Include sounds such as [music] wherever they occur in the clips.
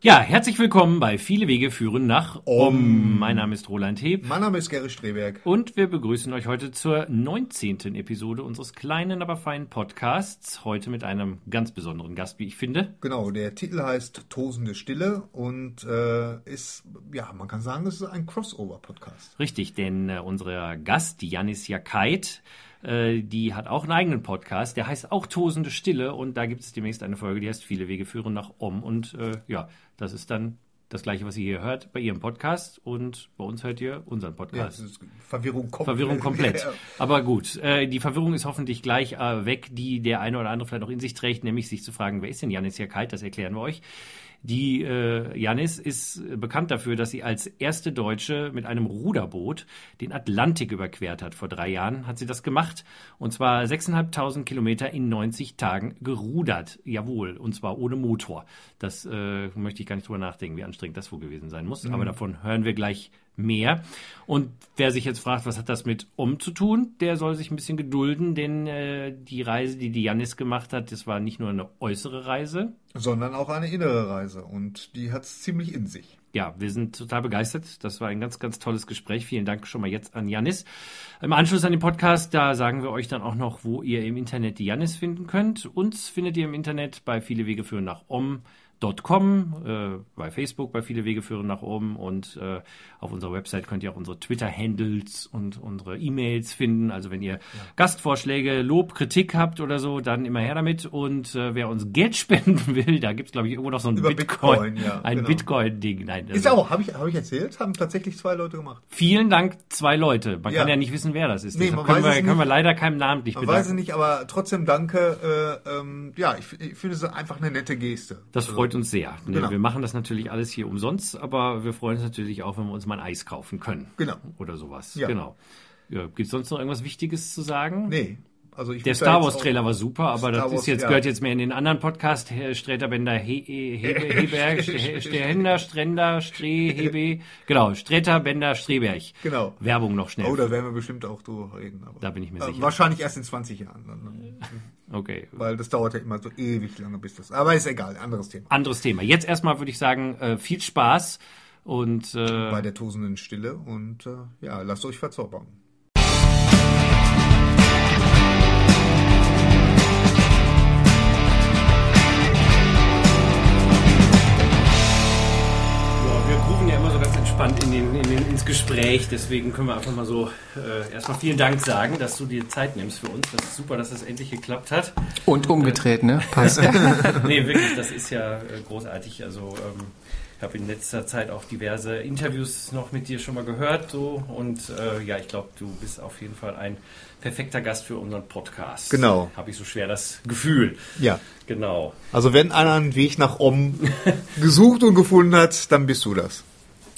Ja, herzlich willkommen bei Viele Wege führen nach Om. Mein Name ist Roland Heb. Mein Name ist Gary Streberg. Und wir begrüßen euch heute zur 19. Episode unseres kleinen, aber feinen Podcasts. Heute mit einem ganz besonderen Gast, wie ich finde. Genau, der Titel heißt Tosende Stille und äh, ist, ja, man kann sagen, es ist ein Crossover-Podcast. Richtig, denn äh, unser Gast, Janis Jakait, äh, die hat auch einen eigenen Podcast, der heißt auch Tosende Stille und da gibt es demnächst eine Folge, die heißt Viele Wege führen nach Om. Und äh, ja, das ist dann das gleiche, was ihr hier hört bei ihrem Podcast und bei uns hört ihr unseren Podcast. Ja, Verwirrung komplett. Verwirrung komplett. [laughs] Aber gut, äh, die Verwirrung ist hoffentlich gleich äh, weg, die der eine oder andere vielleicht noch in sich trägt, nämlich sich zu fragen, wer ist denn Janis Jakait? Das erklären wir euch. Die äh, Janis ist bekannt dafür, dass sie als erste Deutsche mit einem Ruderboot den Atlantik überquert hat. Vor drei Jahren hat sie das gemacht. Und zwar 6.500 Kilometer in 90 Tagen gerudert. Jawohl. Und zwar ohne Motor. Das äh, möchte ich gar nicht drüber nachdenken, wie anstrengend das wohl gewesen sein muss. Mhm. Aber davon hören wir gleich mehr. Und wer sich jetzt fragt, was hat das mit um zu tun, der soll sich ein bisschen gedulden, denn äh, die Reise, die die Janis gemacht hat, das war nicht nur eine äußere Reise, sondern auch eine innere Reise und die hat es ziemlich in sich. Ja, wir sind total begeistert. Das war ein ganz, ganz tolles Gespräch. Vielen Dank schon mal jetzt an Janis. Im Anschluss an den Podcast, da sagen wir euch dann auch noch, wo ihr im Internet die Janis finden könnt. Uns findet ihr im Internet bei Viele Wege führen nach Om Com, äh, bei Facebook bei viele Wege führen nach oben und äh, auf unserer Website könnt ihr auch unsere Twitter-Handles und unsere E-Mails finden. Also wenn ihr ja. Gastvorschläge, Lob, Kritik habt oder so, dann immer her damit. Und äh, wer uns Geld [laughs] spenden will, da gibt's glaube ich irgendwo noch so ein Über Bitcoin, Bitcoin ja, ein genau. Bitcoin-Ding. Nein, also, ist auch, habe ich, hab ich erzählt, haben tatsächlich zwei Leute gemacht. Vielen Dank, zwei Leute. Man ja. kann ja nicht wissen, wer das ist. Nee, man können, wir, können wir leider keinem namentlich man bedanken. Weiß es nicht, aber trotzdem danke. Äh, ähm, ja, ich, ich finde es einfach eine nette Geste. Das also, freut uns sehr. Ne, genau. Wir machen das natürlich alles hier umsonst, aber wir freuen uns natürlich auch, wenn wir uns mal ein Eis kaufen können. Genau. Oder sowas. Ja. Genau. Ja, Gibt es sonst noch irgendwas Wichtiges zu sagen? Nee. Also der Star Wars Trailer war super, aber Star das ist jetzt, ja. gehört jetzt mehr in den anderen Podcast. Sträterbender, He, He, [laughs] Heberg, Stehender, Stränder, Streh, Hebe. Genau, Sträter, Bender, Streberg. Genau. Werbung noch schnell. Oh, da werden wir bestimmt auch drüber reden. Aber da bin ich mir äh, sicher. Wahrscheinlich erst in 20 Jahren. Dann. [laughs] Okay. Weil das dauert ja immer so ewig lange, bis das. Aber ist egal, anderes Thema. Anderes Thema. Jetzt erstmal würde ich sagen, äh, viel Spaß und äh, bei der tosenden Stille und äh, ja, lasst euch verzaubern. Entspannt in den, in den, ins Gespräch. Deswegen können wir einfach mal so äh, erstmal vielen Dank sagen, dass du dir Zeit nimmst für uns. Das ist super, dass das endlich geklappt hat. Und umgedreht, ne? Passt. [laughs] nee, wirklich, das ist ja äh, großartig. Also ähm, ich habe in letzter Zeit auch diverse Interviews noch mit dir schon mal gehört. So, und äh, ja, ich glaube, du bist auf jeden Fall ein perfekter Gast für unseren Podcast. Genau. Habe ich so schwer das Gefühl. Ja. Genau. Also wenn einer einen Weg nach Om [laughs] gesucht und gefunden hat, dann bist du das.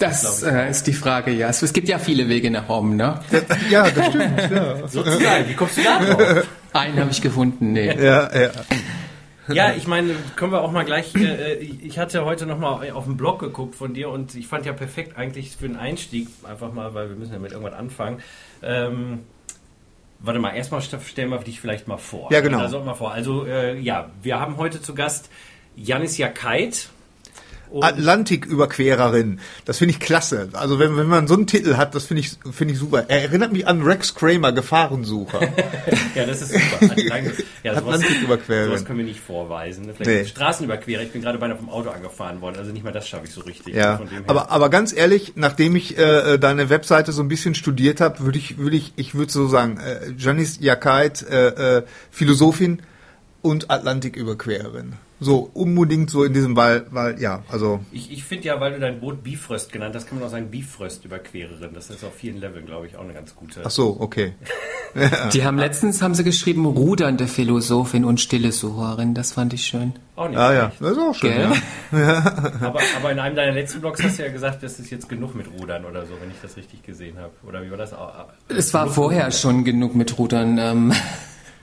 Das äh, ist die Frage, ja. Es, es, gibt ja viele Wege nach oben, ne? Ja, das stimmt. Ja. Sozusagen. Wie kommst du da drauf? [laughs] Einen habe ich gefunden, nee. Ja, ja. Ja, ich meine, können wir auch mal gleich. Äh, ich hatte heute noch mal auf den Blog geguckt von dir und ich fand ja perfekt eigentlich für den Einstieg einfach mal, weil wir müssen ja mit irgendwas anfangen. Ähm, warte mal, erstmal stellen wir dich vielleicht mal vor. Ja, genau. Also, mal vor. also äh, ja, wir haben heute zu Gast Janis Jakait. Atlantiküberquererin. Das finde ich klasse. Also wenn, wenn man so einen Titel hat, das finde ich, finde ich super. Er erinnert mich an Rex Kramer, Gefahrensucher. [laughs] ja, das ist super. [laughs] ja, Atlantiküberquererin. Sowas können wir nicht vorweisen. Ne? Vielleicht nee. Straßenüberquerer. Ich bin gerade beinahe vom Auto angefahren worden. Also nicht mal das schaffe ich so richtig. Ja. Aber, aber ganz ehrlich, nachdem ich äh, deine Webseite so ein bisschen studiert habe, würde ich, würde ich, ich würde so sagen, äh, Janice Jakait, äh, äh, Philosophin und Atlantiküberquererin so unbedingt so in diesem Ball, weil ja, also. Ich, ich finde ja, weil du dein Boot Bifröst genannt hast, kann man auch sagen Bifröst überquererin. Das ist auf vielen Leveln, glaube ich, auch eine ganz gute. Ach so, okay. [laughs] Die haben letztens haben sie geschrieben rudernde Philosophin und stille Sucherin. Das fand ich schön. Auch nicht ah, ja, das ist auch schön. Ja. [laughs] aber, aber in einem deiner letzten Blogs hast du ja gesagt, das ist jetzt genug mit Rudern oder so, wenn ich das richtig gesehen habe. Oder wie war das? Es war vorher schon genug mit Rudern. Ähm.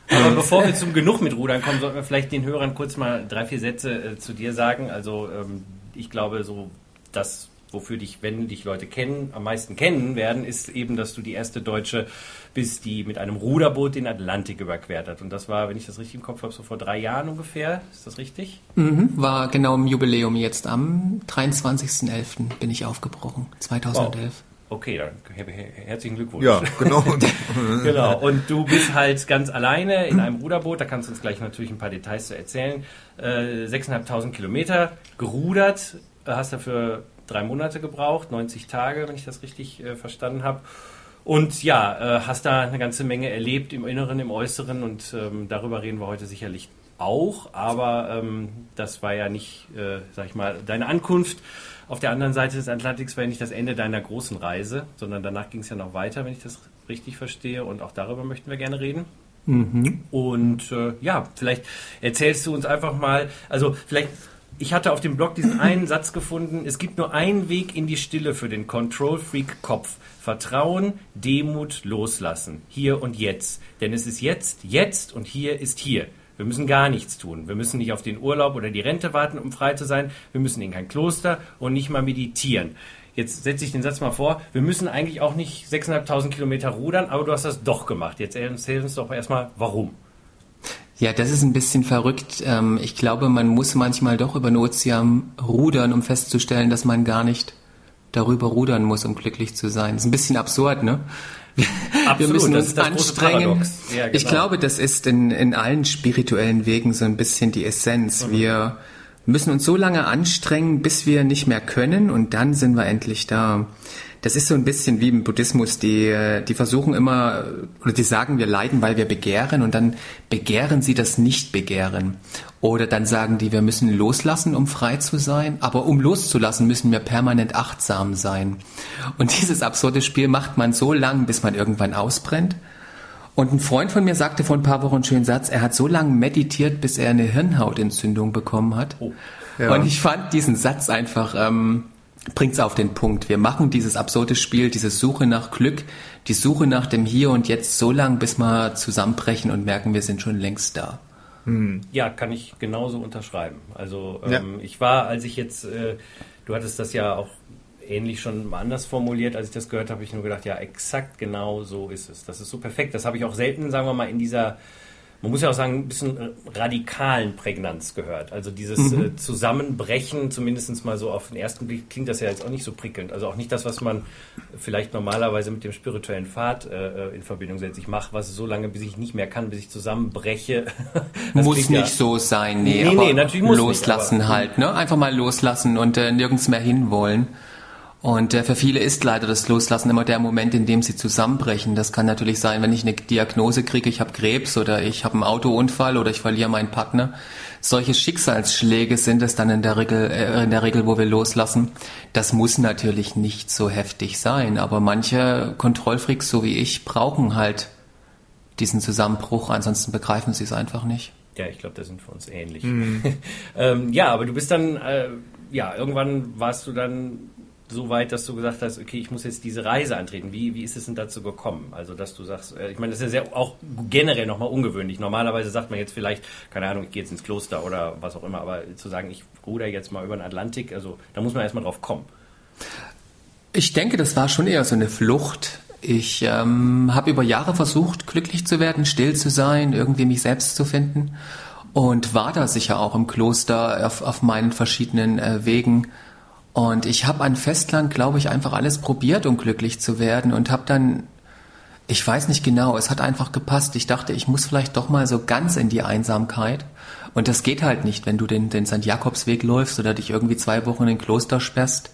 Aber bevor wir zum Genug mit Rudern kommen, sollten wir vielleicht den Hörern kurz mal drei, vier Sätze äh, zu dir sagen. Also ähm, ich glaube, so das wofür dich, wenn dich Leute kennen, am meisten kennen werden, ist eben, dass du die erste Deutsche bist, die mit einem Ruderboot den Atlantik überquert hat. Und das war, wenn ich das richtig im Kopf habe, so vor drei Jahren ungefähr. Ist das richtig? Mhm, war genau im Jubiläum jetzt. Am 23.11. bin ich aufgebrochen, 2011. Wow. Okay, dann herzlichen Glückwunsch. Ja, genau. [laughs] [laughs] genau. Und du bist halt ganz alleine in einem Ruderboot. Da kannst du uns gleich natürlich ein paar Details zu erzählen. Äh, 6.500 Kilometer gerudert. Hast dafür drei Monate gebraucht, 90 Tage, wenn ich das richtig äh, verstanden habe. Und ja, äh, hast da eine ganze Menge erlebt im Inneren, im Äußeren und ähm, darüber reden wir heute sicherlich auch. Aber ähm, das war ja nicht, äh, sag ich mal, deine Ankunft auf der anderen Seite des Atlantiks war ja nicht das Ende deiner großen Reise, sondern danach ging es ja noch weiter, wenn ich das richtig verstehe. Und auch darüber möchten wir gerne reden. Mhm. Und äh, ja, vielleicht erzählst du uns einfach mal, also vielleicht ich hatte auf dem Blog diesen [clears throat] einen Satz gefunden, es gibt nur einen Weg in die Stille für den Control-Freak-Kopf. Vertrauen, Demut, Loslassen. Hier und jetzt. Denn es ist jetzt, jetzt und hier ist hier. Wir müssen gar nichts tun. Wir müssen nicht auf den Urlaub oder die Rente warten, um frei zu sein. Wir müssen in kein Kloster und nicht mal meditieren. Jetzt setze ich den Satz mal vor. Wir müssen eigentlich auch nicht 6.500 Kilometer rudern, aber du hast das doch gemacht. Jetzt erzähl uns doch erstmal, warum. Ja, das ist ein bisschen verrückt. Ähm, ich glaube, man muss manchmal doch über den Ozean rudern, um festzustellen, dass man gar nicht darüber rudern muss, um glücklich zu sein. Das ist ein bisschen absurd, ne? Absolut, wir müssen uns anstrengen. Ja, genau. Ich glaube, das ist in, in allen spirituellen Wegen so ein bisschen die Essenz. Mhm. Wir müssen uns so lange anstrengen, bis wir nicht mehr können und dann sind wir endlich da das ist so ein bisschen wie im Buddhismus, die, die versuchen immer, oder die sagen, wir leiden, weil wir begehren und dann begehren sie das Nicht-Begehren. Oder dann sagen die, wir müssen loslassen, um frei zu sein, aber um loszulassen, müssen wir permanent achtsam sein. Und dieses absurde Spiel macht man so lang, bis man irgendwann ausbrennt. Und ein Freund von mir sagte vor ein paar Wochen einen schönen Satz, er hat so lange meditiert, bis er eine Hirnhautentzündung bekommen hat. Oh. Ja. Und ich fand diesen Satz einfach ähm, bringt es auf den Punkt. Wir machen dieses absurde Spiel, diese Suche nach Glück, die Suche nach dem Hier und Jetzt so lang, bis wir zusammenbrechen und merken, wir sind schon längst da. Hm. Ja, kann ich genauso unterschreiben. Also ähm, ja. ich war, als ich jetzt, äh, du hattest das ja auch ähnlich schon mal anders formuliert, als ich das gehört habe, ich nur gedacht, ja, exakt genau so ist es. Das ist so perfekt. Das habe ich auch selten, sagen wir mal, in dieser man muss ja auch sagen, ein bisschen äh, radikalen Prägnanz gehört. Also dieses mhm. äh, Zusammenbrechen, zumindest mal so auf den ersten Blick, klingt das ja jetzt auch nicht so prickelnd. Also auch nicht das, was man vielleicht normalerweise mit dem spirituellen Pfad äh, äh in Verbindung setzt. Ich mache was so lange, bis ich nicht mehr kann, bis ich zusammenbreche. [laughs] muss nicht ja, so sein, nee, nee, nee natürlich muss loslassen nicht, aber, halt, ne? Einfach mal loslassen und äh, nirgends mehr hinwollen. Und äh, für viele ist leider das Loslassen immer der Moment, in dem sie zusammenbrechen. Das kann natürlich sein, wenn ich eine Diagnose kriege, ich habe Krebs oder ich habe einen Autounfall oder ich verliere meinen Partner. Solche Schicksalsschläge sind es dann in der Regel, äh, in der Regel, wo wir loslassen. Das muss natürlich nicht so heftig sein, aber manche Kontrollfreaks, so wie ich, brauchen halt diesen Zusammenbruch, ansonsten begreifen sie es einfach nicht. Ja, ich glaube, da sind wir uns ähnlich. Mhm. [laughs] ähm, ja, aber du bist dann, äh, ja, irgendwann warst du dann so weit, dass du gesagt hast, okay, ich muss jetzt diese Reise antreten. Wie, wie ist es denn dazu gekommen? Also, dass du sagst, äh, ich meine, das ist ja sehr, auch generell nochmal ungewöhnlich. Normalerweise sagt man jetzt vielleicht, keine Ahnung, ich gehe jetzt ins Kloster oder was auch immer, aber zu sagen, ich ruder jetzt mal über den Atlantik, also da muss man erstmal drauf kommen. Ich denke, das war schon eher so eine Flucht. Ich ähm, habe über Jahre versucht, glücklich zu werden, still zu sein, irgendwie mich selbst zu finden und war da sicher auch im Kloster auf, auf meinen verschiedenen äh, Wegen und ich habe an Festland, glaube ich, einfach alles probiert, um glücklich zu werden und habe dann, ich weiß nicht genau, es hat einfach gepasst. Ich dachte, ich muss vielleicht doch mal so ganz in die Einsamkeit. Und das geht halt nicht, wenn du den, den St. Jakobsweg läufst oder dich irgendwie zwei Wochen in ein Kloster sperrst.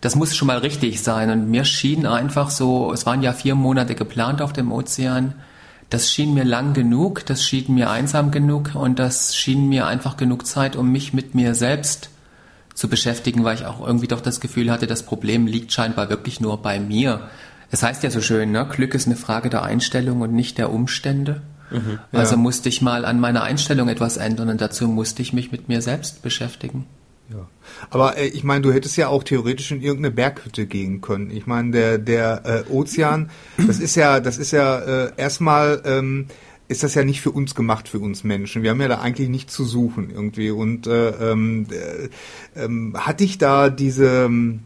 Das muss schon mal richtig sein. Und mir schien einfach so, es waren ja vier Monate geplant auf dem Ozean. Das schien mir lang genug, das schien mir einsam genug und das schien mir einfach genug Zeit, um mich mit mir selbst zu beschäftigen, weil ich auch irgendwie doch das Gefühl hatte, das Problem liegt scheinbar wirklich nur bei mir. Es heißt ja so schön, ne? Glück ist eine Frage der Einstellung und nicht der Umstände. Mhm, ja. Also musste ich mal an meiner Einstellung etwas ändern und dazu musste ich mich mit mir selbst beschäftigen. Ja. Aber äh, ich meine, du hättest ja auch theoretisch in irgendeine Berghütte gehen können. Ich meine, der der äh, Ozean, das ist ja, das ist ja äh, erstmal ähm, ist das ja nicht für uns gemacht, für uns Menschen. Wir haben ja da eigentlich nichts zu suchen irgendwie. Und äh, ähm, äh, ähm, hatte ich da diese, ähm,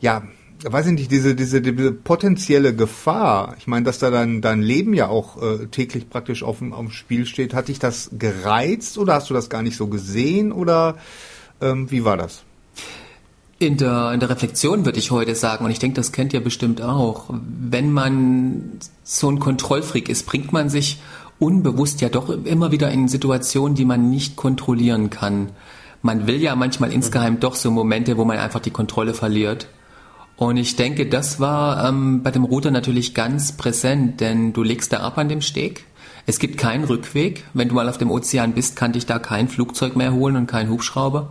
ja, weiß ich nicht, diese, diese, diese potenzielle Gefahr, ich meine, dass da dein, dein Leben ja auch äh, täglich praktisch auf dem, auf dem Spiel steht, hat dich das gereizt oder hast du das gar nicht so gesehen oder ähm, wie war das? In der, in der Reflexion würde ich heute sagen, und ich denke, das kennt ihr bestimmt auch, wenn man so ein Kontrollfreak ist, bringt man sich unbewusst ja doch immer wieder in Situationen, die man nicht kontrollieren kann. Man will ja manchmal insgeheim mhm. doch so Momente, wo man einfach die Kontrolle verliert. Und ich denke, das war ähm, bei dem Ruder natürlich ganz präsent, denn du legst da ab an dem Steg. Es gibt keinen Rückweg. Wenn du mal auf dem Ozean bist, kann dich da kein Flugzeug mehr holen und kein Hubschrauber.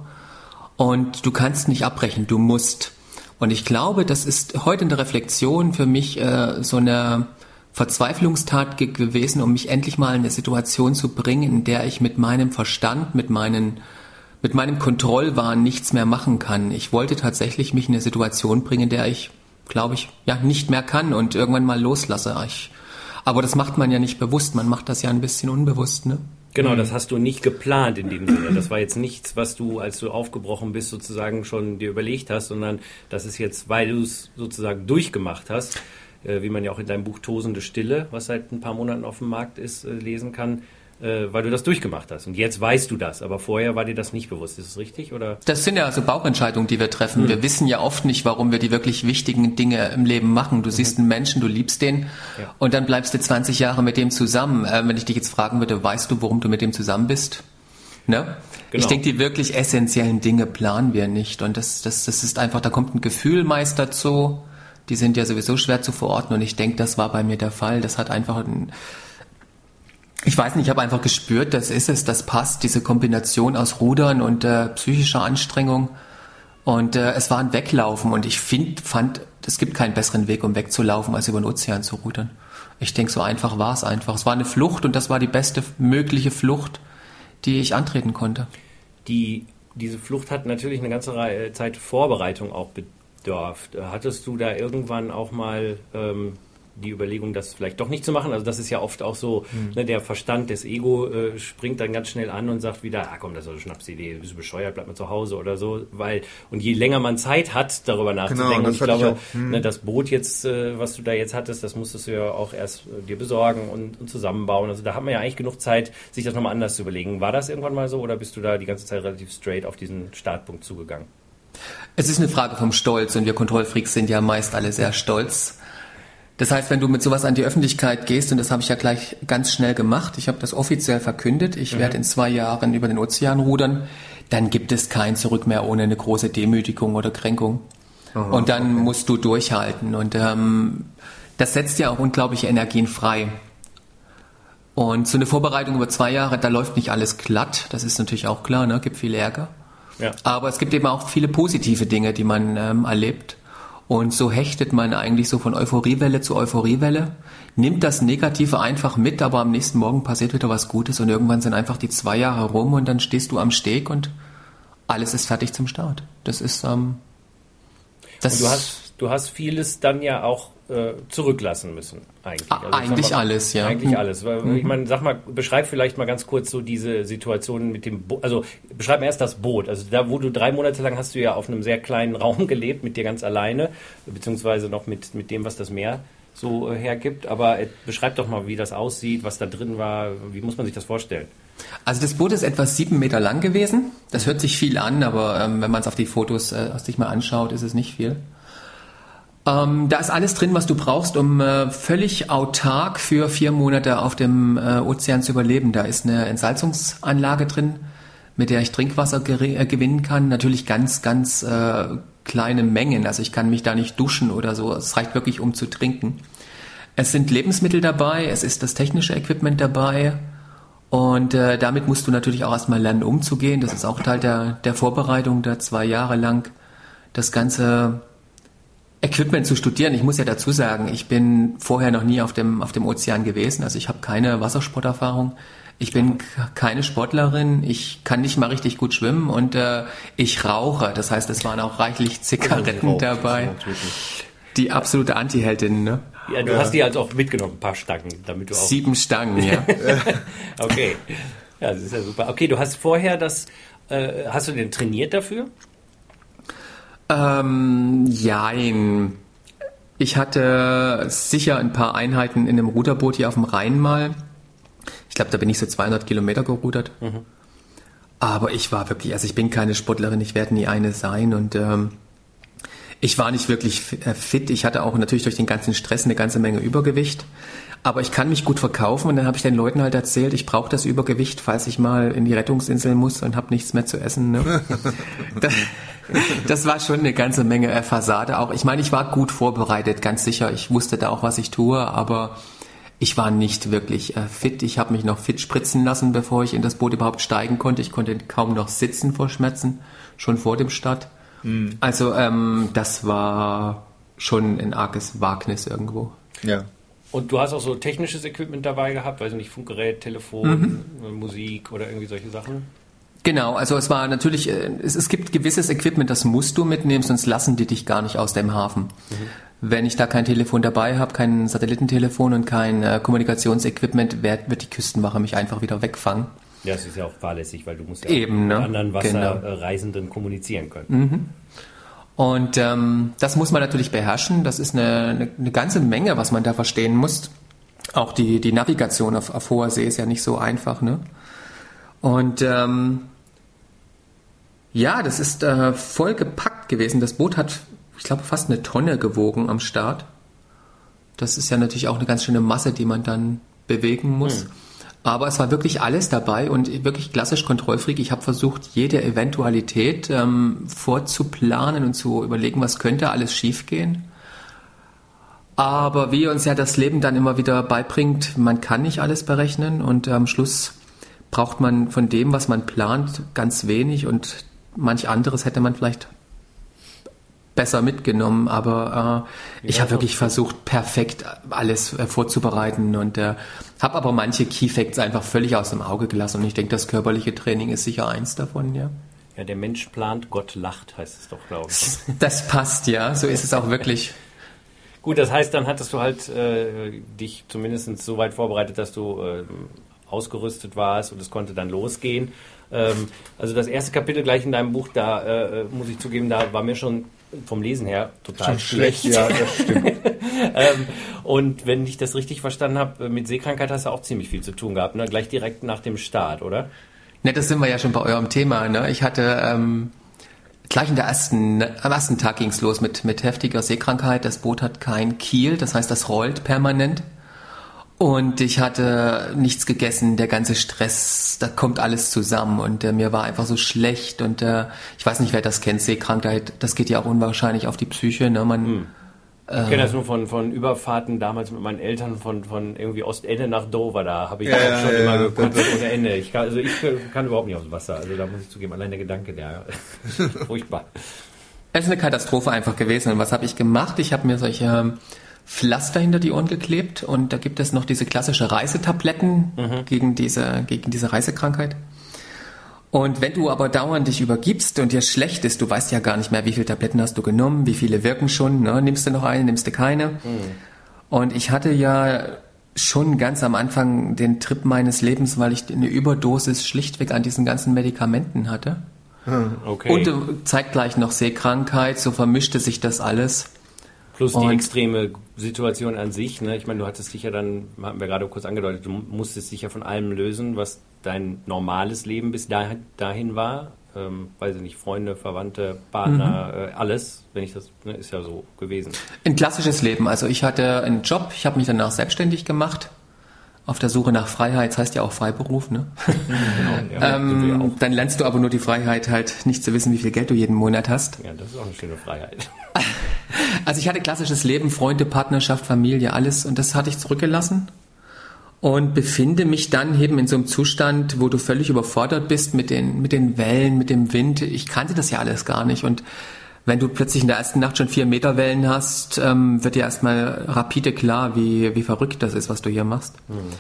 Und du kannst nicht abbrechen, du musst. Und ich glaube, das ist heute in der Reflexion für mich äh, so eine Verzweiflungstat ge gewesen, um mich endlich mal in eine Situation zu bringen, in der ich mit meinem Verstand, mit meinen mit meinem Kontrollwahn nichts mehr machen kann. Ich wollte tatsächlich mich in eine Situation bringen, in der ich, glaube ich, ja, nicht mehr kann und irgendwann mal loslasse. Ich, aber das macht man ja nicht bewusst, man macht das ja ein bisschen unbewusst, ne? Genau, das hast du nicht geplant in dem Sinne. Das war jetzt nichts, was du, als du aufgebrochen bist, sozusagen schon dir überlegt hast, sondern das ist jetzt, weil du es sozusagen durchgemacht hast, wie man ja auch in deinem Buch Tosende Stille, was seit ein paar Monaten auf dem Markt ist, äh, lesen kann, äh, weil du das durchgemacht hast. Und jetzt weißt du das, aber vorher war dir das nicht bewusst. Ist es richtig? Oder? Das sind ja also Bauchentscheidungen, die wir treffen. Mhm. Wir wissen ja oft nicht, warum wir die wirklich wichtigen Dinge im Leben machen. Du mhm. siehst einen Menschen, du liebst den ja. und dann bleibst du 20 Jahre mit dem zusammen. Äh, wenn ich dich jetzt fragen würde, weißt du, warum du mit dem zusammen bist? Ne? Genau. Ich denke, die wirklich essentiellen Dinge planen wir nicht. Und das, das, das ist einfach, da kommt ein Gefühl meist dazu. Die sind ja sowieso schwer zu verorten und ich denke, das war bei mir der Fall. Das hat einfach ein, ich weiß nicht, ich habe einfach gespürt, das ist es, das passt, diese Kombination aus Rudern und äh, psychischer Anstrengung. Und äh, es war ein Weglaufen und ich find, fand, es gibt keinen besseren Weg, um wegzulaufen, als über den Ozean zu rudern. Ich denke, so einfach war es einfach. Es war eine Flucht und das war die beste mögliche Flucht, die ich antreten konnte. Die, diese Flucht hat natürlich eine ganze Zeit Vorbereitung auch bedurft. Hattest du da irgendwann auch mal ähm, die Überlegung, das vielleicht doch nicht zu machen. Also das ist ja oft auch so, mhm. ne, der Verstand, des Ego äh, springt dann ganz schnell an und sagt wieder, ah komm, das ist eine Schnapsidee, bist du bescheuert, bleib mal zu Hause oder so. Weil, und je länger man Zeit hat, darüber genau, nachzudenken, genau, und ich glaube, ich mhm. ne, das Boot jetzt, äh, was du da jetzt hattest, das musstest du ja auch erst äh, dir besorgen und, und, zusammenbauen. Also da hat man ja eigentlich genug Zeit, sich das nochmal anders zu überlegen. War das irgendwann mal so oder bist du da die ganze Zeit relativ straight auf diesen Startpunkt zugegangen? Es ist eine Frage vom Stolz und wir Kontrollfreaks sind ja meist alle sehr stolz. Das heißt, wenn du mit sowas an die Öffentlichkeit gehst, und das habe ich ja gleich ganz schnell gemacht, ich habe das offiziell verkündet, ich mhm. werde in zwei Jahren über den Ozean rudern, dann gibt es kein Zurück mehr ohne eine große Demütigung oder Kränkung. Aha, und dann okay. musst du durchhalten. Und ähm, das setzt ja auch unglaubliche Energien frei. Und so eine Vorbereitung über zwei Jahre, da läuft nicht alles glatt, das ist natürlich auch klar, ne? gibt viel Ärger. Ja. Aber es gibt eben auch viele positive Dinge, die man ähm, erlebt. Und so hechtet man eigentlich so von Euphoriewelle zu Euphoriewelle, nimmt das Negative einfach mit, aber am nächsten Morgen passiert wieder was Gutes und irgendwann sind einfach die zwei Jahre rum und dann stehst du am Steg und alles ist fertig zum Start. Das ist ähm, das. Und du hast, du hast vieles dann ja auch äh, zurücklassen müssen, eigentlich. Also, eigentlich mal, alles, ja. Eigentlich mhm. alles. Weil, mhm. Ich meine, sag mal, beschreib vielleicht mal ganz kurz so diese Situation mit dem Boot. Also beschreib mir erst das Boot. Also da, wo du drei Monate lang hast du ja auf einem sehr kleinen [laughs] Raum gelebt, mit dir ganz alleine, beziehungsweise noch mit, mit dem, was das Meer so äh, hergibt. Aber äh, beschreib doch mal, wie das aussieht, was da drin war. Wie muss man sich das vorstellen? Also das Boot ist etwa sieben Meter lang gewesen. Das hört sich viel an, aber ähm, wenn man es auf die Fotos äh, sich mal anschaut, ist es nicht viel. Ähm, da ist alles drin, was du brauchst, um äh, völlig autark für vier Monate auf dem äh, Ozean zu überleben. Da ist eine Entsalzungsanlage drin, mit der ich Trinkwasser äh, gewinnen kann. Natürlich ganz, ganz äh, kleine Mengen. Also ich kann mich da nicht duschen oder so. Es reicht wirklich, um zu trinken. Es sind Lebensmittel dabei, es ist das technische Equipment dabei. Und äh, damit musst du natürlich auch erstmal lernen, umzugehen. Das ist auch Teil der, der Vorbereitung, da zwei Jahre lang das Ganze Equipment zu studieren. Ich muss ja dazu sagen, ich bin vorher noch nie auf dem, auf dem Ozean gewesen. Also ich habe keine Wassersporterfahrung. Ich bin keine Sportlerin, ich kann nicht mal richtig gut schwimmen und äh, ich rauche. Das heißt, es waren auch reichlich Zigaretten oh, dabei. Die absolute Anti-Heldin, ne? Ja, du ja. hast die halt auch mitgenommen, ein paar Stangen, damit du auch. Sieben Stangen, ja. [laughs] okay. Ja, das ist ja super. Okay, du hast vorher das, äh, hast du denn trainiert dafür? Ähm, jein. Ich hatte sicher ein paar Einheiten in einem Ruderboot hier auf dem Rhein mal. Ich glaube, da bin ich so 200 Kilometer gerudert. Mhm. Aber ich war wirklich, also ich bin keine Sportlerin, ich werde nie eine sein und ähm, ich war nicht wirklich äh, fit. Ich hatte auch natürlich durch den ganzen Stress eine ganze Menge Übergewicht. Aber ich kann mich gut verkaufen und dann habe ich den Leuten halt erzählt, ich brauche das Übergewicht, falls ich mal in die Rettungsinsel muss und habe nichts mehr zu essen. Ne? [laughs] das, das, war schon eine ganze Menge äh, Fassade. Auch ich meine, ich war gut vorbereitet, ganz sicher. Ich wusste da auch, was ich tue, aber ich war nicht wirklich äh, fit. Ich habe mich noch fit spritzen lassen, bevor ich in das Boot überhaupt steigen konnte. Ich konnte kaum noch sitzen vor Schmerzen, schon vor dem Start. Mhm. Also ähm, das war schon ein arges Wagnis irgendwo. Ja. Und du hast auch so technisches Equipment dabei gehabt, weiß nicht, Funkgerät, Telefon, mhm. Musik oder irgendwie solche Sachen? Genau, also es war natürlich, äh, es, es, gibt gewisses Equipment, das musst du mitnehmen, sonst lassen die dich gar nicht aus dem Hafen. Mhm. Wenn ich da kein Telefon dabei habe, kein Satellitentelefon und kein äh, Kommunikationsequipment, wird, wird die Küstenwache mich einfach wieder wegfangen. Ja, das ist ja auch fahrlässig, weil du musst ja Eben, mit ne? anderen Wasserreisenden genau. kommunizieren können. Mhm. Und ähm, das muss man natürlich beherrschen. Das ist eine, eine, eine, ganze Menge, was man da verstehen muss. Auch die, die Navigation auf, auf hoher See ist ja nicht so einfach. Ne? Und ähm, ja, das ist äh, voll gepackt gewesen. Das Boot hat, ich glaube, fast eine Tonne gewogen am Start. Das ist ja natürlich auch eine ganz schöne Masse, die man dann bewegen muss. Hm. Aber es war wirklich alles dabei und wirklich klassisch Kontrollfreak. Ich habe versucht, jede Eventualität ähm, vorzuplanen und zu überlegen, was könnte alles schiefgehen. Aber wie uns ja das Leben dann immer wieder beibringt, man kann nicht alles berechnen und am Schluss braucht man von dem, was man plant, ganz wenig und manch anderes hätte man vielleicht besser mitgenommen, aber äh, ich habe wirklich versucht, perfekt alles äh, vorzubereiten und äh, habe aber manche Key Facts einfach völlig aus dem Auge gelassen und ich denke, das körperliche Training ist sicher eins davon, ja. Ja, der Mensch plant, Gott lacht, heißt es doch, glaube ich. [laughs] Das passt, ja, so ist es auch wirklich. [laughs] Gut, das heißt, dann hattest du halt äh, dich zumindest so weit vorbereitet, dass du äh, ausgerüstet warst und es konnte dann losgehen. Ähm, also das erste Kapitel gleich in deinem Buch, da äh, muss ich zugeben, da war mir schon vom Lesen her total schlecht. schlecht. Ja, das stimmt. [laughs] ähm, und wenn ich das richtig verstanden habe, mit Seekrankheit hast du auch ziemlich viel zu tun gehabt, ne? Gleich direkt nach dem Start, oder? Ne, das sind wir ja schon bei eurem Thema. Ne? Ich hatte ähm, gleich in der ersten, am ersten Tag ging's los mit, mit heftiger Seekrankheit. Das Boot hat kein Kiel, das heißt, das rollt permanent. Und ich hatte nichts gegessen, der ganze Stress, da kommt alles zusammen und äh, mir war einfach so schlecht und äh, ich weiß nicht, wer das kennt, Seekrankheit, das geht ja auch unwahrscheinlich auf die Psyche. Ne? Man, hm. Ich kenne das nur von, von Überfahrten damals mit meinen Eltern von, von irgendwie Ostende nach Dover. Da habe ich ja, auch schon ja, immer ja, gekotzt ohne Ende. Ich kann, also ich kann überhaupt nicht aufs Wasser. Also da muss ich zugeben, allein der Gedanke, der [laughs] furchtbar. Es ist eine Katastrophe einfach gewesen. Und was habe ich gemacht? Ich habe mir solche ähm, Pflaster hinter die Ohren geklebt und da gibt es noch diese klassische Reisetabletten mhm. gegen, diese, gegen diese Reisekrankheit. Und wenn du aber dauernd dich übergibst und dir schlecht ist, du weißt ja gar nicht mehr, wie viele Tabletten hast du genommen, wie viele wirken schon, ne? nimmst du noch eine, nimmst du keine. Mhm. Und ich hatte ja schon ganz am Anfang den Trip meines Lebens, weil ich eine Überdosis schlichtweg an diesen ganzen Medikamenten hatte. Hm, okay. Und zeitgleich noch Seekrankheit, so vermischte sich das alles. Plus die und extreme Situation an sich. Ne? Ich meine, du hattest dich ja dann, haben wir gerade kurz angedeutet, du musstest dich ja von allem lösen, was dein normales Leben bis dahin war. Ähm, weiß ich nicht, Freunde, Verwandte, Partner, mhm. äh, alles, wenn ich das, ne, ist ja so gewesen. Ein klassisches Leben. Also ich hatte einen Job, ich habe mich danach selbstständig gemacht auf der Suche nach Freiheit, das heißt ja auch Freiberuf, ne? [laughs] Genau, ja, ähm, dann lernst du aber nur die Freiheit, halt nicht zu wissen, wie viel Geld du jeden Monat hast. Ja, das ist auch eine schöne Freiheit. [laughs] also ich hatte klassisches Leben, Freunde, Partnerschaft, Familie, alles und das hatte ich zurückgelassen und befinde mich dann eben in so einem Zustand, wo du völlig überfordert bist mit den, mit den Wellen, mit dem Wind. Ich kannte das ja alles gar nicht und wenn du plötzlich in der ersten Nacht schon vier Meter Wellen hast, ähm, wird dir erstmal rapide klar, wie, wie verrückt das ist, was du hier machst. Mhm.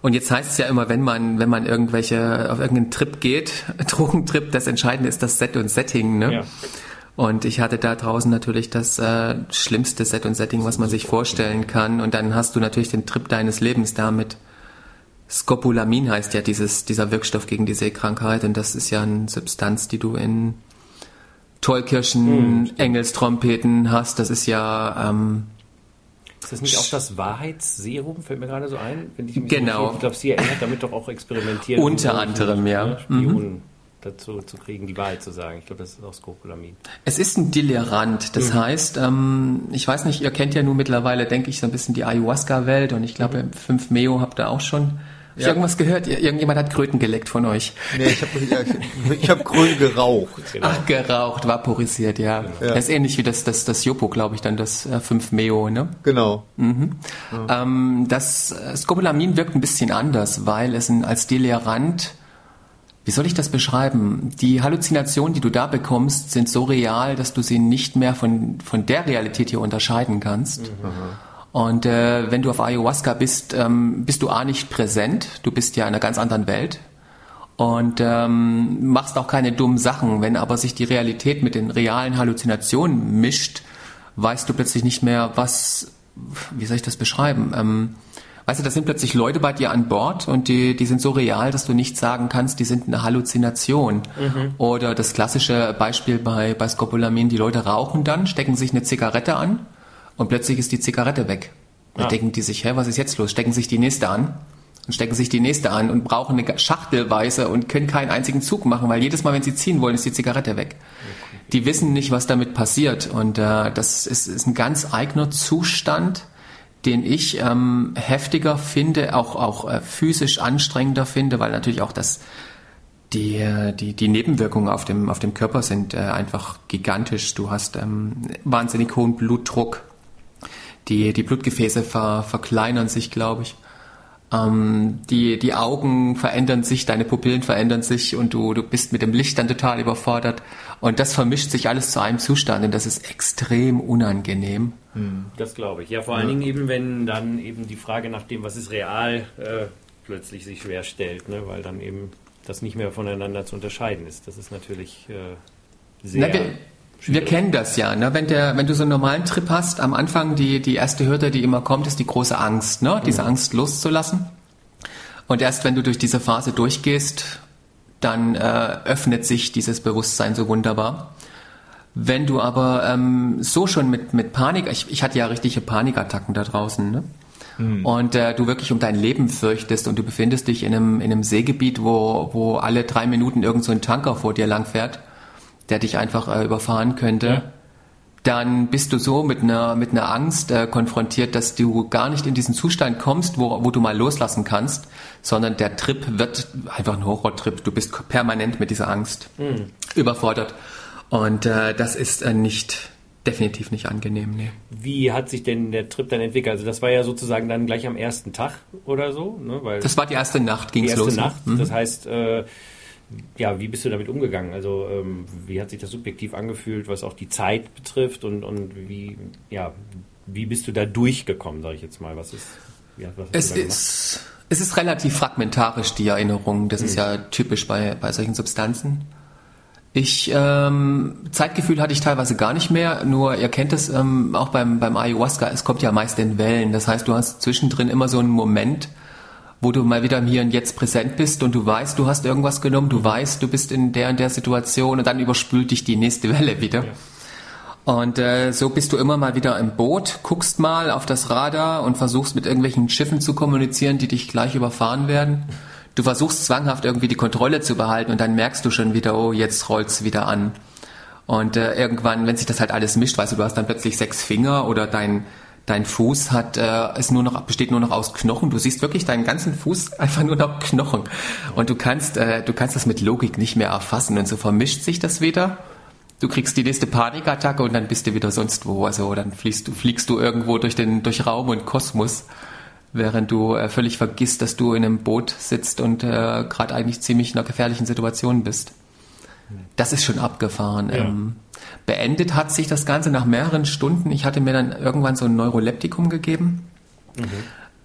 Und jetzt heißt es ja immer, wenn man, wenn man irgendwelche, auf irgendeinen Trip geht, [laughs] Drogentrip, das Entscheidende ist das Set und Setting, ne? Ja. Und ich hatte da draußen natürlich das äh, schlimmste Set und Setting, was man sich vorstellen kann. Und dann hast du natürlich den Trip deines Lebens damit. Scopolamin heißt ja dieses, dieser Wirkstoff gegen die Seekrankheit. Und das ist ja eine Substanz, die du in Tollkirschen, Engelstrompeten hast. Das ist ja ähm, Ist das nicht auch das Wahrheitsserum? Fällt mir gerade so ein. Wenn ich mich Genau. Ich glaube, sie hat damit doch auch experimentiert. Unter anderem, ja. ne, Spionen dazu zu kriegen, die Wahrheit zu sagen. Ich glaube, das ist auch Skopolamin. Es ist ein Delirant. Das heißt, ähm, ich weiß nicht, ihr kennt ja nun mittlerweile, denke ich, so ein bisschen die Ayahuasca-Welt und ich glaube, 5 Meo habt ihr auch schon. Ich Ja. irgendwas gehört? Ir- Irgendjemand hat Kröten geleckt von euch. Nee, ich habe ja, ich, hab grün geraucht. Ach, geraucht, vaporisiert, ja. Das ist ähnlich wie das, das, das Jopo, glaube ich, dann das äh, 5 Meo, ne? Genau. Ähm, das äh, Scopolamin wirkt ein bisschen anders, weil es ein, als Delirant, wie soll ich das beschreiben? Die Halluzinationen, die du da bekommst, sind so real, dass du sie nicht mehr von, von der Realität hier unterscheiden kannst. Und äh, wenn du auf Ayahuasca bist, ähm, bist du A nicht präsent, du bist ja in einer ganz anderen Welt und ähm, machst auch keine dummen Sachen. Wenn aber sich die Realität mit den realen Halluzinationen mischt, weißt du plötzlich nicht mehr, was, wie soll ich das beschreiben? Ähm, weißt du, da sind plötzlich Leute bei dir an Bord und die, die sind so real, dass du nicht sagen kannst, die sind eine Halluzination. Oder das klassische Beispiel bei, bei Scopolamin, die Leute rauchen dann, stecken sich eine Zigarette an und plötzlich ist die Zigarette weg. Dann Ah. denken die sich, hä, was ist jetzt los? Stecken sich die nächste an und stecken sich die nächste an und brauchen eine Schachtelweise und können keinen einzigen Zug machen, weil jedes Mal, wenn sie ziehen wollen, ist die Zigarette weg. Die wissen nicht, was damit passiert und äh, das ist, ist ein ganz eigener Zustand, den ich ähm, heftiger finde, auch auch äh, physisch anstrengender finde, weil natürlich auch das die, äh, die, die Nebenwirkungen auf dem, auf dem Körper sind äh, einfach gigantisch. Du hast ähm, wahnsinnig hohen Blutdruck. Die, die Blutgefäße ver, verkleinern sich, glaube ich. Ähm, die, die Augen verändern sich, deine Pupillen verändern sich und du, du bist mit dem Licht dann total überfordert. Und das vermischt sich alles zu einem Zustand und das ist extrem unangenehm. Das glaube ich. Ja, vor allen Dingen eben, wenn dann eben die Frage nach dem, was ist real, äh, plötzlich sich schwer stellt, ne? weil dann eben das nicht mehr voneinander zu unterscheiden ist. Das ist natürlich äh, sehr. Na, wir, wir kennen das ja, ne? wenn, der, wenn du so einen normalen Trip hast, am Anfang die, die erste Hürde, die immer kommt, ist die große Angst, ne? diese Angst loszulassen. Und erst wenn du durch diese Phase durchgehst, dann äh, öffnet sich dieses Bewusstsein so wunderbar. Wenn du aber ähm, so schon mit, mit Panik, ich, ich hatte ja richtige Panikattacken da draußen, ne? und äh, du wirklich um dein Leben fürchtest und du befindest dich in einem, in einem Seegebiet, wo, wo alle drei Minuten irgend so ein Tanker vor dir langfährt, der dich einfach äh, überfahren könnte, Ja. dann bist du so mit einer, mit einer Angst äh, konfrontiert, dass du gar nicht in diesen Zustand kommst, wo, wo du mal loslassen kannst, sondern der Trip wird einfach ein Horrortrip. Du bist permanent mit dieser Angst überfordert. Und äh, das ist äh, nicht, definitiv nicht angenehm, nee. Wie hat sich denn der Trip dann entwickelt? Also das war ja sozusagen dann gleich am ersten Tag oder so, ne? Weil Das war die erste Nacht, die ging's erste los. ne? Nacht. Das heißt, äh, ja, wie bist du damit umgegangen? Also ähm, wie hat sich das subjektiv angefühlt, was auch die Zeit betrifft und, und wie, ja, wie bist du da durchgekommen, sage ich jetzt mal? Was ist, ja, was Es ist, es ist relativ fragmentarisch, die Erinnerung. Das ist ja typisch bei, bei solchen Substanzen. Ich, ähm, Zeitgefühl hatte ich teilweise gar nicht mehr, nur ihr kennt es ähm, auch beim, beim Ayahuasca, es kommt ja meist in Wellen. Das heißt, du hast zwischendrin immer so einen Moment, wo du mal wieder im Hier und Jetzt präsent bist und du weißt, du hast irgendwas genommen, du weißt, du bist in der und der Situation und dann überspült dich die nächste [laughs] Welle wieder. Und äh, so bist du immer mal wieder im Boot, guckst mal auf das Radar und versuchst mit irgendwelchen Schiffen zu kommunizieren, die dich gleich überfahren werden. Du versuchst zwanghaft irgendwie die Kontrolle zu behalten und dann merkst du schon wieder, oh, jetzt rollt's wieder an. Und äh, irgendwann, wenn sich das halt alles mischt, weißt du, du hast dann plötzlich sechs Finger oder dein dein Fuß hat äh, ist nur noch besteht nur noch aus Knochen. Du siehst wirklich deinen ganzen Fuß [laughs] einfach nur noch Knochen und du kannst äh, du kannst das mit Logik nicht mehr erfassen und so vermischt sich das wieder. Du kriegst die nächste Panikattacke und dann bist du wieder sonst wo. Also dann fliegst du fliegst du irgendwo durch den durch Raum und Kosmos, während du äh, völlig vergisst, dass du in einem Boot sitzt und äh, gerade eigentlich ziemlich in einer gefährlichen Situation bist. Das ist schon abgefahren. Ja. Ähm, beendet hat sich das Ganze nach mehreren Stunden. Ich hatte mir dann irgendwann so ein Neuroleptikum gegeben.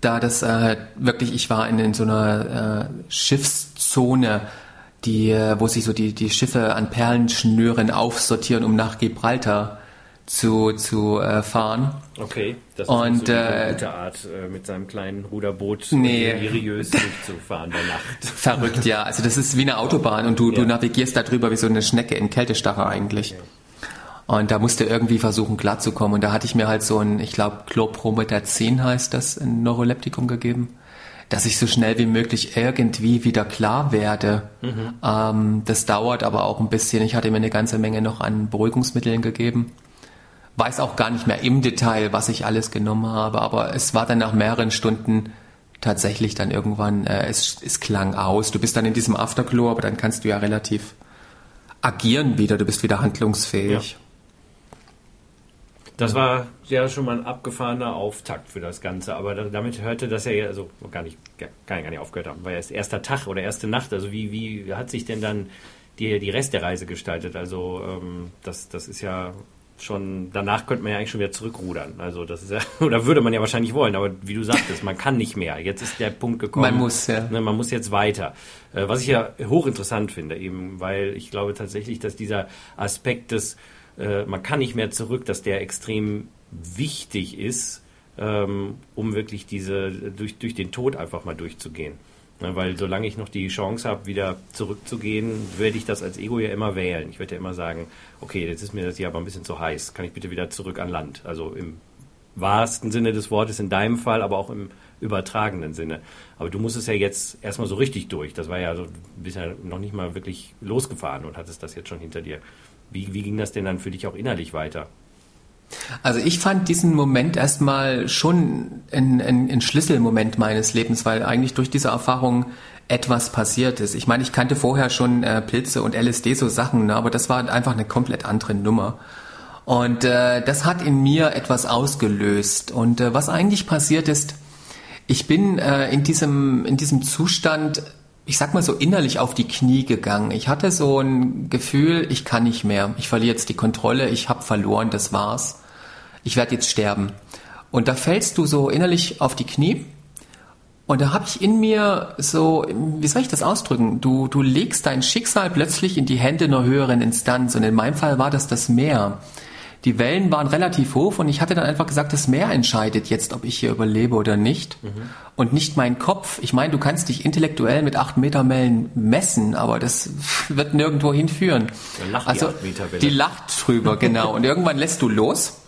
Da das äh, wirklich, ich war in, in so einer äh, Schiffszone, die, äh, wo sich so die, die Schiffe an Perlenschnüren aufsortieren, um nach Gibraltar zu, zu äh, fahren. Okay, das ist Und, so die äh, gute Art, äh, mit seinem kleinen Ruderboot Nee. seriös durchzufahren bei Nacht. [laughs] Verrückt, ja. Also das ist wie eine Autobahn und du, du Ja. navigierst da drüber wie so eine Schnecke in Kältestache eigentlich. Und da musste irgendwie versuchen klarzukommen. Und da hatte ich mir halt so ein, ich glaube, Chlorpromethazin heißt das, ein Neuroleptikum gegeben, dass ich so schnell wie möglich irgendwie wieder klar werde. Mhm. Ähm, das dauert aber auch ein bisschen. Ich hatte mir eine ganze Menge noch an Beruhigungsmitteln gegeben. Weiß auch gar nicht mehr im Detail, was ich alles genommen habe, aber es war dann nach mehreren Stunden tatsächlich dann irgendwann, äh, es, es klang aus. Du bist dann in diesem Afterglow, aber dann kannst du ja relativ agieren wieder, du bist wieder handlungsfähig. Ja. Das war ja schon mal ein abgefahrener Auftakt für das Ganze, aber damit hörte das ja, also gar nicht, kann gar nicht aufgehört haben, war ja erster Tag oder erste Nacht. Also wie, wie hat sich denn dann die, die Rest der Reise gestaltet? Also ähm, das, das ist ja schon, danach könnte man ja eigentlich schon wieder zurückrudern. Also das ist ja, [laughs] oder würde man ja wahrscheinlich wollen, aber wie du sagtest, man kann nicht mehr. Jetzt ist der Punkt gekommen. Man muss, ja. Ne, man muss jetzt weiter. Äh, was ich ja hochinteressant finde, eben, weil ich glaube tatsächlich, dass dieser Aspekt des äh, man kann nicht mehr zurück, dass der extrem wichtig ist, ähm, um wirklich diese durch, durch den Tod einfach mal durchzugehen. Ja, weil solange ich noch die Chance habe, wieder zurückzugehen, werde ich das als Ego ja immer wählen. Ich werde ja immer sagen, okay, jetzt ist mir das hier aber ein bisschen zu heiß, kann ich bitte wieder zurück an Land? Also im wahrsten Sinne des Wortes in deinem Fall, aber auch im übertragenen Sinne. Aber du musst es ja jetzt erstmal so richtig durch. Das war ja so, bist ja noch nicht mal wirklich losgefahren und hattest das jetzt schon hinter dir. Wie, wie ging das denn dann für dich auch innerlich weiter? Also ich fand diesen Moment erstmal schon ein, ein, ein, Schlüsselmoment meines Lebens, weil eigentlich durch diese Erfahrung etwas passiert ist. Ich meine, ich kannte vorher schon äh, Pilze und LSD so Sachen, ne, aber das war einfach eine komplett andere Nummer. Und äh, das hat in mir etwas ausgelöst. Und äh, was eigentlich passiert ist, ich bin äh, in diesem in diesem Zustand ich sag mal so innerlich auf die Knie gegangen. Ich hatte so ein Gefühl, ich kann nicht mehr. Ich verliere jetzt die Kontrolle, ich habe verloren, das war's. Ich werde jetzt sterben. Und da fällst du so innerlich auf die Knie. Und da habe ich in mir so, wie soll ich das ausdrücken? Du, du legst dein Schicksal plötzlich in die Hände einer höheren Instanz. Und in meinem Fall war das das Meer die Wellen waren relativ hoch und ich hatte dann einfach gesagt, das Meer entscheidet jetzt, ob ich hier überlebe oder nicht. Mhm. Und nicht mein Kopf. Ich meine, du kannst dich intellektuell mit 8 Meter Wellen messen, aber das [laughs] wird nirgendwo hinführen. Lacht also die, die lacht drüber, genau. Und irgendwann lässt du los.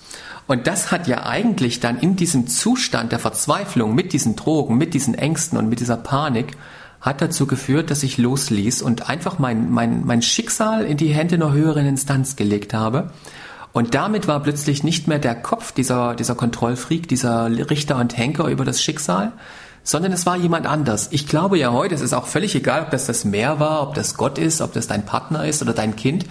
Und das hat ja eigentlich dann in diesem Zustand der Verzweiflung mit diesen Drogen, mit diesen Ängsten und mit dieser Panik, hat dazu geführt, dass ich losließ und einfach mein, mein, mein Schicksal in die Hände einer höheren Instanz gelegt habe und damit war plötzlich nicht mehr der Kopf dieser, dieser Kontrollfreak, dieser Richter und Henker über das Schicksal, sondern es war jemand anders. Ich glaube ja heute, es ist auch völlig egal, ob das das Meer war, ob das Gott ist, ob das dein Partner ist oder dein Kind.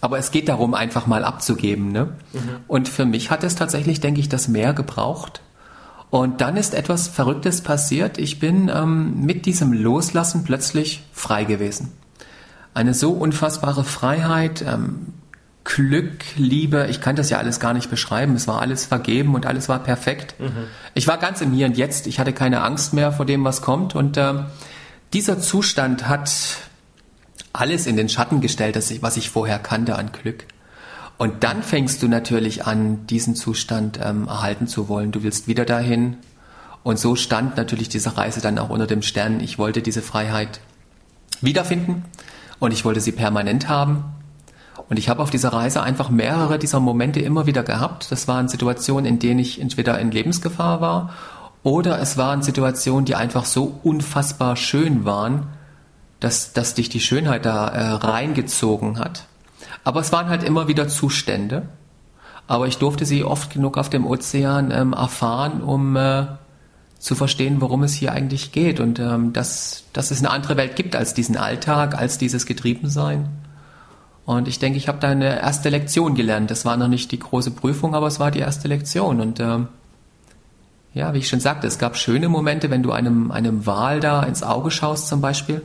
Aber es geht darum, einfach mal abzugeben. Ne? Mhm. Und für mich hat es tatsächlich, denke ich, das Meer gebraucht. Und dann ist etwas Verrücktes passiert. Ich bin ähm, mit diesem Loslassen plötzlich frei gewesen. Eine so unfassbare Freiheit, ähm, Glück, Liebe, ich kann das ja alles gar nicht beschreiben. Es war alles vergeben und alles war perfekt. Mhm. Ich war ganz im Hier und Jetzt. Ich hatte keine Angst mehr vor dem, was kommt. Und äh, dieser Zustand hat alles in den Schatten gestellt, ich, was ich vorher kannte an Glück. Und dann fängst du natürlich an, diesen Zustand ähm, erhalten zu wollen. Du willst wieder dahin. Und so stand natürlich diese Reise dann auch unter dem Stern. Ich wollte diese Freiheit wiederfinden und ich wollte sie permanent haben. Und ich habe auf dieser Reise einfach mehrere dieser Momente immer wieder gehabt. Das waren Situationen, in denen ich entweder in Lebensgefahr war oder es waren Situationen, die einfach so unfassbar schön waren, dass, dass dich die Schönheit da äh, reingezogen hat. Aber es waren halt immer wieder Zustände. Aber ich durfte sie oft genug auf dem Ozean ähm, erfahren, um äh, zu verstehen, worum es hier eigentlich geht und ähm, dass, dass es eine andere Welt gibt als diesen Alltag, als dieses Getriebensein. Und ich denke, ich habe da eine erste Lektion gelernt. Das war noch nicht die große Prüfung, aber es war die erste Lektion. Und ähm, ja, wie ich schon sagte, es gab schöne Momente, wenn du einem, einem Wal da ins Auge schaust zum Beispiel.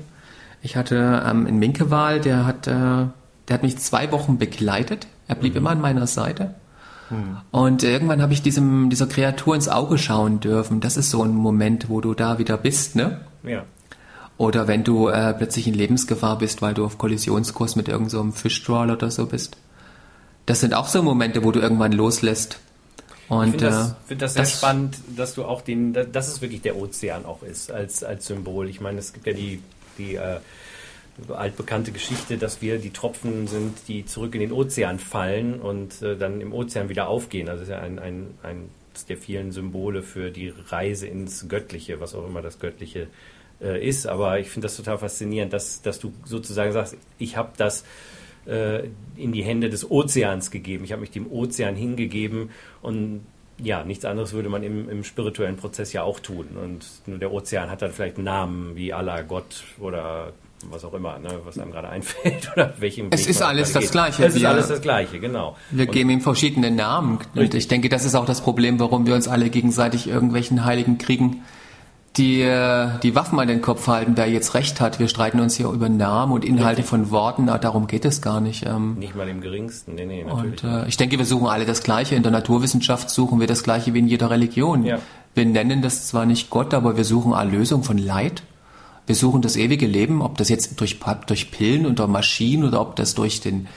Ich hatte ähm, einen Minkewal, der hat, äh, der hat mich zwei Wochen begleitet. Er blieb mhm. immer an meiner Seite. Mhm. Und irgendwann habe ich diesem, dieser Kreatur ins Auge schauen dürfen. Das ist so ein Moment, wo du da wieder bist, ne? Ja. Oder wenn du äh, plötzlich in Lebensgefahr bist, weil du auf Kollisionskurs mit irgendeinem so Fischtrawler oder so bist. Das sind auch so Momente, wo du irgendwann loslässt. Und, ich finde das, äh, find das sehr das, spannend, dass du auch den, dass es wirklich der Ozean auch ist als, als Symbol. Ich meine, es gibt ja die, die äh, altbekannte Geschichte, dass wir die Tropfen sind, die zurück in den Ozean fallen und äh, dann im Ozean wieder aufgehen. Also das ist ja ein, ein, ein der vielen Symbole für die Reise ins Göttliche, was auch immer das Göttliche äh, ist. Aber ich finde das total faszinierend, dass, dass du sozusagen sagst, ich habe das äh, in die Hände des Ozeans gegeben. Ich habe mich dem Ozean hingegeben und ja, nichts anderes würde man im, im spirituellen Prozess ja auch tun. Und nur der Ozean hat dann vielleicht einen Namen wie Allah, Gott oder was auch immer, ne, was einem gerade [laughs] einfällt oder welchem Es Weg ist alles das geht. Gleiche. Es ist Wir- alles das Gleiche, genau. Wir Und- geben ihm verschiedene Namen. Und ich denke, das ist auch das Problem, warum wir uns alle gegenseitig irgendwelchen Heiligen kriegen, die äh, die Waffen an den Kopf halten, wer jetzt recht hat. Wir streiten uns hier über Namen und Inhalte von Worten. Na, darum geht es gar nicht. Ähm, Nicht mal im geringsten, nee, nee, natürlich. und äh, ich denke, wir suchen alle das Gleiche. In der Naturwissenschaft suchen wir das Gleiche wie in jeder Religion. Ja. Wir nennen das zwar nicht Gott, aber wir suchen Erlösung von Leid. Wir suchen das ewige Leben, ob das jetzt durch, durch Pillen oder Maschinen oder ob das durch den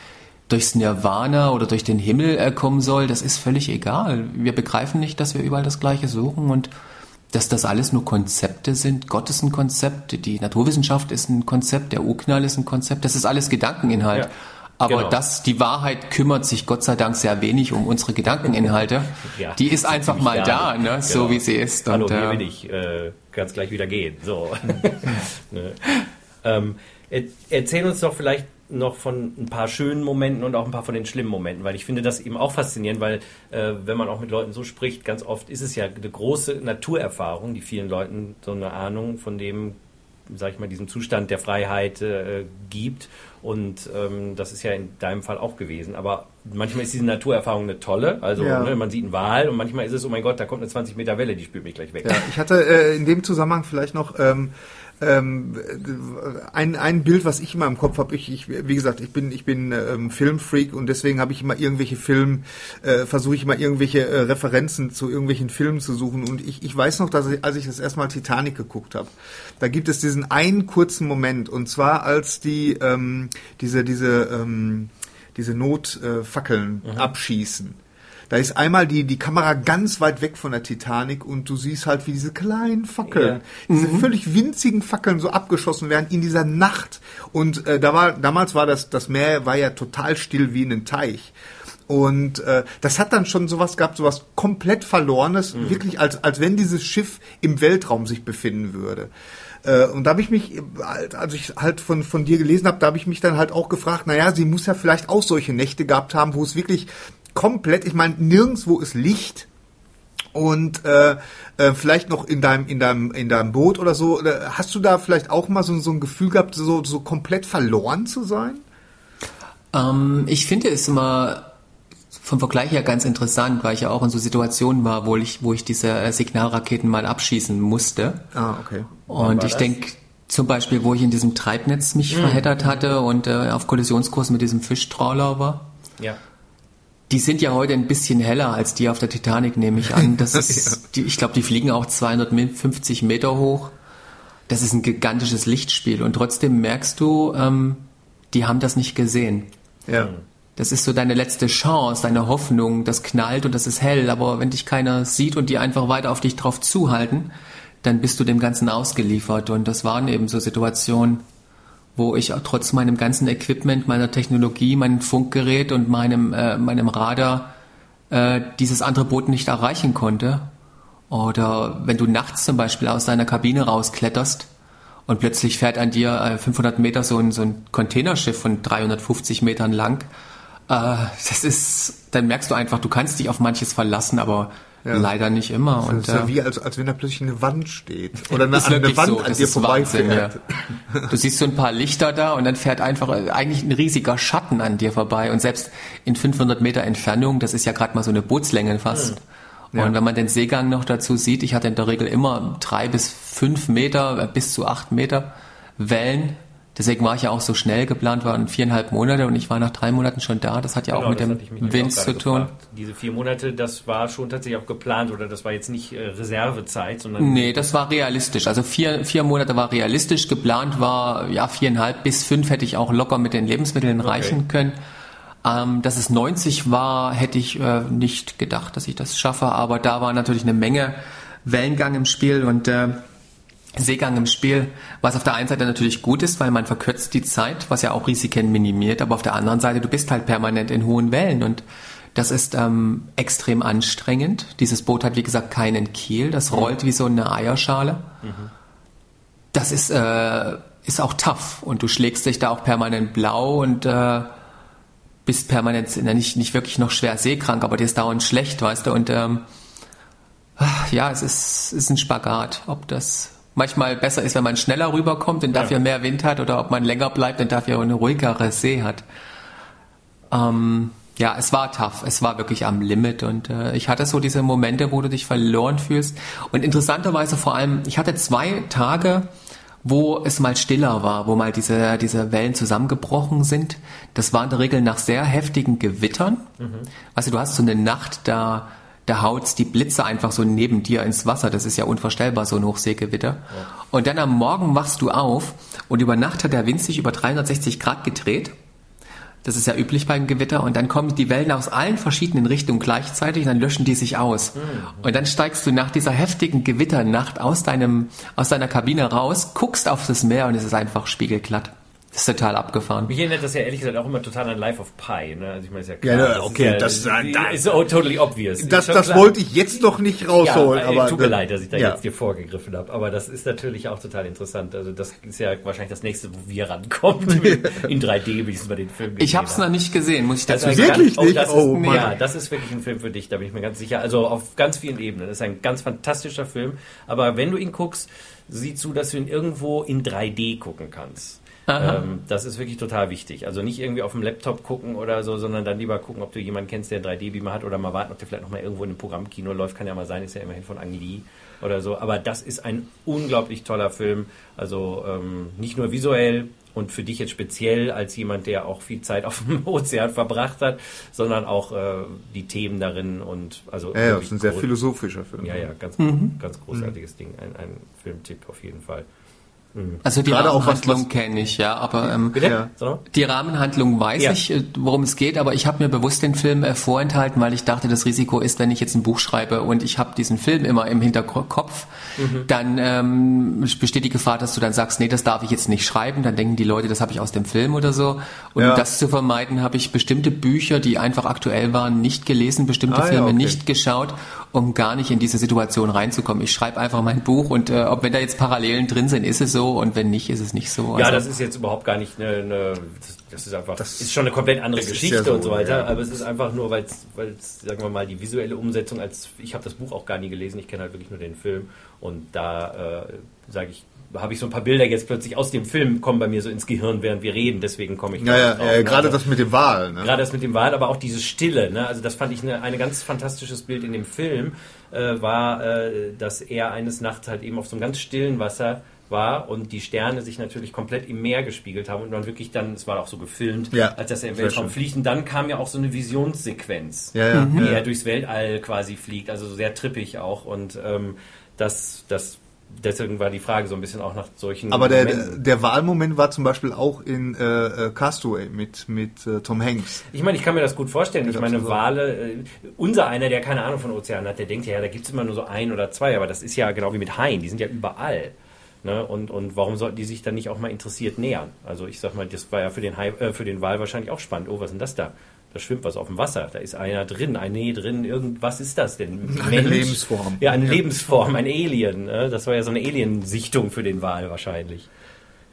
durchs Nirvana oder durch den Himmel äh, kommen soll, das ist völlig egal. Wir begreifen nicht, dass wir überall das Gleiche suchen und dass das alles nur Konzepte sind. Gott ist ein Konzept, die Naturwissenschaft ist ein Konzept, der Urknall ist ein Konzept, das ist alles Gedankeninhalt. Ja, Aber genau. das, die Wahrheit kümmert sich Gott sei Dank sehr wenig um unsere Gedankeninhalte. [laughs] Ja, die ist einfach mal da, nicht. ne? so Genau. wie sie ist. Hallo, Und, hier äh, will ich äh, ganz gleich wieder gehen. So. [laughs] [laughs] ne? ähm, er, erzähl uns doch vielleicht noch von ein paar schönen Momenten und auch ein paar von den schlimmen Momenten, weil ich finde das eben auch faszinierend, weil äh, wenn man auch mit Leuten so spricht, ganz oft ist es ja eine große Naturerfahrung, die vielen Leuten so eine Ahnung von dem, sag ich mal, diesem Zustand der Freiheit äh, gibt. Und ähm, das ist ja in deinem Fall auch gewesen. Aber manchmal ist diese Naturerfahrung eine tolle. Also Ja. ne, man sieht einen Wal und manchmal ist es, oh mein Gott, da kommt eine 20 Meter Welle, die spült mich gleich weg. Ja, ich hatte äh, in dem Zusammenhang vielleicht noch ähm, ähm, ein, ein Bild, was ich immer im Kopf habe. Ich, ich, wie gesagt, ich bin ich bin ähm, Filmfreak und deswegen habe ich immer irgendwelche Filme, äh, versuche ich immer irgendwelche äh, Referenzen zu irgendwelchen Filmen zu suchen. Und ich, ich weiß noch, dass ich, als ich das erstmal Titanic geguckt habe, da gibt es diesen einen kurzen Moment und zwar als die ähm, diese diese ähm, diese Notfackeln äh, abschießen. Da ist einmal die, die Kamera ganz weit weg von der Titanic und du siehst halt, wie diese kleinen Fackeln, diese völlig winzigen Fackeln so abgeschossen werden in dieser Nacht. Und äh, da war, damals war das, das Meer war ja total still wie in einem Teich. Und äh, das hat dann schon sowas gehabt, sowas komplett Verlorenes, wirklich als, als wenn dieses Schiff im Weltraum sich befinden würde. Äh, und da habe ich mich, äh, als ich halt von, von dir gelesen habe, da habe ich mich dann halt auch gefragt, naja, sie muss ja vielleicht auch solche Nächte gehabt haben, wo es wirklich komplett, ich meine, nirgendwo ist Licht und äh, äh, vielleicht noch in deinem in deinem in deinem Boot oder so. Äh, Hast du da vielleicht auch mal so, so ein Gefühl gehabt, so so komplett verloren zu sein? Ähm, ich finde es immer vom Vergleich her ganz interessant, weil ich ja auch in so Situationen war, wo ich, wo ich diese äh, Signalraketen mal abschießen musste. Ah, okay. Und ich denke, zum Beispiel, wo ich in diesem Treibnetz mich verheddert hatte und äh, auf Kollisionskurs mit diesem Fischtrawler war. Ja. Die sind ja heute ein bisschen heller als die auf der Titanic, nehme ich an. Das ist, [laughs] die, ich glaube, die fliegen auch 250 Meter hoch. Das ist ein gigantisches Lichtspiel und trotzdem merkst du, ähm, die haben das nicht gesehen. Ja. Das ist so deine letzte Chance, deine Hoffnung, das knallt und das ist hell, aber wenn dich keiner sieht und die einfach weiter auf dich drauf zuhalten, dann bist du dem Ganzen ausgeliefert und das waren eben so Situationen, wo ich trotz meinem ganzen Equipment, meiner Technologie, meinem Funkgerät und meinem, äh, meinem Radar äh, dieses andere Boot nicht erreichen konnte. Oder wenn du nachts zum Beispiel aus deiner Kabine rauskletterst und plötzlich fährt an dir äh, 500 Meter so ein, so ein Containerschiff von 350 Metern lang, äh, das ist, dann merkst du einfach, du kannst dich auf manches verlassen, aber Ja. leider nicht immer. Das Und ist ja wie, als, als wenn da plötzlich eine Wand steht. Oder eine, eine Wand so, an das dir Wahnsinn, ja. vorbeifährt. Du siehst so ein paar Lichter da und dann fährt einfach äh, eigentlich ein riesiger Schatten an dir vorbei und selbst in 500 Meter Entfernung, das ist ja gerade mal so eine Bootslänge fast. Ja. Und wenn man den Seegang noch dazu sieht, ich hatte in der Regel immer drei bis fünf Meter, äh, bis zu acht Meter Wellen. Deswegen war ich ja auch so schnell geplant, waren viereinhalb Monate und ich war nach drei Monaten schon da. Das hat ja auch Genau, mit das dem auch zu tun. gefragt. Diese vier Monate, das war schon tatsächlich auch geplant oder das war jetzt nicht äh, Reservezeit, sondern Nee, das war realistisch. Also vier, vier Monate war realistisch. Geplant war, ja, viereinhalb bis fünf hätte ich auch locker mit den Lebensmitteln reichen können. Ähm, dass es 90 war, hätte ich äh, nicht gedacht, dass ich das schaffe. Aber da war natürlich eine Menge Wellengang im Spiel und äh, Seegang im Spiel, was auf der einen Seite natürlich gut ist, weil man verkürzt die Zeit, was ja auch Risiken minimiert, aber auf der anderen Seite, du bist halt permanent in hohen Wellen und das ist ähm, extrem anstrengend. Dieses Boot hat, wie gesagt, keinen Kiel, das rollt wie so eine Eierschale. Mhm. Das ist, äh, ist auch tough und du schlägst dich da auch permanent blau und äh, bist permanent, nicht, nicht wirklich noch schwer seekrank, aber dir ist dauernd schlecht, weißt du, und ähm, ja, es ist, ist ein Spagat, ob das manchmal besser ist, wenn man schneller rüberkommt und dafür ja. mehr Wind hat oder ob man länger bleibt und dafür eine ruhigere See hat. Ähm, ja, es war tough, es war wirklich am Limit und äh, ich hatte so diese Momente, wo du dich verloren fühlst und interessanterweise vor allem, ich hatte zwei Tage, wo es mal stiller war, wo mal diese, diese Wellen zusammengebrochen sind. Das war in der Regel nach sehr heftigen Gewittern. Mhm. Also du hast so eine Nacht, da da haut's die Blitze einfach so neben dir ins Wasser. Das ist ja unvorstellbar, so ein Hochseegewitter. Ja. Und dann am Morgen wachst du auf und über Nacht hat der Wind sich über 360 Grad gedreht. Das ist ja üblich beim Gewitter. Und dann kommen die Wellen aus allen verschiedenen Richtungen gleichzeitig und dann löschen die sich aus. Mhm. Und dann steigst du nach dieser heftigen Gewitternacht aus deinem, aus deiner Kabine raus, guckst auf das Meer und es ist einfach spiegelglatt. Das ist total abgefahren. Mich erinnert das ja ehrlich gesagt auch immer total an Life of Pi. Ne? Also ich meine, ist ja klar. Ja, das okay, ist ja, das, das, ist oh, totally obvious. Das, das wollte ich jetzt noch nicht rausholen. Ja, aber tut mir leid, dass ich da ja. jetzt dir vorgegriffen habe. Aber das ist natürlich auch total interessant. Also das ist ja wahrscheinlich das nächste, wo wir rankommen. [laughs] In 3D, wie ich es bei den Filmen gesehen Ich habe es noch nicht gesehen, muss ich dazu sagen. Wirklich ganz, nicht? Oh, das oh, ist, ja, das ist wirklich ein Film für dich, da bin ich mir ganz sicher. Also auf ganz vielen Ebenen. Das ist ein ganz fantastischer Film. Aber wenn du ihn guckst, sieh zu, dass du ihn irgendwo in 3D gucken kannst. Ähm, das ist wirklich total wichtig. Also nicht irgendwie auf dem Laptop gucken oder so, sondern dann lieber gucken, ob du jemanden kennst, der einen 3D-Beamer hat oder mal warten, ob der vielleicht noch mal irgendwo in einem Programmkino läuft. Kann ja mal sein, ist ja immerhin von Ang Lee oder so. Aber das ist ein unglaublich toller Film. Also ähm, nicht nur visuell, und für dich jetzt speziell als jemand, der auch viel Zeit auf dem [laughs] Ozean verbracht hat, sondern auch äh, die Themen darin und also ja, ja das ist ein sehr philosophischer Film. Ja, ja, ganz, mhm. ganz großartiges mhm. Ding, ein, ein Filmtipp auf jeden Fall. Mhm. Also die Gerade Rahmenhandlung kenne ich, ja, aber ähm, ja. die Rahmenhandlung weiß ja. ich, äh, worum es geht, aber ich habe mir bewusst den Film äh, vorenthalten, weil ich dachte, das Risiko ist, wenn ich jetzt ein Buch schreibe und ich habe diesen Film immer im Hinterkopf, mhm. dann ähm, besteht die Gefahr, dass du dann sagst, nee, das darf ich jetzt nicht schreiben, dann denken die Leute, das habe ich aus dem Film oder so. Und ja. um das zu vermeiden, habe ich bestimmte Bücher, die einfach aktuell waren, nicht gelesen, bestimmte ah, Filme okay. nicht geschaut um gar nicht in diese Situation reinzukommen. Ich schreibe einfach mein Buch und äh, ob wenn da jetzt Parallelen drin sind, ist es so und wenn nicht, ist es nicht so. Also ja, das ist jetzt überhaupt gar nicht eine, eine das, das, ist einfach, das ist schon eine komplett andere Geschichte ja so, und so weiter. Ja. Aber es ist einfach nur, weil es, sagen wir mal, die visuelle Umsetzung als, ich habe das Buch auch gar nie gelesen, ich kenne halt wirklich nur den Film und da äh, sage ich habe ich so ein paar Bilder jetzt plötzlich aus dem Film kommen bei mir so ins Gehirn, während wir reden. Deswegen komme ich. Ja, ja, drauf, ja gerade also, das mit dem Wal. Ne? Gerade das mit dem Wal, aber auch diese Stille. Ne? Also das fand ich eine, eine ganz fantastisches Bild in dem Film. Äh, war, äh, dass er eines Nachts halt eben auf so einem ganz stillen Wasser war und die Sterne sich natürlich komplett im Meer gespiegelt haben und man wirklich dann, es war auch so gefilmt, ja, als dass er im Weltraum fliegt. Und dann kam ja auch so eine Visionssequenz, ja, ja, wie er durchs Weltall quasi fliegt, also sehr trippig auch. Und ähm, das, das deswegen war die Frage so ein bisschen auch nach solchen. Aber der, Momenten. der Wahlmoment war zum Beispiel auch in äh, äh, Castaway mit, mit äh, Tom Hanks. Ich meine, ich kann mir das gut vorstellen. Ich, ich meine, Wale, äh, unser einer, der keine Ahnung von Ozeanen hat, der denkt ja, da gibt es immer nur so ein oder zwei, aber das ist ja genau wie mit Haien, die sind ja überall. Ne? Und, und warum sollten die sich dann nicht auch mal interessiert nähern? Also ich sag mal, das war ja für den, Hai, äh, für den Wal wahrscheinlich auch spannend. Oh, was ist denn das da? da schwimmt was auf dem Wasser, da ist einer drin, ein Nee drin, irgendwas ist das denn? Eine Mensch? Lebensform. Ja, eine ja. Lebensform, ein Alien. Ne? Das war ja so eine Alien-Sichtung für den Wal wahrscheinlich.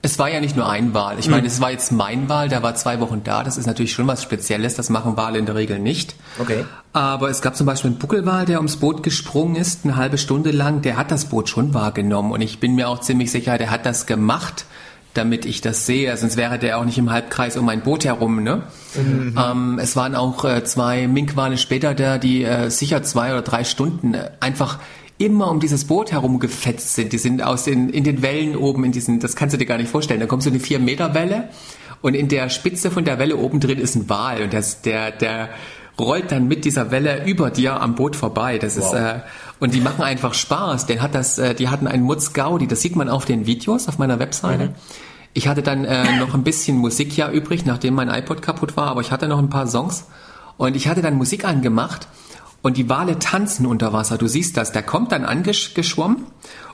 Es war ja nicht nur ein Wal. Ich mhm. meine, es war jetzt mein Wal, der war zwei Wochen da. Das ist natürlich schon was Spezielles. Das machen Wale in der Regel nicht. Okay. Aber es gab zum Beispiel einen Buckelwal, der ums Boot gesprungen ist, eine halbe Stunde lang. Der hat das Boot schon wahrgenommen. Und ich bin mir auch ziemlich sicher, der hat das gemacht, damit ich das sehe. Sonst wäre der auch nicht im Halbkreis um mein Boot herum. Ne? Mhm. Ähm, es waren auch äh, zwei Minkwale später da, die äh, sicher zwei oder drei Stunden äh, einfach immer um dieses Boot herum gefetzt sind. Die sind aus den, in den Wellen oben, in diesen, das kannst du dir gar nicht vorstellen. Da kommt so eine vier Meter Welle und in der Spitze von der Welle oben drin ist ein Wal und das, der, der rollt dann mit dieser Welle über dir am Boot vorbei. Das wow. ist äh, und die machen einfach Spaß. Den hat das, äh, die hatten einen Mutz Gaudi. Das sieht man auf den Videos auf meiner Webseite. Mhm. Ich hatte dann äh, noch ein bisschen Musik ja übrig, nachdem mein iPod kaputt war, aber ich hatte noch ein paar Songs und ich hatte dann Musik angemacht und die Wale tanzen unter Wasser. Du siehst das. Der kommt dann angeschwommen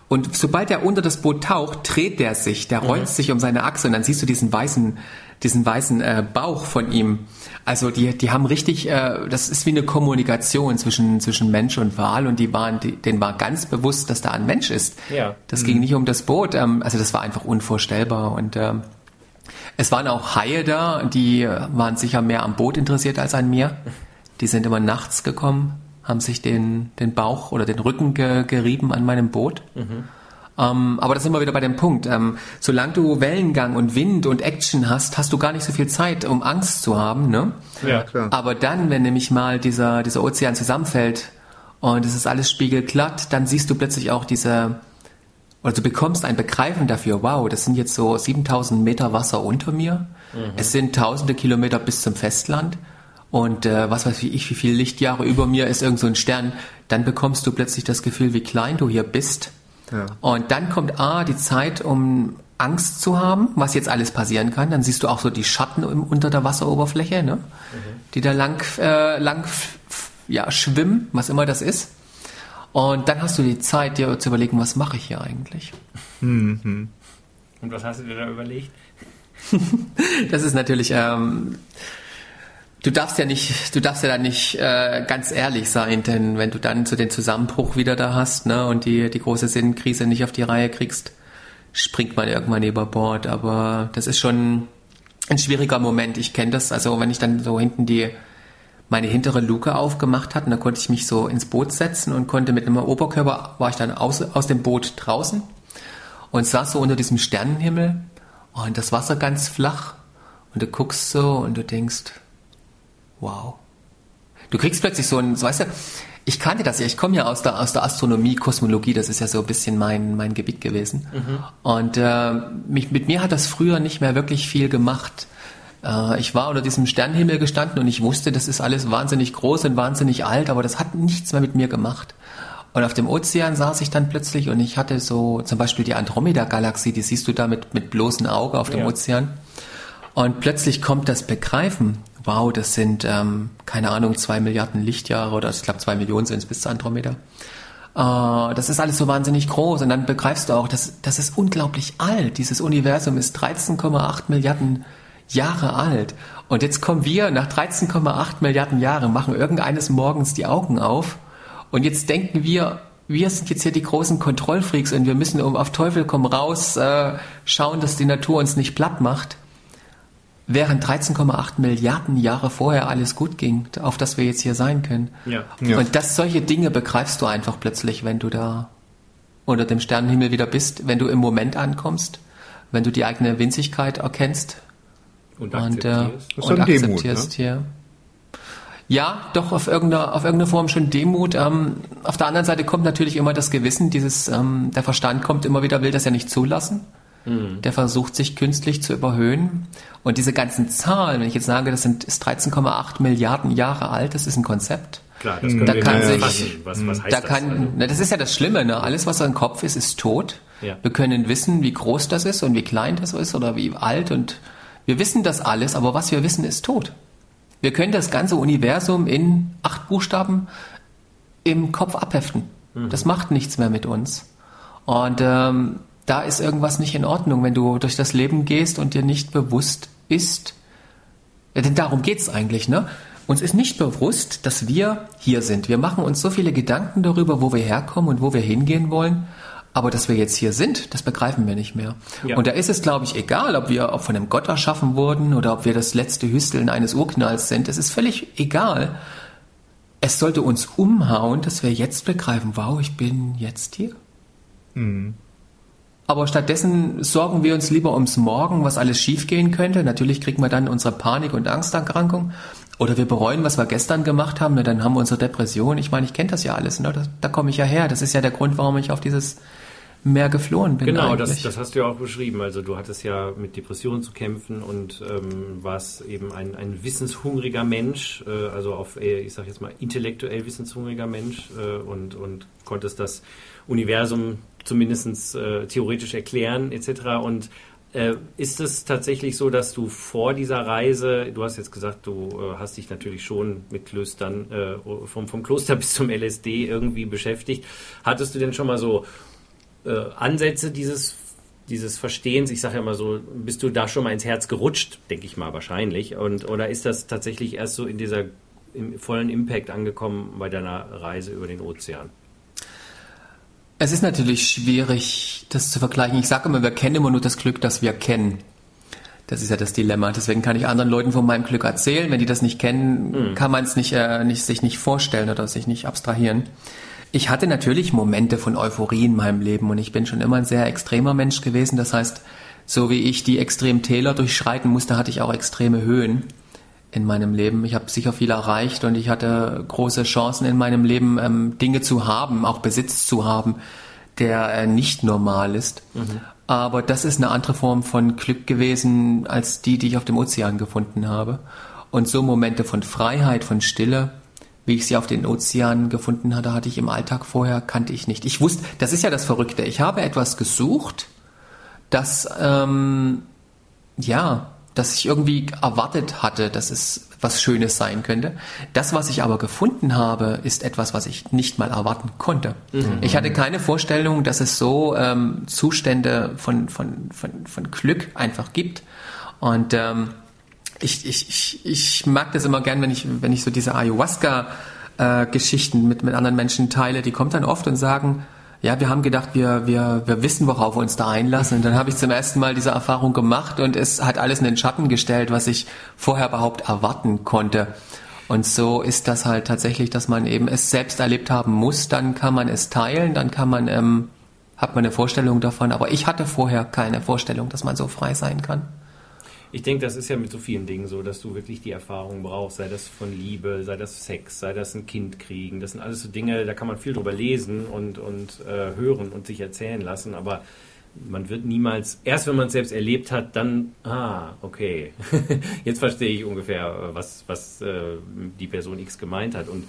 Und sobald er unter das Boot taucht, dreht der sich, der rollt sich um seine Achse und dann siehst du diesen weißen, diesen weißen äh, Bauch von ihm. Also die, die haben richtig, äh, das ist wie eine Kommunikation zwischen, zwischen Mensch und Wal und die waren, die, denen war ganz bewusst, dass da ein Mensch ist. Ja. Das ging nicht um das Boot, ähm, also das war einfach unvorstellbar und ähm, es waren auch Haie da, die waren sicher mehr am Boot interessiert als an mir. Die sind immer nachts gekommen, haben sich den, den Bauch oder den Rücken ge, gerieben an meinem Boot. Ähm, aber da sind wir wieder bei dem Punkt. Ähm, solange du Wellengang und Wind und Action hast, hast du gar nicht so viel Zeit, um Angst zu haben. Ne? Ja, klar. Aber dann, wenn nämlich mal dieser, dieser Ozean zusammenfällt und es ist alles spiegelglatt, dann siehst du plötzlich auch diese, oder du bekommst ein Begreifen dafür, wow, das sind jetzt so 7000 Meter Wasser unter mir. Es sind tausende Kilometer bis zum Festland. Und äh, was weiß ich, wie viele Lichtjahre über mir ist irgend so ein Stern. Dann bekommst du plötzlich das Gefühl, wie klein du hier bist. Ja. Und dann kommt A, die Zeit, um Angst zu haben, was jetzt alles passieren kann. Dann siehst du auch so die Schatten im, unter der Wasseroberfläche, ne? die da lang, äh, lang ja, schwimmen, was immer das ist. Und dann hast du die Zeit, dir zu überlegen, was mache ich hier eigentlich? Und was hast du dir da überlegt? [laughs] Das ist natürlich, ähm, du darfst ja nicht, du darfst ja da nicht äh, ganz ehrlich sein, denn wenn du dann so den Zusammenbruch wieder da hast, ne, und die, die große Sinnkrise nicht auf die Reihe kriegst, springt man irgendwann über Bord. Aber das ist schon ein schwieriger Moment. Ich kenne das, also wenn ich dann so hinten die meine hintere Luke aufgemacht hat, und da konnte ich mich so ins Boot setzen und konnte mit einem Oberkörper, war ich dann aus, aus dem Boot draußen und saß so unter diesem Sternenhimmel und das Wasser ganz flach und du guckst so und du denkst, wow. Du kriegst plötzlich so ein, so, weißt du, ich kannte das ja, ich komme ja aus der, aus der Astronomie, Kosmologie, das ist ja so ein bisschen mein, mein Gebiet gewesen. Und äh, mich, mit mir hat das früher nicht mehr wirklich viel gemacht. Äh, ich war unter diesem Sternenhimmel gestanden und ich wusste, das ist alles wahnsinnig groß und wahnsinnig alt, aber das hat nichts mehr mit mir gemacht. Und auf dem Ozean saß ich dann plötzlich und ich hatte so zum Beispiel die Andromeda-Galaxie, die siehst du da mit, mit bloßem Auge auf dem Ja. Ozean. Und plötzlich kommt das Begreifen, wow, das sind, ähm, keine Ahnung, zwei Milliarden Lichtjahre oder ich glaube zwei Millionen sind es bis zur Andromeda. Äh, das ist alles so wahnsinnig groß und dann begreifst du auch, dass das ist unglaublich alt. Dieses Universum ist 13,8 Milliarden Jahre alt. Und jetzt kommen wir nach 13,8 Milliarden Jahren, machen irgendeines Morgens die Augen auf und jetzt denken wir, wir sind jetzt hier die großen Kontrollfreaks und wir müssen um auf Teufel komm raus äh, schauen, dass die Natur uns nicht platt macht. Während 13,8 Milliarden Jahre vorher alles gut ging, auf das wir jetzt hier sein können. Ja. Ja. Und das solche Dinge begreifst du einfach plötzlich, wenn du da unter dem Sternenhimmel wieder bist, wenn du im Moment ankommst, wenn du die eigene Winzigkeit erkennst Und und, äh, akzeptierst. Ist und dann Demut, akzeptierst hier. Ja, doch auf irgendeiner, auf irgendeiner Form schon Demut. Ähm, auf der anderen Seite kommt natürlich immer das Gewissen, dieses, ähm, der Verstand kommt immer wieder, will das ja nicht zulassen. Der versucht sich künstlich zu überhöhen. Und diese ganzen Zahlen, wenn ich jetzt sage, das sind ist 13,8 Milliarden Jahre alt, das ist ein Konzept. Klar, das können Da wir kann nicht sich- fassen. Was, was heißt da das? kann, Also, na, das ist ja das Schlimme, ne? Alles, was im Kopf ist, ist tot. Ja. Wir können wissen, wie groß das ist und wie klein das ist oder wie alt und wir wissen das alles, aber was wir wissen, ist tot. Wir können das ganze Universum in acht Buchstaben im Kopf abheften. Das macht nichts mehr mit uns. Und ähm, da ist irgendwas nicht in Ordnung, wenn du durch das Leben gehst und dir nicht bewusst ist, ja, denn darum geht's eigentlich, ne? Uns ist nicht bewusst, dass wir hier sind. Wir machen uns so viele Gedanken darüber, wo wir herkommen und wo wir hingehen wollen. Aber dass wir jetzt hier sind, das begreifen wir nicht mehr. Ja. Und da ist es, glaube ich, egal, ob wir ob von einem Gott erschaffen wurden oder ob wir das letzte Hüsteln eines Urknalls sind. Es ist völlig egal. Es sollte uns umhauen, dass wir jetzt begreifen, wow, ich bin jetzt hier. Aber stattdessen sorgen wir uns lieber ums Morgen, was alles schiefgehen könnte. Natürlich kriegen wir dann unsere Panik- und Angsterkrankung. Oder wir bereuen, was wir gestern gemacht haben. Na, dann haben wir unsere Depression. Ich meine, ich kenne das ja alles. Ne? Da, da komme ich ja her. Das ist ja der Grund, warum ich auf dieses Meer geflohen bin. Genau, das, das hast du ja auch beschrieben. Also du hattest ja mit Depressionen zu kämpfen und ähm, warst eben ein, ein wissenshungriger Mensch, äh, also auf, eher, ich sag jetzt mal, intellektuell wissenshungriger Mensch äh, und, und konntest das Universum zumindest äh, theoretisch erklären etc. Und äh, ist es tatsächlich so, dass du vor dieser Reise, du hast jetzt gesagt, du äh, hast dich natürlich schon mit Klöstern, äh, vom, vom Kloster [laughs] bis zum LSD irgendwie beschäftigt. Hattest du denn schon mal so äh, Ansätze dieses dieses Verstehens, ich sage ja immer so, bist du da schon mal ins Herz gerutscht, denke ich mal wahrscheinlich, und oder ist das tatsächlich erst so in dieser im vollen Impact angekommen bei deiner Reise über den Ozean? Es ist natürlich schwierig, das zu vergleichen. Ich sage immer, wir kennen immer nur das Glück, das wir kennen. Das ist ja das Dilemma. Deswegen kann ich anderen Leuten von meinem Glück erzählen. Wenn die das nicht kennen, mhm. kann man es nicht, äh, nicht, sich nicht vorstellen oder sich nicht abstrahieren. Ich hatte natürlich Momente von Euphorie in meinem Leben und ich bin schon immer ein sehr extremer Mensch gewesen. Das heißt, so wie ich die extremen Täler durchschreiten musste, hatte ich auch extreme Höhen in meinem Leben. Ich habe sicher viel erreicht und ich hatte große Chancen in meinem Leben, ähm, Dinge zu haben, auch Besitz zu haben, der äh, nicht normal ist. Mhm. Aber das ist eine andere Form von Glück gewesen als die, die ich auf dem Ozean gefunden habe. Und so Momente von Freiheit, von Stille, wie ich sie auf den Ozean gefunden hatte, hatte ich im Alltag vorher, kannte ich nicht. Ich wusste, das ist ja das Verrückte. Ich habe etwas gesucht, das, ähm, ja, das ich irgendwie erwartet hatte, dass es was Schönes sein könnte. Das, was ich aber gefunden habe, ist etwas, was ich nicht mal erwarten konnte. Mhm. Ich hatte keine Vorstellung, dass es so ähm, Zustände von, von, von, von Glück einfach gibt. Und ähm, ich, ich, ich, ich mag das immer gern, wenn ich, wenn ich so diese Ayahuasca-Geschichten äh, mit, mit anderen Menschen teile. Die kommen dann oft und sagen, ja, wir haben gedacht, wir, wir, wir wissen, worauf wir uns da einlassen. Und dann habe ich zum ersten Mal diese Erfahrung gemacht und es hat alles in den Schatten gestellt, was ich vorher überhaupt erwarten konnte. Und so ist das halt tatsächlich, dass man eben es selbst erlebt haben muss, dann kann man es teilen, dann kann man, ähm, hat man eine Vorstellung davon. Aber ich hatte vorher keine Vorstellung, dass man so frei sein kann. Ich denke, das ist ja mit so vielen Dingen so, dass du wirklich die Erfahrung brauchst, sei das von Liebe, sei das Sex, sei das ein Kind kriegen. Das sind alles so Dinge, da kann man viel drüber lesen und, und äh, hören und sich erzählen lassen, aber man wird niemals, erst wenn man es selbst erlebt hat, dann, ah, okay, [laughs] jetzt verstehe ich ungefähr, was, was äh, die Person X gemeint hat. Und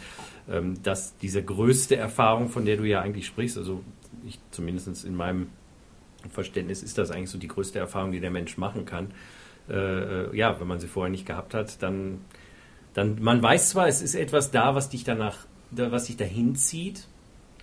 ähm, dass diese größte Erfahrung, von der du ja eigentlich sprichst, also ich zumindest in meinem Verständnis ist das eigentlich so die größte Erfahrung, die der Mensch machen kann, äh, äh, ja, wenn man sie vorher nicht gehabt hat, dann, dann, man weiß zwar, es ist etwas da, was dich danach, was dich dahin zieht.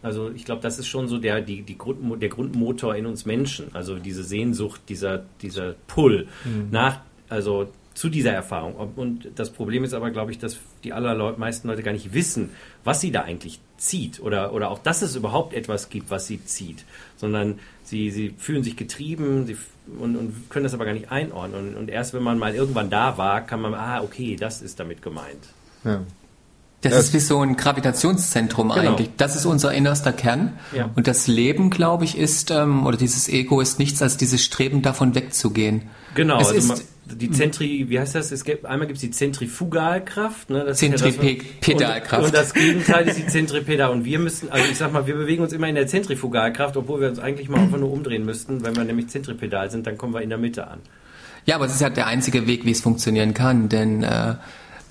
Also ich glaube, das ist schon so der, die, die Grund, der Grundmotor in uns Menschen. Also diese Sehnsucht, dieser, dieser Pull mhm. nach, also zu dieser Erfahrung. Und das Problem ist aber, glaube ich, dass die allermeisten Leute gar nicht wissen, was sie da eigentlich zieht oder, oder auch, dass es überhaupt etwas gibt, was sie zieht, sondern sie, sie fühlen sich getrieben sie, und, und können das aber gar nicht einordnen. Und, und erst wenn man mal irgendwann da war, kann man, ah, okay, das ist damit gemeint. Ja. Das, das ist wie so ein Gravitationszentrum genau. eigentlich. Das ist unser innerster Kern. Ja. Und das Leben, glaube ich, ist, ähm, oder dieses Ego ist nichts als dieses Streben davon wegzugehen. Genau. Es also ist, die Zentri, wie heißt das? Es gibt, einmal gibt es die Zentrifugalkraft. Ne? Das Zentripedalkraft. Ja und, und, das Gegenteil ist die Zentripedal. Und wir müssen, also ich sag mal, wir bewegen uns immer in der Zentrifugalkraft, obwohl wir uns eigentlich mal einfach nur umdrehen müssten. Wenn wir nämlich Zentripedal sind, dann kommen wir in der Mitte an. Ja, aber es ist ja der einzige Weg, wie es funktionieren kann, denn äh,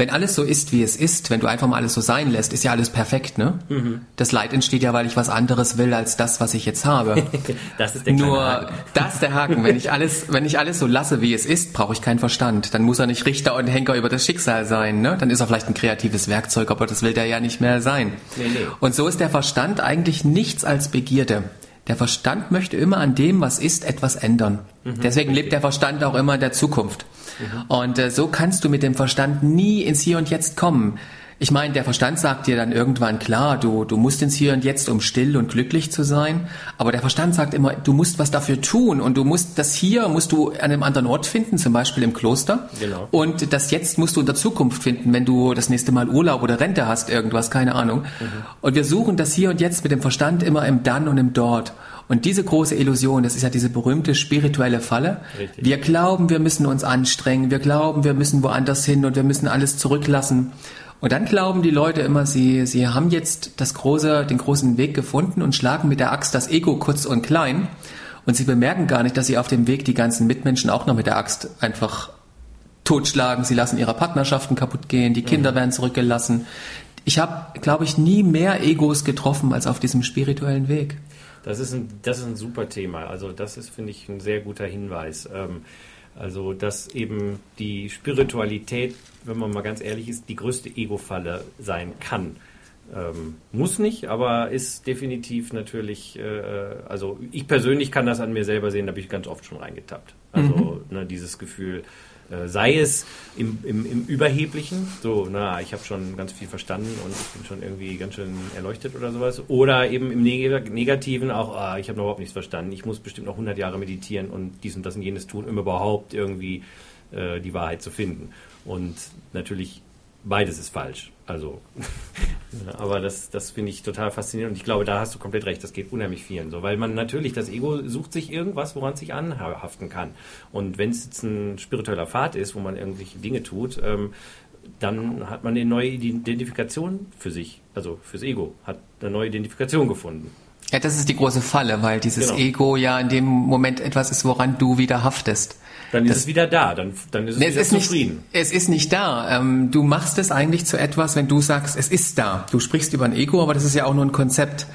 wenn alles so ist, wie es ist, wenn du einfach mal alles so sein lässt, ist ja alles perfekt, ne? Mhm. Das Leid entsteht ja, weil ich was anderes will als das, was ich jetzt habe. [laughs] das ist der Nur, Haken. das ist der Haken. Wenn ich alles, wenn ich alles so lasse, wie es ist, brauche ich keinen Verstand. Dann muss er nicht Richter und Henker über das Schicksal sein, ne? Dann ist er vielleicht ein kreatives Werkzeug, aber das will der ja nicht mehr sein. Nee, nee. Und so ist der Verstand eigentlich nichts als Begierde. Der Verstand möchte immer an dem, was ist, etwas ändern. Mhm, Deswegen lebt der Verstand auch immer in der Zukunft. Mhm. Und äh, so kannst du mit dem Verstand nie ins Hier und Jetzt kommen. Ich meine, der Verstand sagt dir dann irgendwann klar, du, du musst ins Hier und Jetzt, um still und glücklich zu sein. Aber der Verstand sagt immer, du musst was dafür tun und du musst das Hier musst du an einem anderen Ort finden, zum Beispiel im Kloster. Genau. Und das Jetzt musst du in der Zukunft finden, wenn du das nächste Mal Urlaub oder Rente hast, irgendwas, keine Ahnung. Mhm. Und wir suchen das Hier und Jetzt mit dem Verstand immer im Dann und im Dort. Und diese große Illusion, das ist ja diese berühmte spirituelle Falle. Richtig. Wir glauben, wir müssen uns anstrengen, wir glauben, wir müssen woanders hin und wir müssen alles zurücklassen. Und dann glauben die Leute immer, sie, sie haben jetzt das große, den großen Weg gefunden und schlagen mit der Axt das Ego kurz und klein. Und sie bemerken gar nicht, dass sie auf dem Weg die ganzen Mitmenschen auch noch mit der Axt einfach totschlagen. Sie lassen ihre Partnerschaften kaputt gehen, die Kinder mhm. werden zurückgelassen. Ich habe, glaube ich, nie mehr Egos getroffen als auf diesem spirituellen Weg. Das ist ein, das ist ein super Thema. Also das ist, finde ich, ein sehr guter Hinweis. Ähm, also dass eben die Spiritualität, wenn man mal ganz ehrlich ist, die größte Ego-Falle sein kann. Ähm, muss nicht, aber ist definitiv natürlich, äh, also ich persönlich kann das an mir selber sehen, da bin ich ganz oft schon reingetappt. Also mhm. ne, dieses Gefühl, äh, sei es im, im, im Überheblichen, so, na, ich habe schon ganz viel verstanden und ich bin schon irgendwie ganz schön erleuchtet oder sowas, oder eben im Neg Negativen auch, ah, ich habe noch überhaupt nichts verstanden, ich muss bestimmt noch 100 Jahre meditieren und dies und das und jenes tun, um überhaupt irgendwie äh, die Wahrheit zu finden. Und natürlich beides ist falsch. Also, [laughs] aber das, das finde ich total faszinierend und ich glaube, da hast du komplett recht, das geht unheimlich vielen so, weil man natürlich, das Ego sucht sich irgendwas, woran es sich anhaften kann. Und wenn es jetzt ein spiritueller Pfad ist, wo man irgendwelche Dinge tut, ähm, dann hat man eine neue Identifikation für sich, also fürs Ego, hat eine neue Identifikation gefunden. Ja, das ist die große Falle, weil dieses genau. Ego ja in dem Moment etwas ist, woran du wieder haftest. Dann ist das, es wieder da, dann, dann ist es nee, wieder es ist zufrieden. Nicht, es ist nicht da. Ähm, du machst es eigentlich zu etwas, wenn du sagst, es ist da. Du sprichst über ein Ego, aber das ist ja auch nur ein Konzept.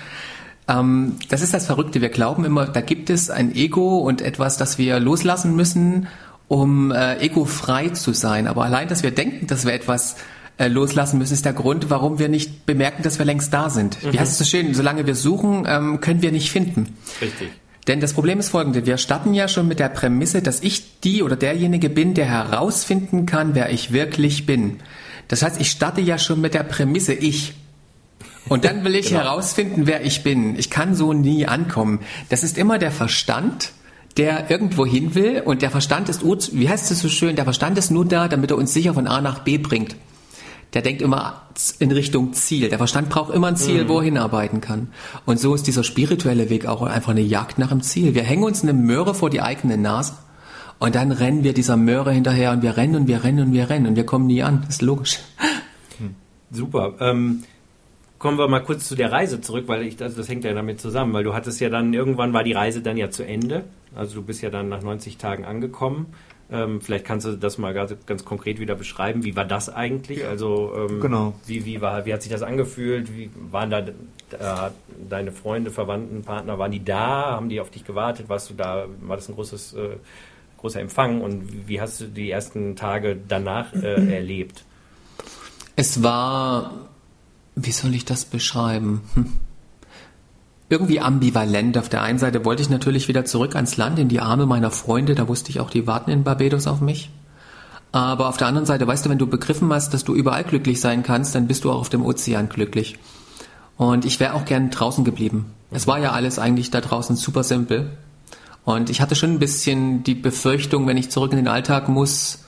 Ähm, das ist das Verrückte. Wir glauben immer, da gibt es ein Ego und etwas, das wir loslassen müssen, um äh, egofrei zu sein. Aber allein, dass wir denken, dass wir etwas äh, loslassen müssen, ist der Grund, warum wir nicht bemerken, dass wir längst da sind. Mhm. Wie heißt es so schön? Solange wir suchen, ähm, können wir nicht finden. Richtig. Denn das Problem ist folgende. Wir starten ja schon mit der Prämisse, dass ich die oder derjenige bin, der herausfinden kann, wer ich wirklich bin. Das heißt, ich starte ja schon mit der Prämisse ich. Und dann will ich [laughs] genau. herausfinden, wer ich bin. Ich kann so nie ankommen. Das ist immer der Verstand, der irgendwo hin will. Und der Verstand ist, wie heißt es so schön, der Verstand ist nur da, damit er uns sicher von A nach B bringt der denkt immer in Richtung Ziel. Der Verstand braucht immer ein Ziel, mhm. wo er hinarbeiten kann. Und so ist dieser spirituelle Weg auch einfach eine Jagd nach dem Ziel. Wir hängen uns eine Möhre vor die eigene Nase und dann rennen wir dieser Möhre hinterher und wir rennen und wir rennen und wir rennen und wir kommen nie an. Das ist logisch. Hm. Super. Ähm, kommen wir mal kurz zu der Reise zurück, weil ich, also das hängt ja damit zusammen, weil du hattest ja dann, irgendwann war die Reise dann ja zu Ende. Also du bist ja dann nach 90 Tagen angekommen. Ähm, vielleicht kannst du das mal ganz, ganz, konkret wieder beschreiben. Wie war das eigentlich? Ja, also ähm, genau. wie, wie, war, wie hat sich das angefühlt? Wie waren da äh, deine Freunde, Verwandten, Partner, waren die da? Haben die auf dich gewartet? Warst du da? War das ein großes, äh, großer Empfang? Und wie hast du die ersten Tage danach äh, [clears throat] erlebt? Es war, wie soll ich das beschreiben? Hm irgendwie ambivalent. Auf der einen Seite wollte ich natürlich wieder zurück ans Land, in die Arme meiner Freunde, da wusste ich auch, die warten in Barbados auf mich. Aber auf der anderen Seite, weißt du, wenn du begriffen hast, dass du überall glücklich sein kannst, dann bist du auch auf dem Ozean glücklich. Und ich wäre auch gern draußen geblieben. Es war ja alles eigentlich da draußen super simpel. Und ich hatte schon ein bisschen die Befürchtung, wenn ich zurück in den Alltag muss,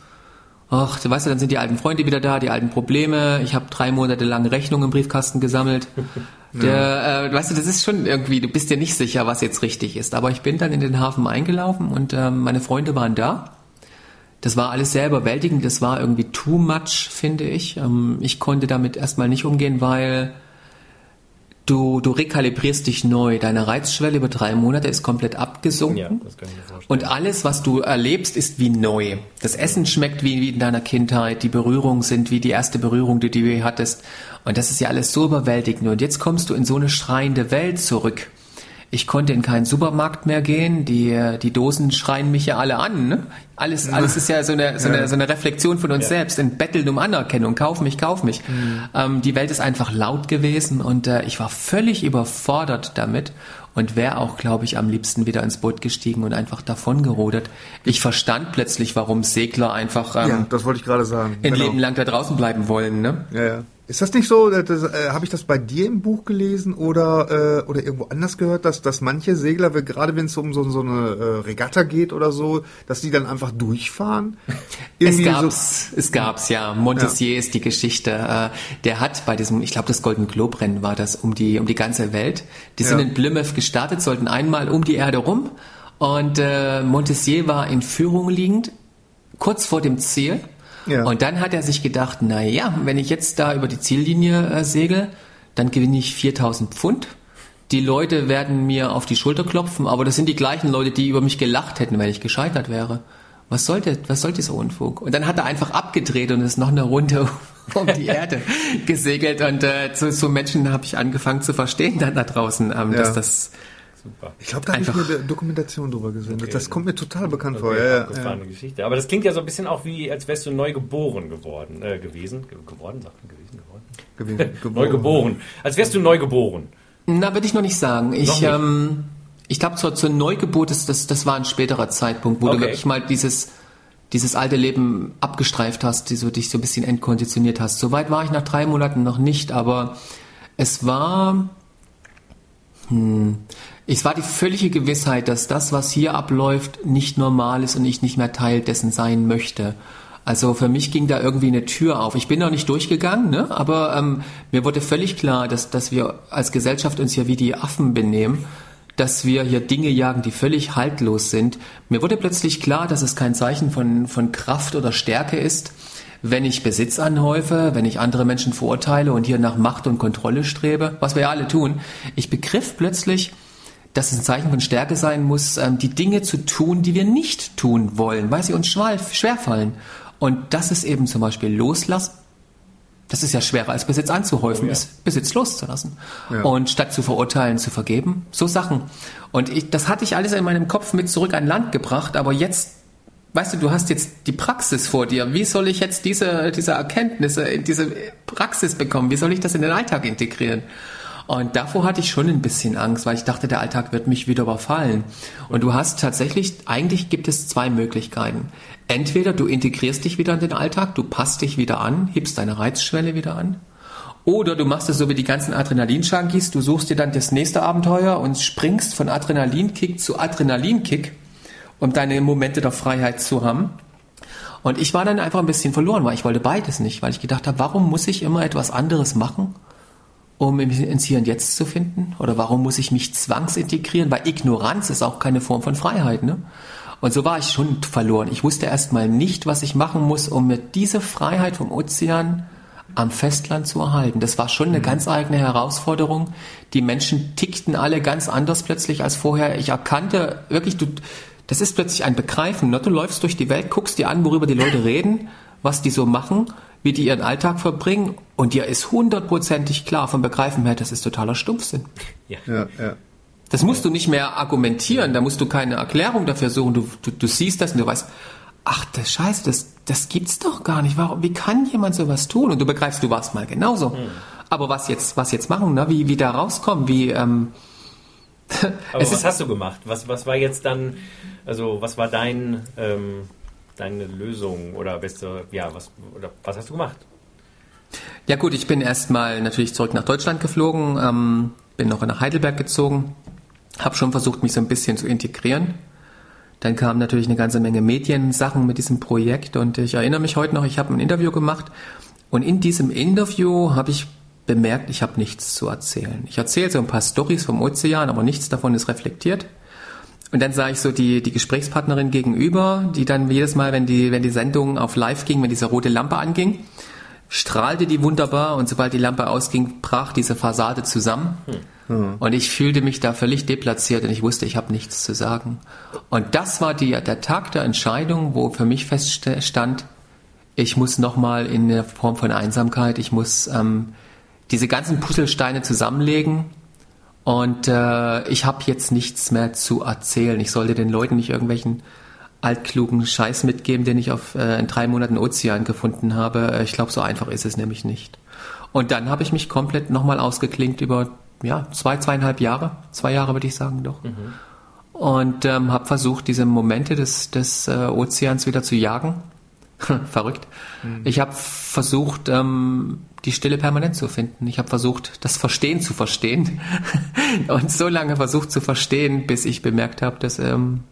ach, du weißt ja, dann sind die alten Freunde wieder da, die alten Probleme. Ich habe drei Monate lang Rechnungen im Briefkasten gesammelt. [laughs] Der, äh, weißt du, das ist schon irgendwie, du bist dir nicht sicher, was jetzt richtig ist. Aber ich bin dann in den Hafen eingelaufen und äh, meine Freunde waren da. Das war alles sehr überwältigend, das war irgendwie too much, finde ich. Ähm, ich konnte damit erstmal nicht umgehen, weil du, du rekalibrierst dich neu. Deine Reizschwelle über drei Monate ist komplett abgesunken. Ja, das kann ich mir vorstellen. Und alles, was du erlebst, ist wie neu. Das Essen schmeckt wie, wie in deiner Kindheit, die Berührungen sind wie die erste Berührung, die du je hattest. Und das ist ja alles so überwältigend. Und jetzt kommst du in so eine schreiende Welt zurück. Ich konnte in keinen Supermarkt mehr gehen. Die, die Dosen schreien mich ja alle an. Ne? Alles, alles ist ja so eine, so eine, so eine Reflexion von uns ja. selbst, ein Betteln um Anerkennung. Kauf mich, kauf mich. Mhm. Ähm, die Welt ist einfach laut gewesen und äh, ich war völlig überfordert damit und wäre auch, glaube ich, am liebsten wieder ins Boot gestiegen und einfach davon gerodert. Ich verstand plötzlich, warum Segler einfach ähm, ja, das wollte ich gerade sagen. ein genau. Leben lang da draußen bleiben wollen. Ne? Ja, ja. Ist das nicht so, äh, habe ich das bei dir im Buch gelesen oder, äh, oder irgendwo anders gehört, dass, dass manche Segler, gerade wenn es um so, so eine äh, Regatta geht oder so, dass die dann einfach durchfahren? [laughs] Irgendwie es gab's, so es gab's ja. Montessier ja. ist die Geschichte. Äh, der hat bei diesem, ich glaube das Golden Globe Rennen war das, um die, um die ganze Welt. Die sind ja. in Plymouth gestartet, sollten einmal um die Erde rum und äh, Montessier war in Führung liegend, kurz vor dem Ziel ja. Und dann hat er sich gedacht, na ja, wenn ich jetzt da über die Ziellinie äh, segel, dann gewinne ich 4000 Pfund. Die Leute werden mir auf die Schulter klopfen, aber das sind die gleichen Leute, die über mich gelacht hätten, wenn ich gescheitert wäre. Was sollte, was soll dieser Unfug? Und dann hat er einfach abgedreht und ist noch eine Runde [laughs] um die Erde gesegelt. Und äh, zu, zu Menschen habe ich angefangen zu verstehen dann da draußen, ähm, ja. dass das Super. Ich glaube, da habe ich eine Dokumentation drüber gesehen. Okay. Das kommt mir total bekannt okay, vor. Ja, ja, Geschichte. Aber das klingt ja so ein bisschen auch wie, als wärst du neu geboren geworden, äh, gewesen, Ge geworden, sagt man gewesen, geworden. Gewesen, [laughs] geboren. neu geboren. Als wärst du neu geboren. Na, würde ich noch nicht sagen. Ich, nicht. ähm, ich glaube, zur, zur Neugeburt, ist das, das war ein späterer Zeitpunkt, wo okay. du wirklich mal dieses, dieses alte Leben abgestreift hast, die so, dich so ein bisschen entkonditioniert hast. Soweit war ich nach drei Monaten noch nicht, aber es war, hm, es war die völlige Gewissheit, dass das, was hier abläuft, nicht normal ist und ich nicht mehr Teil dessen sein möchte. Also für mich ging da irgendwie eine Tür auf. Ich bin noch nicht durchgegangen, ne? aber ähm, mir wurde völlig klar, dass, dass wir als Gesellschaft uns hier wie die Affen benehmen, dass wir hier Dinge jagen, die völlig haltlos sind. Mir wurde plötzlich klar, dass es kein Zeichen von, von Kraft oder Stärke ist, wenn ich Besitz anhäufe, wenn ich andere Menschen verurteile und hier nach Macht und Kontrolle strebe, was wir ja alle tun. Ich begriff plötzlich, dass es ein Zeichen von Stärke sein muss, ähm, die Dinge zu tun, die wir nicht tun wollen, weil sie uns schwerfallen. Und das ist eben zum Beispiel Loslassen. Das ist ja schwerer als Besitz anzuhäufen, oh ja. ist Besitz loszulassen. Ja. Und statt zu verurteilen, zu vergeben. So Sachen. Und ich, das hatte ich alles in meinem Kopf mit zurück an Land gebracht, aber jetzt, weißt du, du hast jetzt die Praxis vor dir. Wie soll ich jetzt diese, diese Erkenntnisse in diese Praxis bekommen? Wie soll ich das in den Alltag integrieren? Und davor hatte ich schon ein bisschen Angst, weil ich dachte, der Alltag wird mich wieder überfallen. Und du hast tatsächlich, eigentlich gibt es zwei Möglichkeiten. Entweder du integrierst dich wieder in den Alltag, du passt dich wieder an, hebst deine Reizschwelle wieder an. Oder du machst es so wie die ganzen Adrenalin-Junkies, du suchst dir dann das nächste Abenteuer und springst von Adrenalinkick zu Adrenalinkick, um deine Momente der Freiheit zu haben. Und ich war dann einfach ein bisschen verloren, weil ich wollte beides nicht, weil ich gedacht habe, warum muss ich immer etwas anderes machen, um ins Hier und Jetzt zu finden? Oder warum muss ich mich zwangsintegrieren? Weil Ignoranz ist auch keine Form von Freiheit, ne? Und so war ich schon verloren. Ich wusste erstmal nicht, was ich machen muss, um mir diese Freiheit vom Ozean am Festland zu erhalten. Das war schon eine mhm. ganz eigene Herausforderung. Die Menschen tickten alle ganz anders plötzlich als vorher. Ich erkannte wirklich, du, das ist plötzlich ein Begreifen. Ne? Du läufst durch die Welt, guckst dir an, worüber die Leute reden, was die so machen, wie die ihren Alltag verbringen und dir ist hundertprozentig klar vom Begreifen her, das ist totaler Stumpfsinn. Ja, ja. ja. Das musst du nicht mehr argumentieren, da musst du keine Erklärung dafür suchen. Du, du, du siehst das und du weißt, ach, das Scheiße, das, das gibt's doch gar nicht. Warum, wie kann jemand sowas tun? Und du begreifst, du warst mal genauso. Hm. Aber was jetzt, was jetzt machen, ne? wie, wie da rauskommen, wie, ähm, [laughs] Aber was hast du gemacht? Was, was war jetzt dann, also was war dein, ähm, deine Lösung oder beste, ja, was, oder was hast du gemacht? Ja gut, ich bin erstmal natürlich zurück nach Deutschland geflogen, ähm, bin noch nach Heidelberg gezogen, habe schon versucht, mich so ein bisschen zu integrieren. Dann kam natürlich eine ganze Menge Mediensachen mit diesem Projekt und ich erinnere mich heute noch, ich habe ein Interview gemacht und in diesem Interview habe ich bemerkt, ich habe nichts zu erzählen. Ich erzähle so ein paar Stories vom Ozean, aber nichts davon ist reflektiert. Und dann sah ich so die, die Gesprächspartnerin gegenüber, die dann jedes Mal, wenn die, wenn die Sendung auf live ging, wenn diese rote Lampe anging, strahlte die wunderbar und sobald die Lampe ausging, brach diese Fassade zusammen. Hm. Und ich fühlte mich da völlig deplatziert und ich wusste, ich habe nichts zu sagen. Und das war die, der Tag der Entscheidung, wo für mich feststand, ich muss nochmal in der Form von Einsamkeit, ich muss ähm, diese ganzen Puzzlesteine zusammenlegen und äh, ich habe jetzt nichts mehr zu erzählen. Ich sollte den Leuten nicht irgendwelchen altklugen Scheiß mitgeben, den ich auf äh, in drei Monaten Ozean gefunden habe. Äh, ich glaube, so einfach ist es nämlich nicht. Und dann habe ich mich komplett nochmal ausgeklinkt über ja, zwei, zweieinhalb Jahre, zwei Jahre würde ich sagen doch. Mhm. Und ähm, habe versucht, diese Momente des, des äh, Ozeans wieder zu jagen. [laughs] Verrückt. Mhm. Ich habe versucht, ähm, die Stille permanent zu finden. Ich habe versucht, das Verstehen zu verstehen. [laughs] und so lange versucht zu verstehen, bis ich bemerkt habe, dass ähm,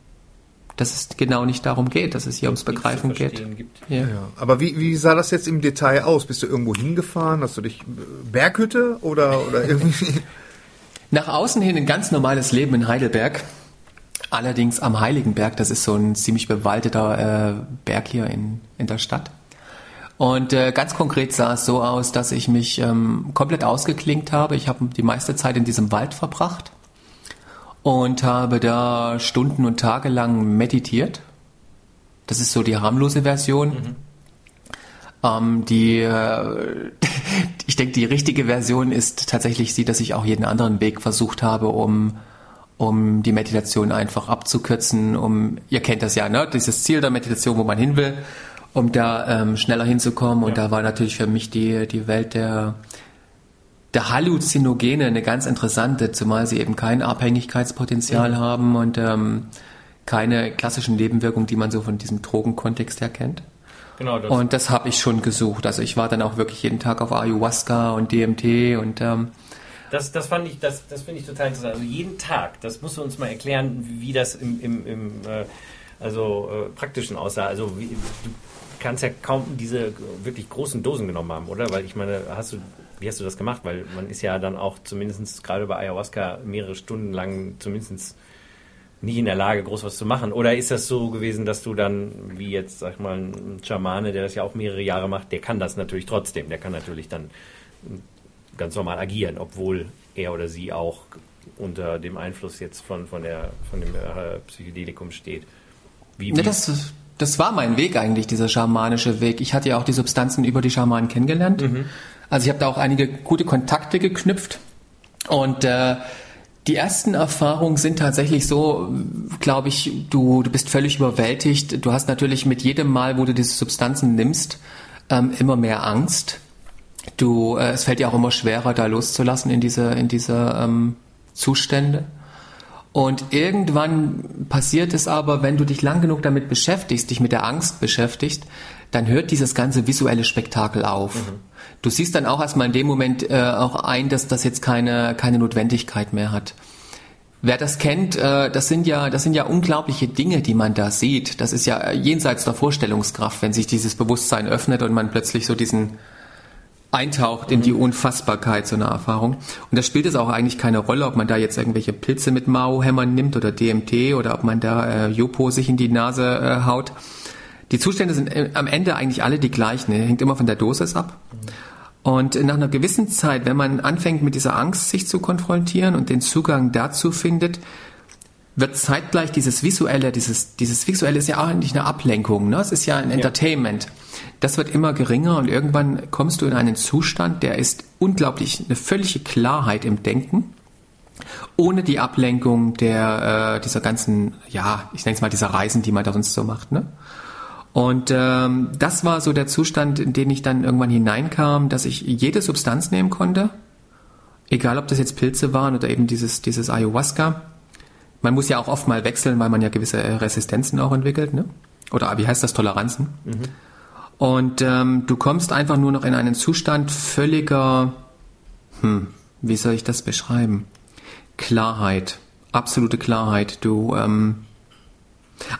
dass es genau nicht darum geht, dass es hier ums Begreifen geht. Ja. Ja. Aber wie, wie sah das jetzt im Detail aus? Bist du irgendwo hingefahren? Hast du dich äh, Berghütte oder, oder [laughs] irgendwie? Nach außen hin ein ganz normales Leben in Heidelberg. Allerdings am Heiligenberg, das ist so ein ziemlich bewaldeter äh, Berg hier in, in der Stadt. Und äh, ganz konkret sah es so aus, dass ich mich ähm, komplett ausgeklinkt habe. Ich habe die meiste Zeit in diesem Wald verbracht und habe da Stunden und Tage lang meditiert. Das ist so die harmlose Version. Mhm. Ähm, die, äh, [laughs] ich denke, die richtige Version ist tatsächlich sie, dass ich auch jeden anderen Weg versucht habe, um, um die Meditation einfach abzukürzen, um, ihr kennt das ja, ne, dieses Ziel der Meditation, wo man hin will, um da ähm, schneller hinzukommen. Und ja. da war natürlich für mich die, die Welt der, der Halluzinogene eine ganz interessante, zumal sie eben kein Abhängigkeitspotenzial mhm. haben und ähm, keine klassischen Nebenwirkungen, die man so von diesem Drogenkontext her kennt. Genau, das und das habe ich schon gesucht. Also ich war dann auch wirklich jeden Tag auf Ayahuasca und DMT und ähm, das, das fand ich, das, das finde ich total interessant. Also jeden Tag, das musst du uns mal erklären, wie das im, im, im äh, also äh, praktischen aussah. Also wie, kannst ja kaum diese wirklich großen Dosen genommen haben, oder? Weil ich meine, hast du, wie hast du das gemacht? Weil man ist ja dann auch zumindest gerade bei Ayahuasca mehrere Stunden lang zumindest nicht in der Lage, groß was zu machen? Oder ist das so gewesen, dass du dann, wie jetzt, sag ich mal, ein Schamane, der das ja auch mehrere Jahre macht, der kann das natürlich trotzdem, der kann natürlich dann ganz normal agieren, obwohl er oder sie auch unter dem Einfluss jetzt von, von, der, von dem äh, Psychedelikum steht. Wie, wie? Ja, das, das war mein Weg eigentlich, dieser schamanische Weg. Ich hatte ja auch die Substanzen über die Schamanen kennengelernt. Mhm. Also ich habe da auch einige gute Kontakte geknüpft und äh, die ersten Erfahrungen sind tatsächlich so, glaube ich, du, du bist völlig überwältigt. Du hast natürlich mit jedem Mal, wo du diese Substanzen nimmst, ähm, immer mehr Angst. Du, äh, es fällt dir auch immer schwerer, da loszulassen in diese, in diese ähm, Zustände. Und irgendwann passiert es aber, wenn du dich lang genug damit beschäftigst, dich mit der Angst beschäftigst, dann hört dieses ganze visuelle Spektakel auf. Mhm. Du siehst dann auch erstmal in dem Moment äh, auch ein, dass das jetzt keine, keine Notwendigkeit mehr hat. Wer das kennt, äh, das sind ja, das sind ja unglaubliche Dinge, die man da sieht. Das ist ja jenseits der Vorstellungskraft, wenn sich dieses Bewusstsein öffnet und man plötzlich so diesen eintaucht in die. Unfassbarkeit so einer Erfahrung. Und da spielt es auch eigentlich keine Rolle, ob man da jetzt irgendwelche Pilze mit Mao-Hämmern nimmt oder DMT oder ob man da äh, Jopo sich in die Nase äh, haut. Die Zustände sind äh, am Ende eigentlich alle die gleichen. Hängt immer von der Dosis ab. Und nach einer gewissen Zeit, wenn man anfängt mit dieser Angst sich zu konfrontieren und den Zugang dazu findet, wird zeitgleich dieses visuelle, dieses, dieses visuelle ist ja auch eigentlich eine Ablenkung, ne? Es ist ja ein Entertainment. Ja. Das wird immer geringer und irgendwann kommst du in einen Zustand, der ist unglaublich, eine völlige Klarheit im Denken, ohne die Ablenkung der, äh, dieser ganzen, ja, ich nenne es mal dieser Reisen, die man da sonst so macht, ne? Und ähm, das war so der Zustand, in den ich dann irgendwann hineinkam, dass ich jede Substanz nehmen konnte, egal ob das jetzt Pilze waren oder eben dieses, dieses Ayahuasca. Man muss ja auch oft mal wechseln, weil man ja gewisse Resistenzen auch entwickelt, ne? Oder wie heißt das, Toleranzen? Mhm. Und ähm, du kommst einfach nur noch in einen Zustand völliger, hm, wie soll ich das beschreiben? Klarheit, absolute Klarheit. Du ähm,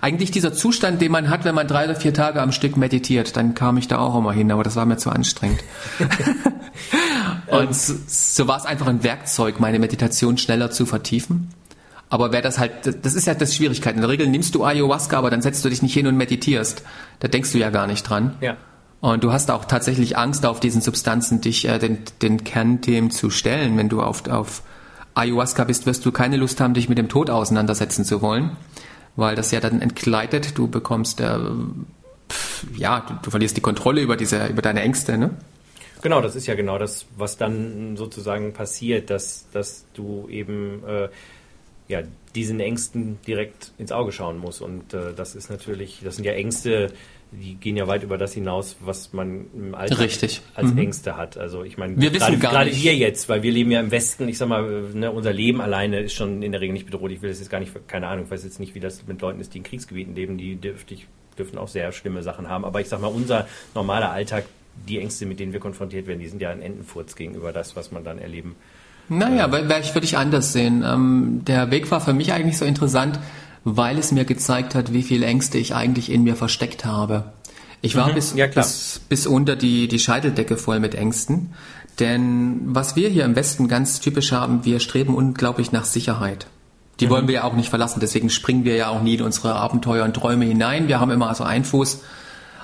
eigentlich dieser Zustand, den man hat, wenn man drei oder vier Tage am Stück meditiert, dann kam ich da auch immer hin, aber das war mir zu anstrengend. [laughs] [laughs] und so, so war es einfach ein Werkzeug, meine Meditation schneller zu vertiefen. Aber wer das halt, das ist ja das Schwierigkeit. In der Regel nimmst du Ayahuasca, aber dann setzt du dich nicht hin und meditierst. Da denkst du ja gar nicht dran. Ja. Und du hast auch tatsächlich Angst, auf diesen Substanzen dich äh, den, den Kernthemen zu stellen. Wenn du auf, auf Ayahuasca bist, wirst du keine Lust haben, dich mit dem Tod auseinandersetzen zu wollen weil das ja dann entgleitet. Du bekommst, äh, pf, ja, du, du, verlierst die Kontrolle über diese, über deine Ängste, ne? Genau, das ist ja genau das, was dann sozusagen passiert, dass, dass du eben äh, ja, diesen Ängsten direkt ins Auge schauen musst. Und äh, das ist natürlich, das sind ja Ängste, die gehen ja weit über das hinaus, was man im Alltag Richtig. als mhm. Ängste hat. Also ich meine, wir gerade, gerade wir jetzt, weil wir leben ja im Westen, ich sag mal, ne, unser Leme alleine ist schon in der Regel nicht bedroht. Ich will das jetzt gar nicht, keine Ahnung, ich weiß jetzt nicht, wie das mit Leuten ist, die in Kriegsgebieten leben, die dürfte ich, dürfen auch sehr schlimme Sachen haben. Aber ich sag mal, unser normaler Alltag, die Ängste, mit denen wir konfrontiert werden, die sind ja ein Entenfurz gegenüber das, was man dann erleben. Naja, äh, weil, ich würde ich anders sehen. Ähm, der Weg war für mich eigentlich so interessant, weil es mir gezeigt hat, wie viele Ängste ich eigentlich in mir versteckt habe. Ich war mhm, bis, ja, bis, bis unter die, die Scheiteldecke voll mit Ängsten. Denn was wir hier im Westen ganz typisch haben, wir streben unglaublich nach Sicherheit. Die mhm. wollen wir ja auch nicht verlassen, deswegen springen wir ja auch nie in unsere Abenteuer und Träume hinein. Wir haben immer also einen Fuß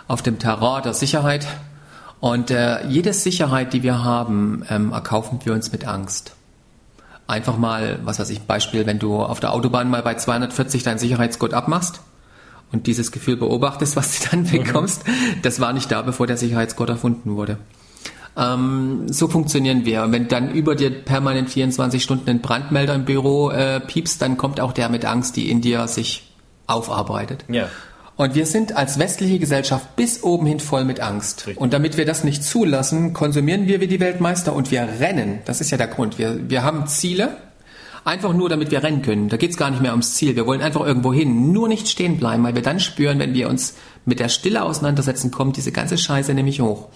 auf dem Terrain der Sicherheit. Und äh, jede Sicherheit, die wir haben, ähm, erkaufen wir uns mit Angst einfach mal, was weiß ich, Beispiel, wenn du auf der Autobahn mal bei 240 deinen Sicherheitsgurt abmachst und dieses Gefühl beobachtest, [laughs] was du dann mhm. bekommst, das war nicht da, bevor der Sicherheitsgurt erfunden wurde. Ähm, so funktionieren wir. Und wenn dann über dir permanent 24 Stunden ein Brandmelder im Büro äh, piepst, dann kommt auch der mit Angst, die in dir sich aufarbeitet. Ja. Und wir sind als westliche Gesellschaft bis oben hin voll mit Angst. Richtig. Und damit wir das nicht zulassen, konsumieren wir wie die Weltmeister und wir rennen. Das ist ja der Grund. Wir, wir haben Ziele, einfach nur damit wir rennen können. Da geht's gar nicht mehr ums Ziel. Wir wollen einfach irgendwo hin, nur nicht stehen bleiben, weil wir dann spüren, wenn wir uns mit der Stille auseinandersetzen, kommt diese ganze Scheiße nämlich hoch.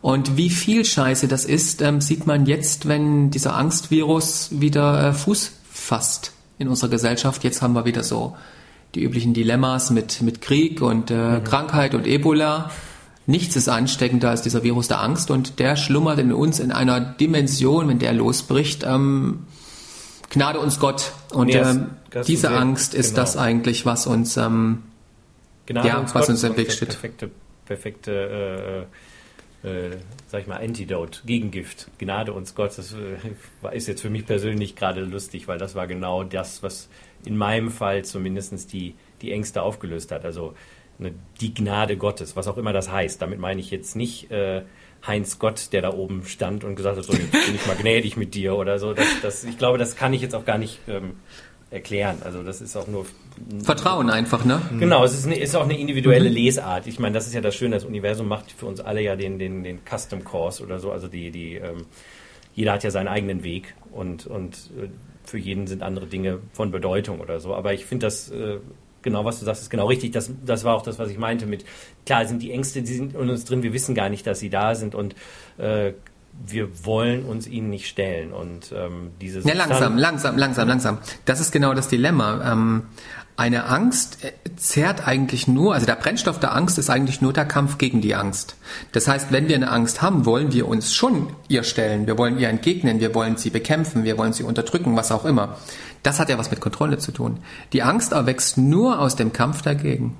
Und wie viel Scheiße das ist, ähm, sieht man jetzt, wenn dieser Angstvirus wieder äh, Fuß fasst in unserer Gesellschaft. Jetzt haben wir wieder so die üblichen Dilemmas mit, mit Krieg und äh, Krankheit und Ebola. Nichts ist ansteckender als dieser Virus der Angst und der schlummert in uns in einer Dimension, wenn der losbricht. Ähm, Gnade uns Gott. Und Nee, ähm, diese Angst ist genau. das eigentlich, was uns ähm, Gnade Ja, uns was Gott uns im Weg das steht. Perfekte, perfekte äh, äh, sag ich mal, Antidote, Gegengift. Gnade uns Gott, das äh, [laughs] ist jetzt für mich persönlich gerade lustig, weil das war genau das, was in meinem Fall zumindest die, die Ängste aufgelöst hat. Also ne, die Gnade Gottes, was auch immer das heißt. Damit meine ich jetzt nicht äh, Heinz Gott, der da oben stand und gesagt hat, so, jetzt bin ich mal gnädig mit dir oder so. Das, das, ich glaube, das kann ich jetzt auch gar nicht ähm, erklären. Also das ist auch nur Vertrauen einfach, ne? Genau, es ist, eine, ist auch eine individuelle Lesart. Ich meine, das ist ja das Schöne, das Universum macht für uns alle ja den, den, den Custom Course oder so. Also die, die, ähm, jeder hat ja seinen eigenen Weg und, und äh, für jeden sind andere Dinge von Bedeutung oder so. Aber ich finde das, äh, genau was du sagst, ist genau richtig. Das, das war auch das, was ich meinte mit, klar sind die Ängste, die sind in uns drin, wir wissen gar nicht, dass sie da sind und äh, wir wollen uns ihnen nicht stellen. Und ähm, diese Ja, langsam, langsam, langsam, langsam. Das ist genau das Dilemma. Ähm, eine Angst äh, zehrt eigentlich nur, also der Brennstoff der Angst ist eigentlich nur der Kampf gegen die Angst. Das heißt, wenn wir eine Angst haben, wollen wir uns schon ihr stellen, wir wollen ihr entgegnen, wir wollen sie bekämpfen, wir wollen sie unterdrücken, was auch immer. Das hat ja was mit Kontrolle zu tun. Die Angst erwächst nur aus dem Kampf dagegen.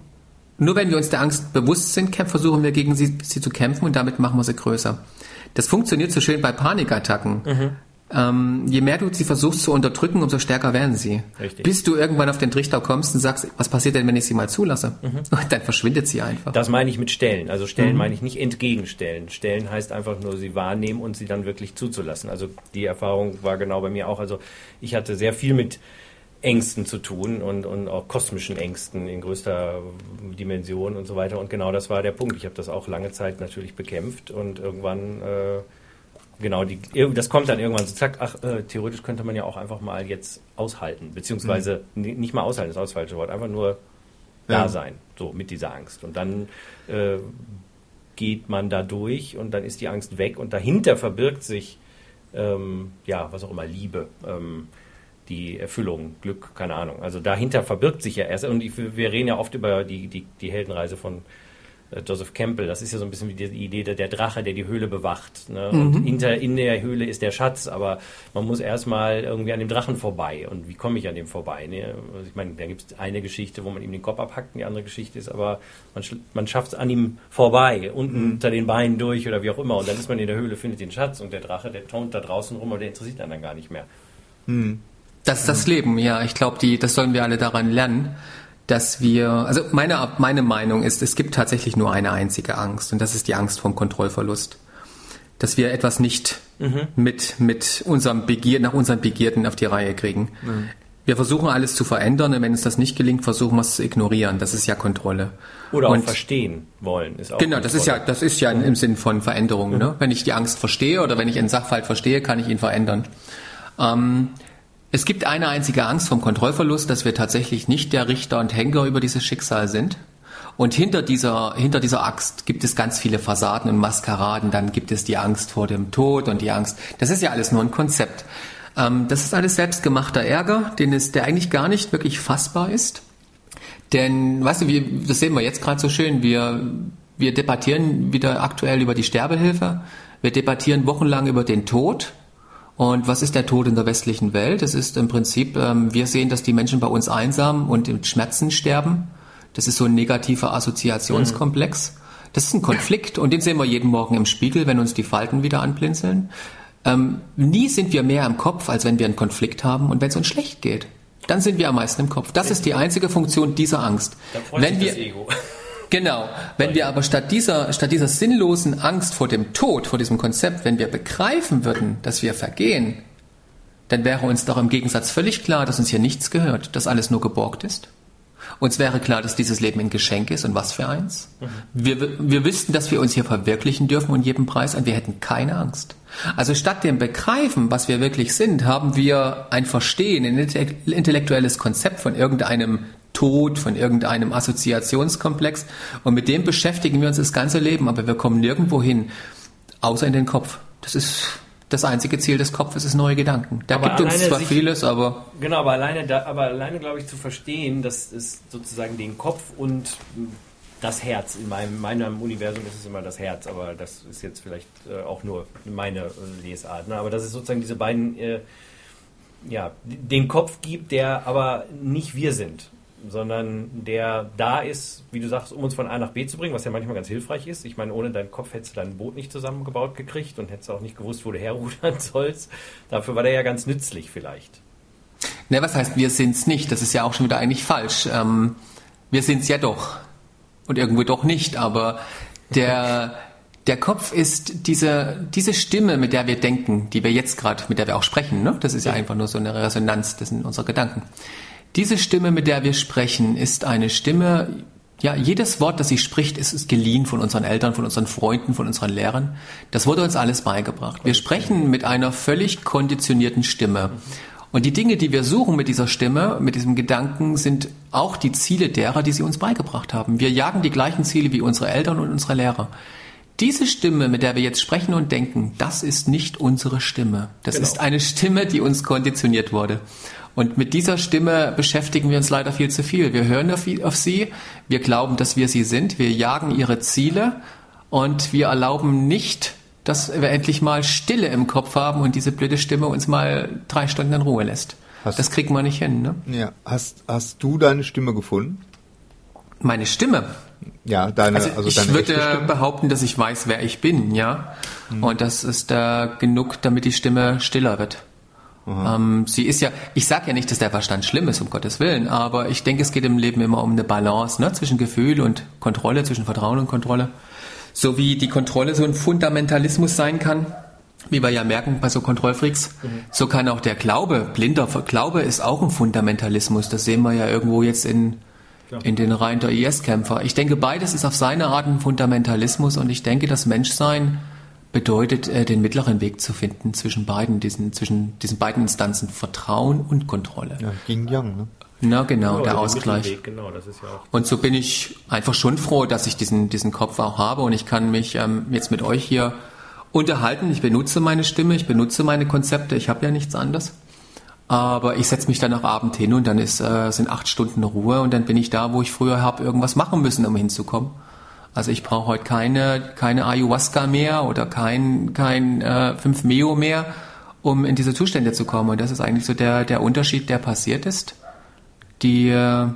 Nur wenn wir uns der Angst bewusst sind, versuchen wir gegen sie, sie zu kämpfen und damit machen wir sie größer. Das funktioniert so schön bei Panikattacken. Ähm, je mehr du sie versuchst zu unterdrücken, umso stärker werden sie. Richtig. Bis du irgendwann auf den Trichter kommst und sagst, was passiert denn, wenn ich sie mal zulasse? Und [laughs] dann verschwindet sie einfach. Das meine ich mit Stellen. Also Stellen meine ich nicht entgegenstellen. Stellen heißt einfach nur sie wahrnehmen und sie dann wirklich zuzulassen. Also die Erfahrung war genau bei mir auch. Also ich hatte sehr viel mit Ängsten zu tun und, und auch kosmischen Ängsten in größter Dimension und so weiter. Und genau das war der Punkt. Ich habe das auch lange Zeit natürlich bekämpft und irgendwann äh, genau die das kommt dann irgendwann so zack ach äh, theoretisch könnte man ja auch einfach mal jetzt aushalten beziehungsweise ni- nicht mal aushalten ist das falsche Wort einfach nur da Ja. sein so mit dieser Angst. Und dann äh, geht man da durch und dann ist die Angst weg und dahinter verbirgt sich ähm, ja was auch immer Liebe ähm, die Erfüllung Glück keine Ahnung. Also dahinter verbirgt sich ja erst und ich, wir reden ja oft über die die, die Heldenreise von Joseph Campbell, das ist ja so ein bisschen wie die Idee der, der Drache, der die Höhle bewacht. Ne? Und hinter, in der Höhle ist der Schatz, aber man muss erstmal irgendwie an dem Drachen vorbei. Und wie komme ich an dem vorbei? Ne? Also ich meine, da gibt es eine Geschichte, wo man ihm den Kopf abhackt, und die andere Geschichte ist aber, man, man schafft es an ihm vorbei, unten unter den Beinen durch oder wie auch immer. Und dann ist man in der Höhle, findet den Schatz und der Drache, der tont da draußen rum, aber der interessiert einen dann gar nicht mehr. Das ist das Leben, ja. Ich glaube, das sollen wir alle daran lernen, dass wir, also meine, meine Meinung ist, es gibt tatsächlich nur eine einzige Angst und das ist die Angst vom Kontrollverlust. Dass wir etwas nicht mit, mit unserem Begier, nach unseren Begierden auf die Reihe kriegen. Wir versuchen alles zu verändern und wenn uns das nicht gelingt, versuchen wir es zu ignorieren. Das ist ja Kontrolle. Oder auch Und- verstehen wollen. Ist auch Genau, das ist ja, das ist ja im Sinn von Veränderung. Ne? Wenn ich die Angst verstehe oder wenn ich einen Sachverhalt verstehe, kann ich ihn verändern. Ähm, es gibt eine einzige Angst vom Kontrollverlust, dass wir tatsächlich nicht der Richter und Henker über dieses Schicksal sind. Und hinter dieser, hinter dieser Axt gibt es ganz viele Fassaden und Maskeraden. Dann gibt es die Angst vor dem Tod und die Angst. Das ist ja alles nur ein Konzept. Ähm, das ist alles selbstgemachter Ärger, den es, der eigentlich gar nicht wirklich fassbar ist. Denn, weißt du, wir, das sehen wir jetzt gerade so schön, wir, wir debattieren wieder aktuell über die Sterbehilfe, wir debattieren wochenlang über den Tod. Und was ist der Tod in der westlichen Welt? Es ist im Prinzip, ähm, wir sehen, dass die Menschen bei uns einsam und mit Schmerzen sterben. Das ist so ein negativer Assoziationskomplex. Das ist ein Konflikt und den sehen wir jeden Morgen im Spiegel, wenn uns die Falten wieder anblinzeln. Ähm, nie sind wir mehr im Kopf, als wenn wir einen Konflikt haben und wenn es uns schlecht geht. Dann sind wir am meisten im Kopf. Das ist die einzige Funktion dieser Angst. Da freut Wenn sich wir, das Ego. Genau. Wenn wir aber statt dieser, statt dieser sinnlosen Angst vor dem Tod, vor diesem Konzept, wenn wir begreifen würden, dass wir vergehen, dann wäre uns doch im Gegensatz völlig klar, dass uns hier nichts gehört, dass alles nur geborgt ist. Uns wäre klar, dass dieses Leben ein Geschenk ist und was für eins. Mhm. Wir, wir wüssten, dass wir uns hier verwirklichen dürfen und jedem Preis und wir hätten keine Angst. Also statt dem Begreifen, was wir wirklich sind, haben wir ein Verstehen, ein intellektuelles Konzept von irgendeinem Tod, von irgendeinem Assoziationskomplex und mit dem beschäftigen wir uns das ganze Leben, aber wir kommen nirgendwo hin, außer in den Kopf. Das ist das einzige Ziel des Kopfes ist neue Gedanken. Da aber gibt uns zwar sich, vieles, aber. Genau, aber alleine, da, aber alleine glaube ich zu verstehen, dass es sozusagen den Kopf und das Herz, in meinem, meinem Universum ist es immer das Herz, aber das ist jetzt vielleicht äh, auch nur meine äh, Lesart. Ne? Aber dass es sozusagen diese beiden, äh, ja, den Kopf gibt, der aber nicht wir sind sondern der da ist, wie du sagst, um uns von A nach B zu bringen, was ja manchmal ganz hilfreich ist. Ich meine, ohne deinen Kopf hättest du dein Boot nicht zusammengebaut gekriegt und hättest auch nicht gewusst, wo du herrudern [laughs] sollst. Dafür war der ja ganz nützlich vielleicht. Ne, was heißt, wir sind's nicht? Das ist ja auch schon wieder eigentlich falsch. Ähm, wir sind's ja doch. Und irgendwo doch nicht, aber der, der Kopf ist diese, diese Stimme, mit der wir denken, die wir jetzt gerade, mit der wir auch sprechen, ne? Das ist ja einfach nur so eine Resonanz, das sind unsere Gedanken. Diese Stimme, mit der wir sprechen, ist eine Stimme, ja, jedes Wort, das sie spricht, ist, ist geliehen von unseren Eltern, von unseren Freunden, von unseren Lehrern. Das wurde uns alles beigebracht. Wir sprechen mit einer völlig konditionierten Stimme. Und die Dinge, die wir suchen mit dieser Stimme, mit diesem Gedanken, sind auch die Ziele derer, die sie uns beigebracht haben. Wir jagen die gleichen Ziele wie unsere Eltern und unsere Lehrer. Diese Stimme, mit der wir jetzt sprechen und denken, das ist nicht unsere Stimme. Das genau. ist eine Stimme, die uns konditioniert wurde. Und mit dieser Stimme beschäftigen wir uns leider viel zu viel. Wir hören auf, auf sie, wir glauben, dass wir sie sind, wir jagen ihre Ziele und wir erlauben nicht, dass wir endlich mal Stille im Kopf haben und diese blöde Stimme uns mal drei Stunden in Ruhe lässt. Hast, das kriegt man nicht hin, ne? Ja. Hast, hast du deine Stimme gefunden? Meine Stimme? Ja, deine, also, also deine Ich würde behaupten, dass ich weiß, wer ich bin, ja. Hm. Und das ist äh, genug, damit die Stimme stiller wird. Ähm, sie ist ja, ich sage ja nicht, dass der Verstand schlimm ist, um Gottes Willen, aber ich denke, es geht im Leben immer um eine Balance ne, zwischen Gefühl und Kontrolle, zwischen Vertrauen und Kontrolle. So wie die Kontrolle so ein Fundamentalismus sein kann, wie wir ja merken bei so Kontrollfreaks, mhm. so kann auch der Glaube, blinder Glaube ist auch ein Fundamentalismus. Das sehen wir ja irgendwo jetzt in, in den Reihen der IS-Kämpfer. Ich denke, beides ist auf seine Art ein Fundamentalismus und ich denke, das Menschsein bedeutet, äh, den mittleren Weg zu finden zwischen beiden, diesen, zwischen diesen beiden Instanzen, Vertrauen und Kontrolle. Ja, Yin Yang, ne? Na genau, ja, der Ausgleich. Genau, ja und so bin ich einfach schon froh, dass ich diesen, diesen Kopf auch habe und ich kann mich ähm, jetzt mit euch hier unterhalten. Ich benutze meine Stimme, ich benutze meine Konzepte, ich habe ja nichts anderes. Aber ich setze mich dann auch Abend hin und dann ist, äh, sind acht Stunden Ruhe und dann bin ich da, wo ich früher habe irgendwas machen müssen, um hinzukommen. Also ich brauche heute keine, keine Ayahuasca mehr oder kein, kein äh, 5-Meo mehr, um in diese Zustände zu kommen. Und das ist eigentlich so der, der Unterschied, der passiert ist. Die, äh,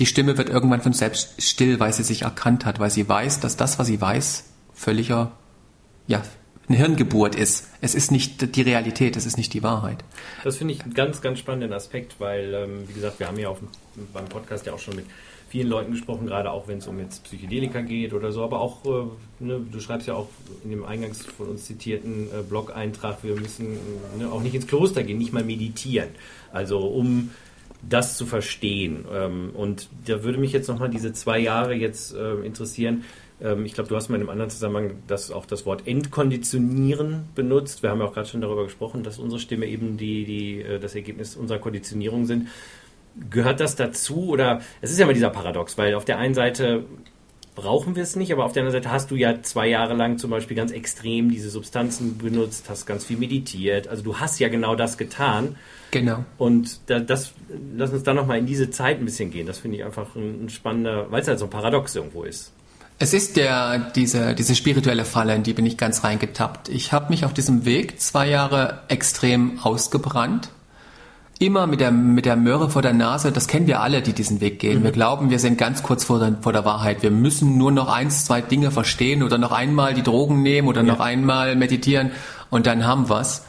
die Stimme wird irgendwann von selbst still, weil sie sich erkannt hat, weil sie weiß, dass das, was sie weiß, völliger, ja, eine Hirngeburt ist. Es ist nicht die Realität, es ist nicht die Wahrheit. Das finde ich einen ganz, ganz spannenden Aspekt, weil, ähm, wie gesagt, wir haben ja auf, beim Podcast ja auch schon mit vielen Leuten gesprochen, gerade auch wenn es um jetzt Psychedelika geht oder so, aber auch, äh, ne, du schreibst ja auch in dem eingangs von uns zitierten äh, Blog-Eintrag, wir müssen ne, auch nicht ins Kloster gehen, nicht mal meditieren. Also um das zu verstehen. Ähm, und da würde mich jetzt nochmal diese zwei Jahre jetzt äh, interessieren. Ähm, ich glaube, du hast mal in einem anderen Zusammenhang das, auch das Wort Entkonditionieren benutzt. Wir haben ja auch gerade schon darüber gesprochen, dass unsere Stimme eben die, die, äh, das Ergebnis unserer Konditionierung sind gehört das dazu? Oder es ist ja immer dieser Paradox, weil auf der einen Seite brauchen wir es nicht, aber auf der anderen Seite hast du ja zwei Jahre lang zum Beispiel ganz extrem diese Substanzen benutzt, hast ganz viel meditiert. Also du hast ja genau das getan. Genau. Und da, das, lass uns dann nochmal in diese Zeit ein bisschen gehen. Das finde ich einfach ein, ein spannender, weil es halt so ein Paradox irgendwo ist. Es ist der, diese, diese spirituelle Falle, in die bin ich ganz reingetappt. Ich habe mich auf diesem Weg zwei Jahre extrem ausgebrannt immer mit der, mit der Möhre vor der Nase, das kennen wir alle, die diesen Weg gehen. Mhm. Wir glauben, wir sind ganz kurz vor der, vor der Wahrheit. Wir müssen nur noch eins, zwei Dinge verstehen oder noch einmal die Drogen nehmen oder ja. noch einmal meditieren und dann haben wir's.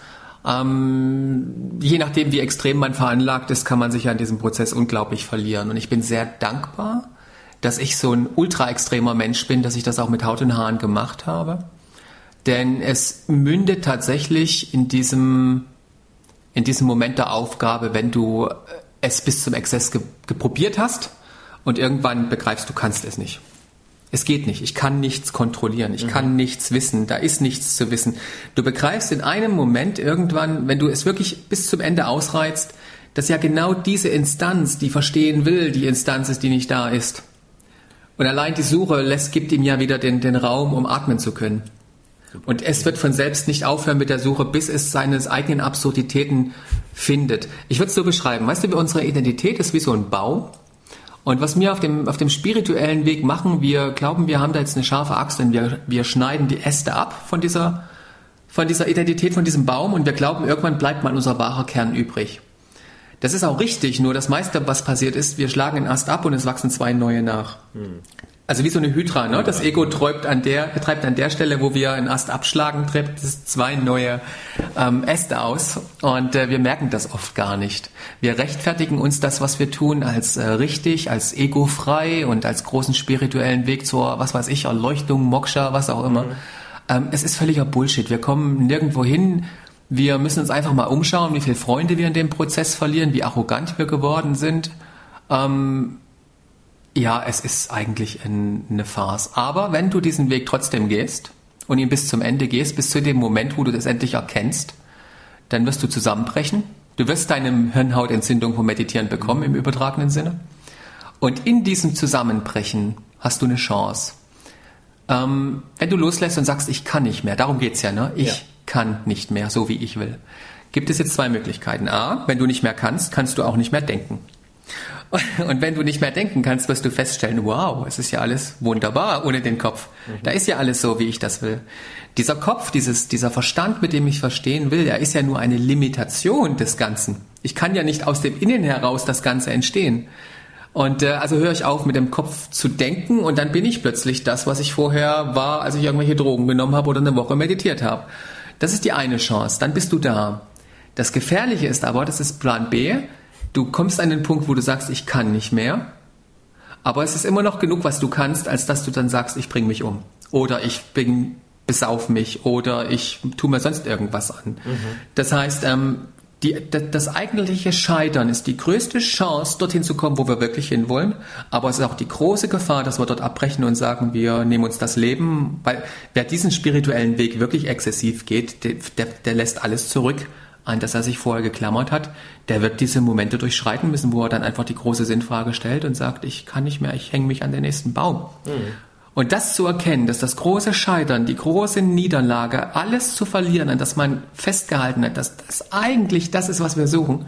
Ähm, je nachdem, wie extrem man veranlagt ist, kann man sich an diesem Prozess unglaublich verlieren. Und ich bin sehr dankbar, dass ich so ein ultra extremer Mensch bin, dass ich das auch mit Haut und Haaren gemacht habe. Denn es mündet tatsächlich in diesem, in diesem Moment der Aufgabe, wenn du es bis zum Exzess ge geprobiert hast und irgendwann begreifst, du kannst es nicht. Es geht nicht. Ich kann nichts kontrollieren. Ich mhm. kann nichts wissen. Da ist nichts zu wissen. Du begreifst in einem Moment irgendwann, wenn du es wirklich bis zum Ende ausreizt, dass ja genau diese Instanz, die verstehen will, die Instanz ist, die nicht da ist. Und allein die Suche lässt, gibt ihm ja wieder den, den Raum, um atmen zu können. Und es wird von selbst nicht aufhören mit der Suche, bis es seine eigenen Absurditäten findet. Ich würde es so beschreiben. Weißt du, unsere Identität ist wie so ein Baum. Und was wir auf dem, auf dem spirituellen Weg machen, wir glauben, wir haben da jetzt eine scharfe Axt und wir, wir schneiden die Äste ab von dieser, von dieser Identität, von diesem Baum und wir glauben, irgendwann bleibt mal unser wahrer Kern übrig. Das ist auch richtig, nur das meiste, was passiert ist, wir schlagen einen Ast ab und es wachsen zwei neue nach. Hm. Also wie so eine Hydra, ne? Das Ego treibt an der, treibt an der Stelle, wo wir einen Ast abschlagen, treibt es zwei neue ähm, Äste aus. Und äh, wir merken das oft gar nicht. Wir rechtfertigen uns das, was wir tun, als äh, richtig, als egofrei und als großen spirituellen Weg zur, was weiß ich, Erleuchtung, Moksha, was auch immer. Mhm. Ähm, es ist völliger Bullshit. Wir kommen nirgendwo hin. Wir müssen uns einfach mal umschauen, wie viele Freunde wir in dem Prozess verlieren, wie arrogant wir geworden sind. Ähm, ja, es ist eigentlich eine Farce. Aber wenn du diesen Weg trotzdem gehst und ihn bis zum Ende gehst, bis zu dem Moment, wo du das endlich erkennst, dann wirst du zusammenbrechen. Du wirst deine Hirnhautentzündung vom Meditieren bekommen im übertragenen Sinne. Und in diesem Zusammenbrechen hast du eine Chance. Ähm, wenn du loslässt und sagst, ich kann nicht mehr, darum geht's ja, ne? Ich ja. kann nicht mehr, so wie ich will. Gibt es jetzt zwei Möglichkeiten. A, wenn du nicht mehr kannst, kannst du auch nicht mehr denken. Und wenn du nicht mehr denken kannst, wirst du feststellen, wow, es ist ja alles wunderbar ohne den Kopf. Mhm. Da ist ja alles so, wie ich das will. Dieser Kopf, dieses, dieser Verstand, mit dem ich verstehen will, der ist ja nur eine Limitation des Ganzen. Ich kann ja nicht aus dem Innen heraus das Ganze entstehen. Und äh, also höre ich auf, mit dem Kopf zu denken und dann bin ich plötzlich das, was ich vorher war, als ich irgendwelche Drogen genommen habe oder eine Woche meditiert habe. Das ist die eine Chance, dann bist du da. Das Gefährliche ist aber, das ist Plan B, Du kommst an den Punkt, wo du sagst, ich kann nicht mehr. Aber es ist immer noch genug, was du kannst, als dass du dann sagst, ich bringe mich um. Oder ich bin, besauf mich. Oder ich tue mir sonst irgendwas an. Mhm. Das heißt, ähm, die, das eigentliche Scheitern ist die größte Chance, dorthin zu kommen, wo wir wirklich hinwollen. Aber es ist auch die große Gefahr, dass wir dort abbrechen und sagen, wir nehmen uns das Leben. Weil wer diesen spirituellen Weg wirklich exzessiv geht, der, der, der lässt alles zurück an das er sich vorher geklammert hat, der wird diese Momente durchschreiten müssen, wo er dann einfach die große Sinnfrage stellt und sagt, ich kann nicht mehr, ich hänge mich an den nächsten Baum. Mhm. Und das zu erkennen, dass das große Scheitern, die große Niederlage, alles zu verlieren, an das man festgehalten hat, dass das eigentlich das ist, was wir suchen,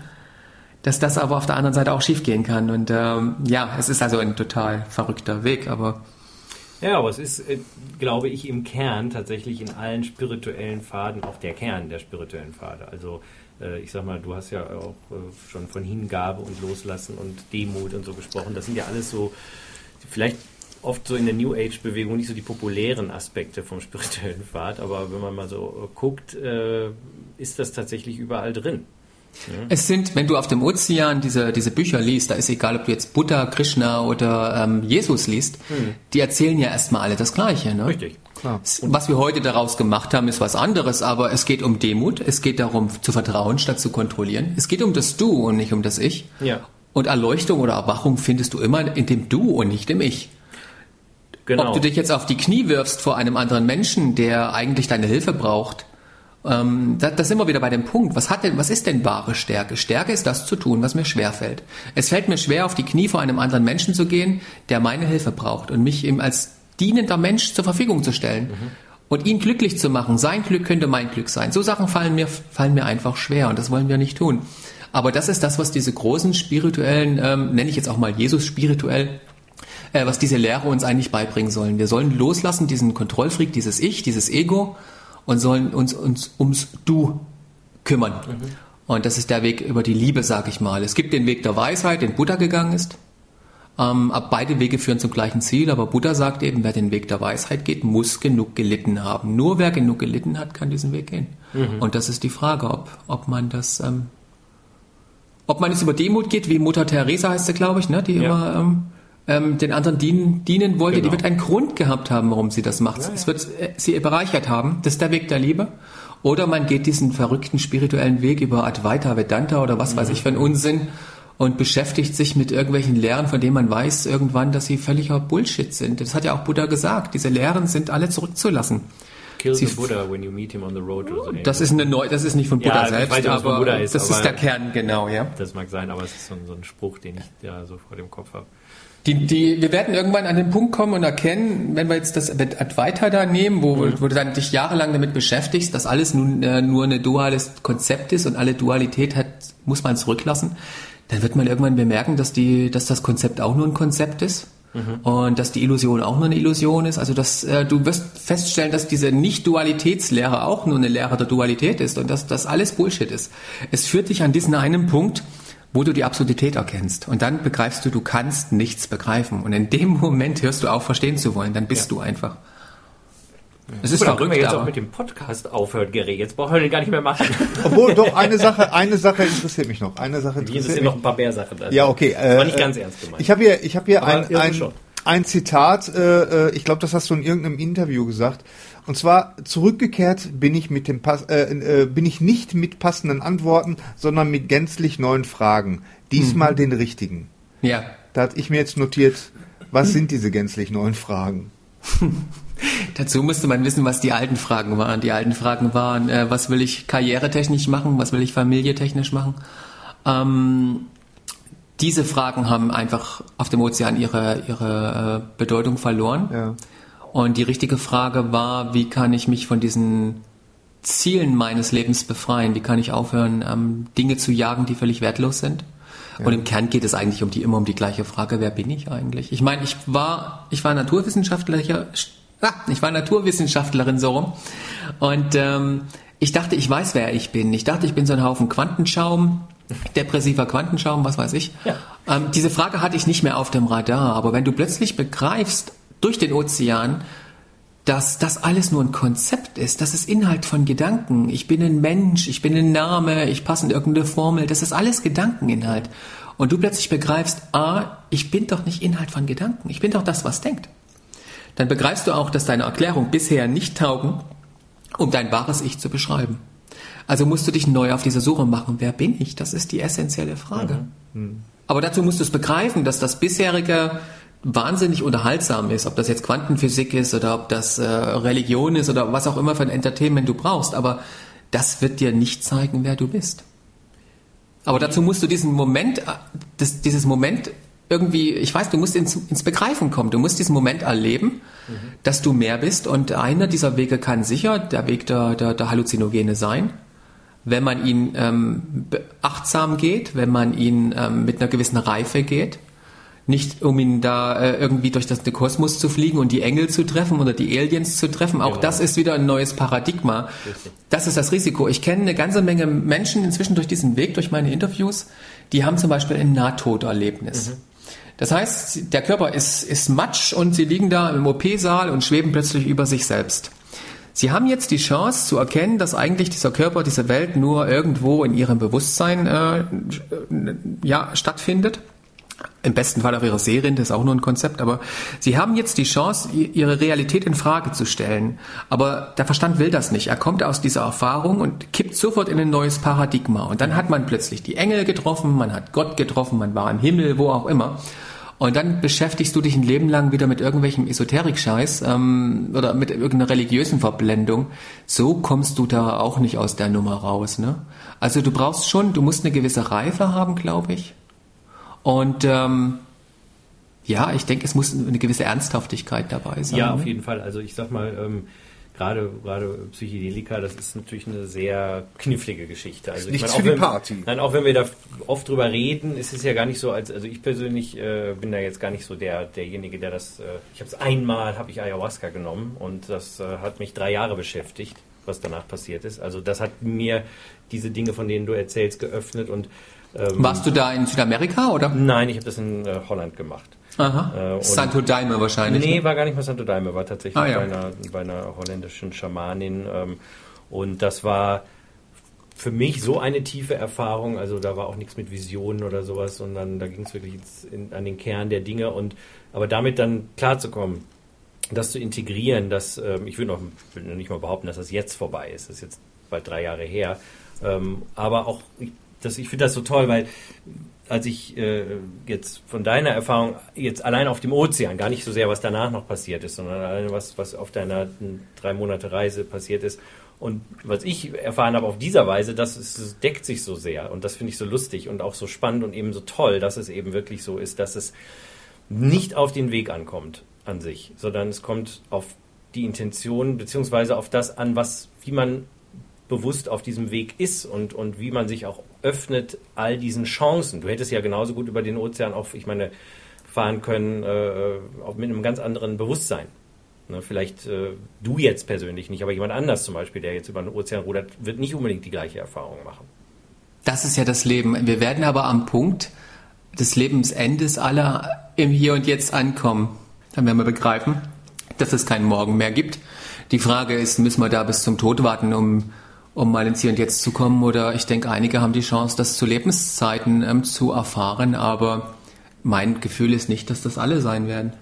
dass das aber auf der anderen Seite auch schiefgehen kann. Und ähm, ja, es ist also ein total verrückter Weg, aber ja, aber es ist, äh, glaube ich, im Kern tatsächlich in allen spirituellen Faden auch der Kern der spirituellen Pfade. Also äh, ich sag mal, du hast ja auch äh, schon von Hingabe und Loslassen und Demut und so gesprochen. Das sind ja alles so, vielleicht oft so in der New Age Bewegung nicht so die populären Aspekte vom spirituellen Pfad, aber wenn man mal so guckt, ist das tatsächlich überall drin. Es sind, wenn du auf dem Ozean diese, diese Bücher liest, da ist egal, ob du jetzt Buddha, Krishna oder ähm, Jesus liest, mhm. die erzählen ja erstmal alle das Gleiche. Ne? Richtig, klar. Was wir heute daraus gemacht haben, ist was anderes, aber es geht um Demut, es geht darum zu vertrauen statt zu kontrollieren. Es geht um das Du und nicht um das Ich. Ja. Und Erleuchtung oder Erwachung findest du immer in dem Du und nicht im Ich. Genau. Ob du dich jetzt auf die Knie wirfst vor einem anderen Menschen, der eigentlich deine Hilfe braucht, ähm, da, da sind wir wieder bei dem Punkt. Was hat denn, was ist denn wahre Stärke? Stärke ist das zu tun, was mir schwer fällt. Es fällt mir schwer, auf die Knie vor einem anderen Menschen zu gehen, der meine Hilfe braucht und mich ihm als dienender Mensch zur Verfügung zu stellen. Mhm. Und ihn glücklich zu machen. Sein Glück könnte mein Glück sein. So Sachen fallen mir, fallen mir einfach schwer und das wollen wir nicht tun. Aber das ist das, was diese großen spirituellen, ähm, nenne ich jetzt auch mal Jesus spirituell, äh, was diese Lehre uns eigentlich beibringen sollen. Wir sollen loslassen, diesen Kontrollfreak, dieses Ich, dieses Ego und sollen uns, uns ums Du kümmern. Mhm. Und das ist der Weg über die Liebe, sag ich mal. Es gibt den Weg der Weisheit, den Buddha gegangen ist. Ähm, beide Wege führen zum gleichen Ziel, aber Buddha sagt eben, wer den Weg der Weisheit geht, muss genug gelitten haben. Nur wer genug gelitten hat, kann diesen Weg gehen. Mhm. Und das ist die Frage, ob, ob man das, ähm, ob man es über Demut geht, wie Mutter Teresa heißt sie, glaube ich, ne, die ja. immer ähm, ähm, den anderen dienen, dienen wollte, Genau. die wird einen Grund gehabt haben, warum sie das macht. Es wird äh, sie bereichert haben. Das ist der Weg der Liebe. Oder man geht diesen verrückten spirituellen Weg über Advaita Vedanta oder was weiß ich für einen Unsinn und beschäftigt sich mit irgendwelchen Lehren, von denen man weiß irgendwann, dass sie völliger Bullshit sind. Das hat ja auch Buddha gesagt. Diese Lehren sind alle zurückzulassen. Kill Sie the Buddha when you meet him on the road. So Das ist eine neu, das ist nicht von Buddha Ja, selbst, weiß aber Buddha ist, das ist aber- der Kern, genau, ja. Das mag sein, aber es ist so ein, so ein Spruch, den ich ja so vor dem Kopf habe. Die, die, wir werden irgendwann an den Punkt kommen und erkennen, wenn wir jetzt das Advaita da nehmen, wo, wo du dann dich jahrelang damit beschäftigst, dass alles nun äh, nur ein duales Konzept ist und alle Dualität hat, muss man zurücklassen, dann wird man irgendwann bemerken, dass die, dass das Konzept auch nur ein Konzept ist. Und dass die Illusion auch nur eine Illusion ist. Also dass äh, du wirst feststellen, dass diese Nicht-Dualitätslehre auch nur eine Lehre der Dualität ist und dass das alles Bullshit ist. Es führt dich an diesen einen Punkt, wo du die Absurdität erkennst. Und dann begreifst du, du kannst nichts begreifen. Und in dem Moment hörst du auf, verstehen zu wollen. Dann bist du einfach. Es ist Gut, dann können wir verrückt, jetzt auch aber mit dem Podcast aufhören, Gary. Jetzt brauchen wir den gar nicht mehr machen. [laughs] Obwohl, doch, eine Sache, eine Sache interessiert mich noch. Eine Sache Hier interessiert sind mich. noch ein paar mehr Sachen. Also, Ja, okay. Das war äh, nicht äh, ganz ernst gemeint. Ich habe hier, ich habe hier Aber ein, ein, schon. Ein Zitat, äh, äh, ich glaube, das hast du in irgendeinem Interview gesagt. Und zwar, zurückgekehrt bin ich mit dem Pass, äh, äh, bin ich nicht mit passenden Antworten, sondern mit gänzlich neuen Fragen. Diesmal den richtigen. ja. Da hatte ich mir jetzt notiert, was sind diese gänzlich neuen Fragen? [laughs] Dazu musste man wissen, was die alten Fragen waren. Die alten Fragen waren, äh, was will ich karrieretechnisch machen, was will ich familietechnisch machen. Ähm, diese Fragen haben einfach auf dem Ozean ihre, ihre äh, Bedeutung verloren. Ja. Und die richtige Frage war, wie kann ich mich von diesen Zielen meines Lebens befreien? Wie kann ich aufhören, ähm, Dinge zu jagen, die völlig wertlos sind? Und im Kern geht es eigentlich um die immer um die gleiche Frage: Wer bin ich eigentlich? Ich meine, ich war ich war Naturwissenschaftler, ah, ich war Naturwissenschaftlerin so rum und ähm, ich dachte, ich weiß, wer ich bin. Ich dachte, ich bin so ein Haufen Quantenschaum, depressiver Quantenschaum, was weiß ich. Ja. Ähm, diese Frage hatte ich nicht mehr auf dem Radar. Aber wenn du plötzlich begreifst durch den Ozean, dass das alles nur ein Konzept ist, das ist Inhalt von Gedanken. Ich bin ein Mensch, ich bin ein Name, ich passe in irgendeine Formel, das ist alles Gedankeninhalt. Und du plötzlich begreifst, ah, ich bin doch nicht Inhalt von Gedanken, ich bin doch das, was denkt. Dann begreifst du auch, dass deine Erklärungen bisher nicht taugen, um dein wahres Ich zu beschreiben. Also musst du dich neu auf diese Suche machen, wer bin ich? Das ist die essentielle Frage. Aber dazu musst du es begreifen, dass das bisherige wahnsinnig unterhaltsam ist, ob das jetzt Quantenphysik ist oder ob das äh, Religion ist oder was auch immer für ein Entertainment du brauchst, aber das wird dir nicht zeigen, wer du bist. Aber dazu musst du diesen Moment, äh, das, dieses Moment irgendwie, ich weiß, du musst ins, ins Begreifen kommen, du musst diesen Moment erleben, dass du mehr bist. Und einer dieser Wege kann sicher der Weg der, der, der Halluzinogene sein, wenn man ihn ähm, achtsam geht, wenn man ihn ähm, mit einer gewissen Reife geht, nicht um ihn da äh, irgendwie durch das den Kosmos zu fliegen und die Engel zu treffen oder die Aliens zu treffen. Auch Genau. das ist wieder ein neues Paradigma. Das ist das Risiko. Ich kenne eine ganze Menge Menschen inzwischen durch diesen Weg, durch meine Interviews, die haben zum Beispiel ein Nahtoderlebnis. Das heißt, der Körper ist, ist Matsch und sie liegen da im OP-Saal und schweben plötzlich über sich selbst. Sie haben jetzt die Chance zu erkennen, dass eigentlich dieser Körper, diese Welt nur irgendwo in ihrem Bewusstsein äh, ja, stattfindet. Im besten Fall auf ihrer Serien, das ist auch nur ein Konzept, aber sie haben jetzt die Chance, ihre Realität in Frage zu stellen. Aber der Verstand will das nicht. Er kommt aus dieser Erfahrung und kippt sofort in ein neues Paradigma. Und dann hat man plötzlich die Engel getroffen, man hat Gott getroffen, man war im Himmel, wo auch immer. Und dann beschäftigst du dich ein Leben lang wieder mit irgendwelchem Esoterik-Scheiß ähm, oder mit irgendeiner religiösen Verblendung. So kommst du da auch nicht aus der Nummer raus. Ne? Also du brauchst schon, du musst eine gewisse Reife haben, glaube ich. Und ähm, ja, ich denke, es muss eine gewisse Ernsthaftigkeit dabei sein. Ja, auf ne? jeden Fall. Also ich sag mal, ähm, gerade gerade Psychedelika, das ist natürlich eine sehr knifflige Geschichte. Also ich Nichts meine, auch für die wenn, Party. Nein, auch wenn wir da oft drüber reden, ist es ja gar nicht so, als also ich persönlich äh, bin da jetzt gar nicht so der derjenige, der das. Äh, ich habe es einmal, habe ich Ayahuasca genommen und das äh, hat mich drei Jahre beschäftigt, was danach passiert ist. Also das hat mir diese Dinge, von denen du erzählst, geöffnet und ähm, Warst du da in Südamerika oder? Nein, ich habe das in äh, Holland gemacht. Aha. Äh, Santo Daime wahrscheinlich. Nee, ne? war gar nicht mal Santo Daime, war tatsächlich Ah, ja. bei, einer, bei einer holländischen Schamanin. Ähm, und das war für mich so eine tiefe Erfahrung. Also da war auch nichts mit Visionen oder sowas, sondern da ging es wirklich in, an den Kern der Dinge und aber damit dann klarzukommen, das zu integrieren, dass ähm, ich will noch, will nicht mal behaupten, dass das jetzt vorbei ist. Das ist jetzt bald drei Jahre her. Ähm, aber auch, das, ich finde das so toll, weil als ich äh, jetzt von deiner Erfahrung jetzt allein auf dem Ozean, gar nicht so sehr, was danach noch passiert ist, sondern allein was, was auf deiner drei Monate Reise passiert ist. Und was ich erfahren habe auf dieser Weise, das, ist, das deckt sich so sehr. Und das finde ich so lustig und auch so spannend und eben so toll, dass es eben wirklich so ist, dass es nicht auf den Weg ankommt an sich, sondern es kommt auf die Intention beziehungsweise auf das an, was, wie man bewusst auf diesem Weg ist und, und wie man sich auch öffnet all diesen Chancen. Du hättest ja genauso gut über den Ozean auch, ich meine, fahren können, äh, auch mit einem ganz anderen Bewusstsein. Ne, vielleicht äh, du jetzt persönlich nicht, aber jemand anders zum Beispiel, der jetzt über den Ozean rudert, wird nicht unbedingt die gleiche Erfahrung machen. Das ist ja das Leben. Wir werden aber am Punkt des Lebensendes aller im Hier und Jetzt ankommen. Dann werden wir begreifen, dass es keinen Morgen mehr gibt. Die Frage ist, müssen wir da bis zum Tod warten, um um mal ins Hier und Jetzt zu kommen. Oder ich denke, einige haben die Chance, das zu Lebenszeiten ähm, zu erfahren. Aber mein Gefühl ist nicht, dass das alle sein werden.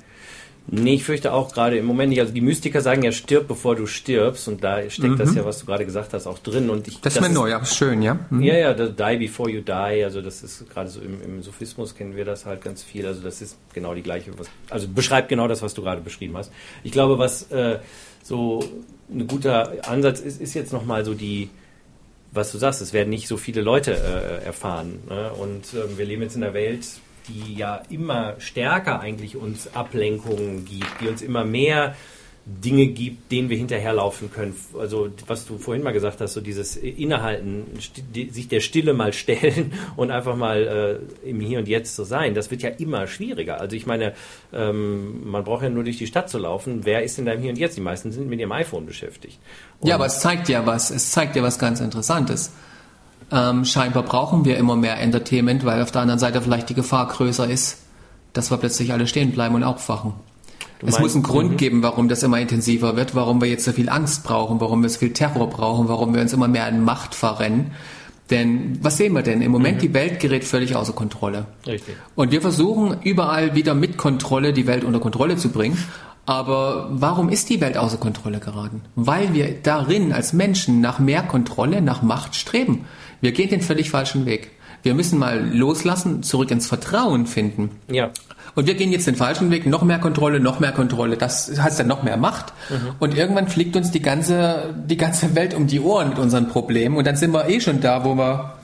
Nee, ich fürchte auch gerade im Moment nicht. Also die Mystiker sagen ja, stirb bevor du stirbst. Und da steckt mhm. das ja, was du gerade gesagt hast, auch drin. Und ich, das, das ist mir neu, aber schön, ja? Mhm. Ja, ja, die before you die. Also das ist gerade so im, im, Sophismus kennen wir das halt ganz viel. Also das ist genau die gleiche, was, also beschreibt genau das, was du gerade beschrieben hast. Ich glaube, was äh, so ein guter Ansatz ist, ist jetzt nochmal so die, was du sagst, es werden nicht so viele Leute äh, erfahren. Ne? Und äh, wir leben jetzt in einer Welt, die ja immer stärker eigentlich uns Ablenkungen gibt, die uns immer mehr Dinge gibt, denen wir hinterherlaufen können. Also was du vorhin mal gesagt hast, so dieses Innehalten, sich der Stille mal [laughs] stellen und einfach mal äh, im Hier und Jetzt zu sein, das wird ja immer schwieriger. Also ich meine, ähm, man braucht ja nur durch die Stadt zu laufen. Wer ist denn da im Hier und Jetzt? Die meisten sind mit ihrem iPhone beschäftigt. Und ja, aber es zeigt ja was. Es zeigt ja was ganz Interessantes. Ähm, scheinbar brauchen wir immer mehr Entertainment, weil auf der anderen Seite vielleicht die Gefahr größer ist, dass wir plötzlich alle stehen bleiben und aufwachen. Du es meinst, muss einen Grund mhm. geben, warum das immer intensiver wird, warum wir jetzt so viel Angst brauchen, warum wir so viel Terror brauchen, warum wir uns immer mehr in Macht verrennen. Denn was sehen wir denn? Im Moment mhm. die Welt gerät völlig außer Kontrolle. Richtig. Und wir versuchen überall wieder mit Kontrolle die Welt unter Kontrolle zu bringen. Aber warum ist die Welt außer Kontrolle geraten? Weil wir darin als Menschen nach mehr Kontrolle, nach Macht streben. Wir gehen den völlig falschen Weg. Wir müssen mal loslassen, zurück ins Vertrauen finden. Ja. Und wir gehen jetzt den falschen Weg, noch mehr Kontrolle, noch mehr Kontrolle. Das heißt dann noch mehr Macht. Mhm. Und irgendwann fliegt uns die ganze, die ganze Welt um die Ohren mit unseren Problemen. Und dann sind wir eh schon da, wo wir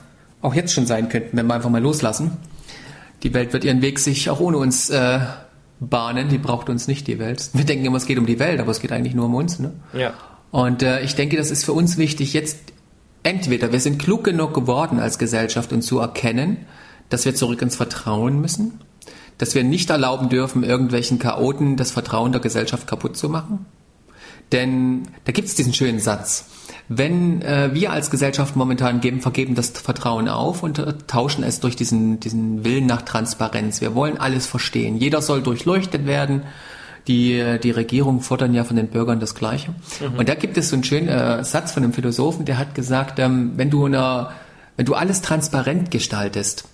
auch jetzt schon sein könnten, wenn wir einfach mal loslassen. Die Welt wird ihren Weg sich auch ohne uns äh, bahnen. Die braucht uns nicht, die Welt. Wir denken immer, es geht um die Welt, aber es geht eigentlich nur um uns. Ne? Ja. Und äh, ich denke, das ist für uns wichtig, jetzt entweder wir sind klug genug geworden als Gesellschaft, um zu erkennen, dass wir zurück ins Vertrauen müssen dass wir nicht erlauben dürfen, irgendwelchen Chaoten das Vertrauen der Gesellschaft kaputt zu machen? Denn da gibt es diesen schönen Satz. Wenn äh, wir als Gesellschaft momentan geben, vergeben das Vertrauen auf und äh, tauschen es durch diesen, diesen Willen nach Transparenz. Wir wollen alles verstehen. Jeder soll durchleuchtet werden. Die, die Regierung fordern ja von den Bürgern das Gleiche. Mhm. Und da gibt es so einen schönen äh, Satz von einem Philosophen, der hat gesagt, ähm, wenn du eine, wenn du alles transparent gestaltest,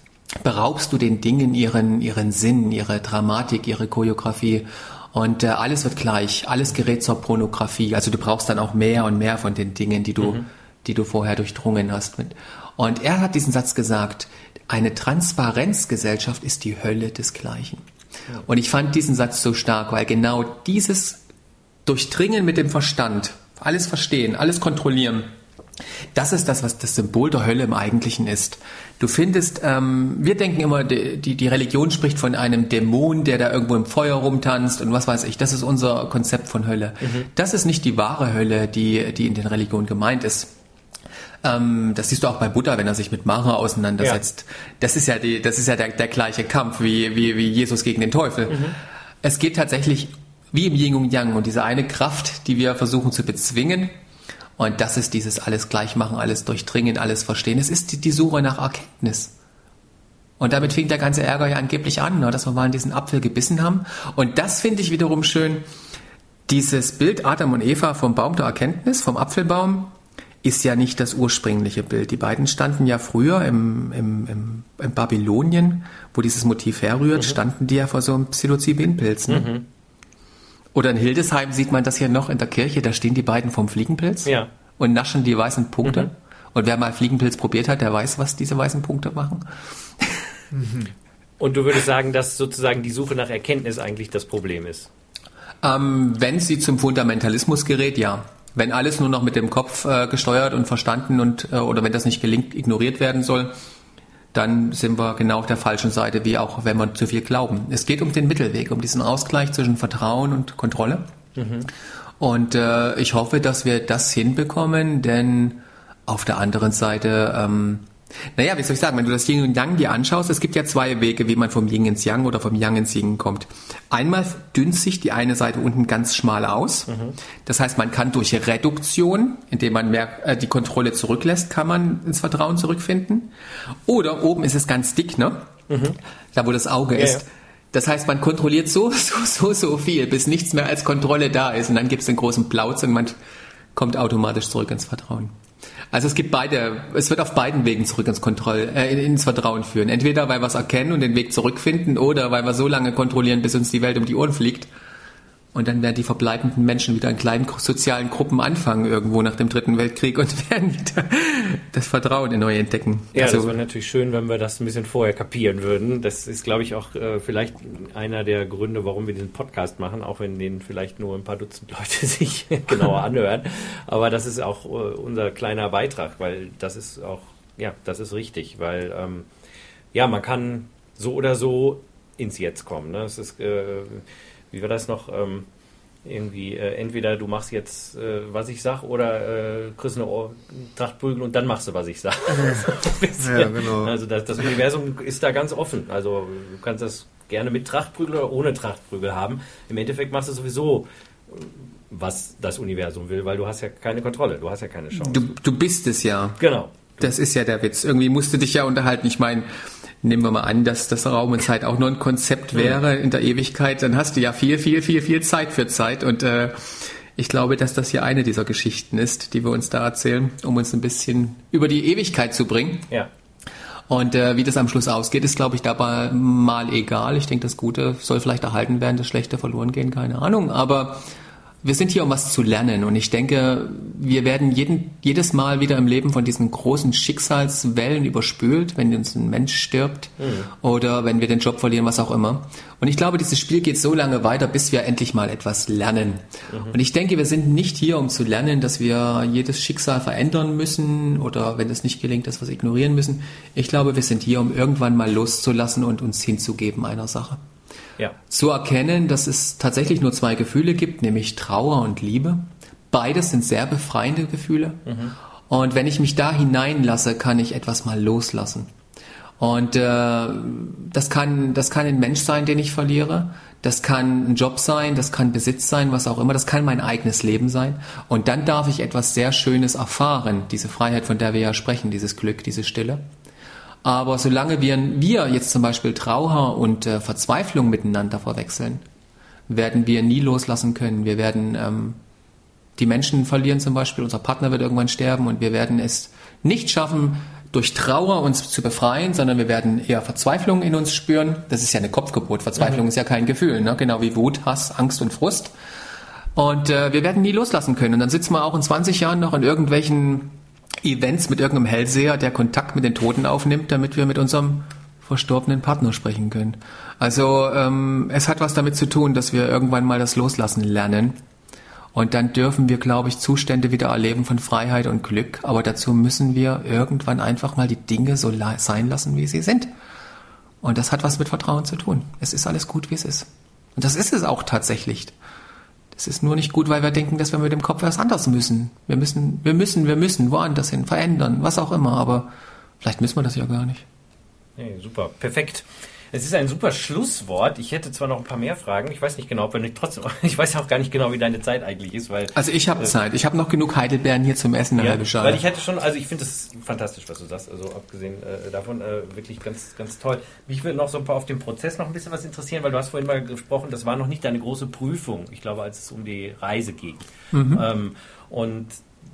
beraubst du den Dingen ihren, ihren Sinn, ihre Dramatik, ihre Choreografie. Und äh, alles wird gleich, alles gerät zur Pornografie. Also du brauchst dann auch mehr und mehr von den Dingen, die du, mhm. die du vorher durchdrungen hast. Und er hat diesen Satz gesagt, eine Transparenzgesellschaft ist die Hölle desgleichen. Und ich fand diesen Satz so stark, weil genau dieses Durchdringen mit dem Verstand, alles verstehen, alles kontrollieren, das ist das, was das Symbol der Hölle im Eigentlichen ist. Du findest, ähm, wir denken immer, die, die Religion spricht von einem Dämon, der da irgendwo im Feuer rumtanzt und was weiß ich. Das ist unser Konzept von Hölle. Mhm. Das ist nicht die wahre Hölle, die, die in den Religionen gemeint ist. Ähm, das siehst du auch bei Buddha, wenn er sich mit Mara auseinandersetzt. Ja. Das ist ja, die, das ist ja der, der gleiche Kampf wie, wie, wie Jesus gegen den Teufel. Mhm. Es geht tatsächlich wie im Yin und Yang und diese eine Kraft, die wir versuchen zu bezwingen, und das ist dieses alles gleich machen, alles durchdringen, alles verstehen. Es ist die, die Suche nach Erkenntnis. Und damit fing der ganze Ärger ja angeblich an, ne, dass wir mal in diesen Apfel gebissen haben. Und das finde ich wiederum schön. Dieses Bild Adam und Eva vom Baum der Erkenntnis, vom Apfelbaum, ist ja nicht das ursprüngliche Bild. Die beiden standen ja früher im, im, im, im Babylonien, wo dieses Motiv herrührt, mhm. standen die ja vor so einem Psilocybinpilz. Ne? Mhm. Oder in Hildesheim sieht man das hier noch in der Kirche, da stehen die beiden vom Fliegenpilz ja. und naschen die weißen Punkte. Mhm. Und wer mal Fliegenpilz probiert hat, der weiß, was diese weißen Punkte machen. Und du würdest sagen, dass sozusagen die Suche nach Erkenntnis eigentlich das Problem ist? Ähm, wenn sie zum Fundamentalismus gerät, ja. Wenn alles nur noch mit dem Kopf äh, gesteuert und verstanden und äh, oder wenn das nicht gelingt, ignoriert werden soll, dann sind wir genau auf der falschen Seite, wie auch wenn wir zu viel glauben. Es geht um den Mittelweg, um diesen Ausgleich zwischen Vertrauen und Kontrolle. Mhm. Und äh, ich hoffe, dass wir das hinbekommen, denn auf der anderen Seite ähm, naja, wie soll ich sagen, wenn du das Yin und Yang dir anschaust, es gibt ja zwei Wege, wie man vom Yin ins Yang oder vom Yang ins Yin kommt. Einmal dünnt sich die eine Seite unten ganz schmal aus. Mhm. Das heißt, man kann durch Reduktion, indem man mehr äh, die Kontrolle zurücklässt, kann man ins Vertrauen zurückfinden. Oder oben ist es ganz dick, ne? Mhm. Da wo das Auge ja, ist. Ja. Das heißt, man kontrolliert so, [laughs] so, so, so viel, bis nichts mehr als Kontrolle da ist. Und dann gibt es einen großen Plauz und man kommt automatisch zurück ins Vertrauen. Also es gibt beide, es wird auf beiden Wegen zurück ins Kontroll, äh, ins Vertrauen führen. Entweder weil wir es erkennen und den Weg zurückfinden oder weil wir so lange kontrollieren, bis uns die Welt um die Ohren fliegt. Und dann werden die verbleibenden Menschen wieder in kleinen sozialen Gruppen anfangen, irgendwo nach dem Dritten Weltkrieg und [laughs] werden wieder das Vertrauen in neu entdecken. Ja, also, das wäre natürlich schön, wenn wir das ein bisschen vorher kapieren würden. Das ist, glaube ich, auch äh, vielleicht einer der Gründe, warum wir diesen Podcast machen, auch wenn den vielleicht nur ein paar Dutzend [laughs] Leute sich [laughs] genauer anhören. Aber das ist auch äh, unser kleiner Beitrag, weil das ist auch, ja, das ist richtig, weil ähm, ja, man kann so oder so ins Jetzt kommen. Ne? Es ist äh, wie war das noch? Ähm, irgendwie, äh, entweder du machst jetzt, äh, was ich sag, oder äh, kriegst eine Ohr Trachtprügel und dann machst du, was ich sag. [laughs] ja, genau. Also das, das, Universum ist da ganz offen. Also du kannst das gerne mit Trachtprügel oder ohne Trachtprügel haben. Im Endeffekt machst du sowieso was das Universum will, weil du hast ja keine Kontrolle, du hast ja keine Chance. Du, du bist es ja. Genau. Das ist ja der Witz. Irgendwie musst du dich ja unterhalten. Ich meine, nehmen wir mal an, dass das Raum und Zeit auch nur ein Konzept wäre in der Ewigkeit, dann hast du ja viel, viel, viel, viel Zeit für Zeit. Und äh, ich glaube, dass das hier eine dieser Geschichten ist, die wir uns da erzählen, um uns ein bisschen über die Ewigkeit zu bringen. Ja. Und äh, wie das am Schluss ausgeht, ist, glaube ich, dabei mal egal. Ich denke, das Gute soll vielleicht erhalten werden, das Schlechte verloren gehen, keine Ahnung. Aber wir sind hier, um was zu lernen. Und ich denke, wir werden jeden, jedes Mal wieder im Leben von diesen großen Schicksalswellen überspült, wenn uns ein Mensch stirbt mhm. oder wenn wir den Job verlieren, was auch immer. Und ich glaube, dieses Spiel geht so lange weiter, bis wir endlich mal etwas lernen. Mhm. Und ich denke, wir sind nicht hier, um zu lernen, dass wir jedes Schicksal verändern müssen oder wenn es nicht gelingt, dass wir es ignorieren müssen. Ich glaube, wir sind hier, um irgendwann mal loszulassen und uns hinzugeben einer Sache ja. zu erkennen, dass es tatsächlich nur zwei Gefühle gibt, nämlich Trauer und Liebe. Beides sind sehr befreiende Gefühle. Mhm. Und wenn ich mich da hineinlasse, kann ich etwas mal loslassen. Und äh, das kann das kann ein Mensch sein, den ich verliere. Das kann ein Job sein, das kann Besitz sein, was auch immer. Das kann mein eigenes Leben sein. Und dann darf ich etwas sehr Schönes erfahren. Diese Freiheit, von der wir ja sprechen, dieses Glück, diese Stille. Aber solange wir, wir jetzt zum Beispiel Trauer und äh, Verzweiflung miteinander verwechseln, werden wir nie loslassen können. Wir werden ähm, die Menschen verlieren zum Beispiel, unser Partner wird irgendwann sterben und wir werden es nicht schaffen, durch Trauer uns zu befreien, sondern wir werden eher Verzweiflung in uns spüren. Das ist ja eine Kopfgeburt. Verzweiflung mhm. ist ja kein Gefühl, ne? genau wie Wut, Hass, Angst und Frust. Und äh, wir werden nie loslassen können. Und dann sitzen wir auch in 20 Jahren noch in irgendwelchen Events mit irgendeinem Hellseher, der Kontakt mit den Toten aufnimmt, damit wir mit unserem verstorbenen Partner sprechen können. Also ähm, es hat was damit zu tun, dass wir irgendwann mal das Loslassen lernen. Und dann dürfen wir, glaube ich, Zustände wieder erleben von Freiheit und Glück. Aber dazu müssen wir irgendwann einfach mal die Dinge so sein lassen, wie sie sind. Und das hat was mit Vertrauen zu tun. Es ist alles gut, wie es ist. Und das ist es auch tatsächlich. Es ist nur nicht gut, weil wir denken, dass wir mit dem Kopf was anderes müssen. Wir müssen, wir müssen, wir müssen woanders hin, verändern, was auch immer. Aber vielleicht müssen wir das ja gar nicht. Hey, super, perfekt. Es ist ein super Schlusswort. Ich hätte zwar noch ein paar mehr Fragen. Ich weiß nicht genau, ob wir nicht trotzdem. [laughs] Ich weiß auch gar nicht genau, wie deine Zeit eigentlich ist, weil. Also ich habe äh, Zeit. Ich habe noch genug Heidelbeeren hier zum Essen, ja. Weil ich hätte schon, also ich finde das fantastisch, was du sagst. Also abgesehen äh, davon äh, wirklich ganz, ganz toll. Mich würde noch so ein paar auf den Prozess noch ein bisschen was interessieren, weil du hast vorhin mal gesprochen, das war noch nicht deine große Prüfung. Ich glaube, als es um die Reise ging. Mhm. Ähm, und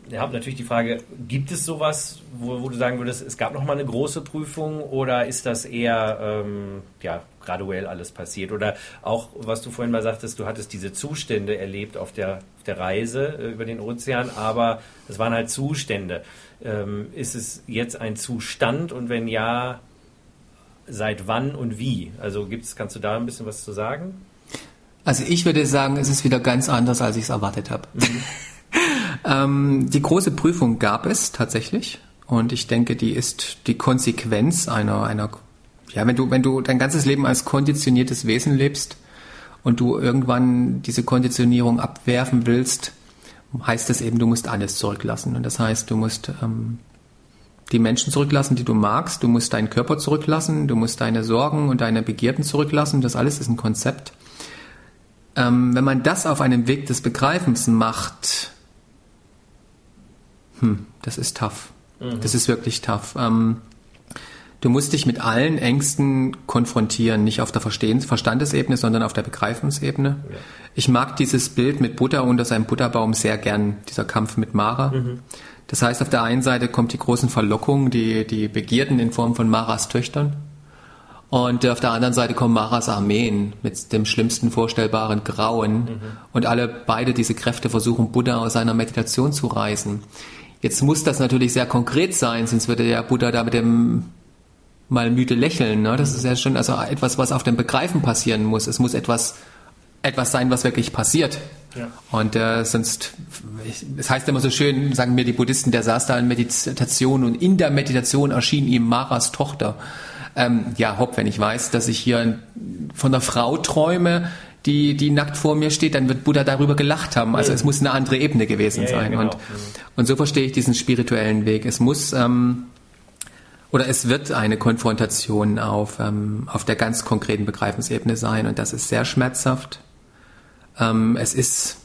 ja, natürlich die Frage, gibt es sowas, wo, wo du sagen würdest, es gab noch mal eine große Prüfung oder ist das eher ähm, ja, graduell alles passiert? Oder auch, was du vorhin mal sagtest, du hattest diese Zustände erlebt auf der, auf der Reise äh, über den Ozean, aber es waren halt Zustände. Ähm, ist es jetzt ein Zustand und wenn ja, seit wann und wie? Also gibt's, kannst du da ein bisschen was zu sagen? Also ich würde sagen, es ist wieder ganz anders, als ich es erwartet habe. Mhm. Ähm, die große Prüfung gab es tatsächlich. Und ich denke, die ist die Konsequenz einer, einer, ja, wenn du, wenn du dein ganzes Leben als konditioniertes Wesen lebst und du irgendwann diese Konditionierung abwerfen willst, heißt es eben, du musst alles zurücklassen. Und das heißt, du musst ähm, die Menschen zurücklassen, die du magst, du musst deinen Körper zurücklassen, du musst deine Sorgen und deine Begierden zurücklassen. Das alles ist ein Konzept. Ähm, wenn man das auf einem Weg des Begreifens macht, hm, das ist tough. Mhm. Das ist wirklich tough. Ähm, du musst dich mit allen Ängsten konfrontieren, nicht auf der Verstehens Verstandesebene, sondern auf der Begreifensebene. Ja. Ich mag dieses Bild mit Buddha unter seinem Buddha-Baum sehr gern, dieser Kampf mit Mara. Mhm. Das heißt, auf der einen Seite kommt die großen Verlockungen, die, die Begierden in Form von Maras Töchtern. Und auf der anderen Seite kommen Maras Armeen mit dem schlimmsten vorstellbaren Grauen. Mhm. Und alle beide diese Kräfte versuchen, Buddha aus seiner Meditation zu reißen. Jetzt muss das natürlich sehr konkret sein, sonst würde der Buddha da mit dem mal müde lächeln. Ne? Das ist ja schon also etwas, was auf dem Begreifen passieren muss. Es muss etwas, etwas sein, was wirklich passiert. Ja. Und äh, sonst, es heißt immer so schön, sagen mir die Buddhisten, der saß da in Meditation und in der Meditation erschien ihm Maras Tochter. Ähm, ja, hopp, wenn ich weiß, dass ich hier von einer Frau träume, die, die nackt vor mir steht, dann wird Buddha darüber gelacht haben. Also es muss eine andere Ebene gewesen ja, sein. Ja, genau. und, und so verstehe ich diesen spirituellen Weg. Es muss ähm, oder es wird eine Konfrontation auf, ähm, auf der ganz konkreten Begreifensebene sein und das ist sehr schmerzhaft. Ähm, es ist,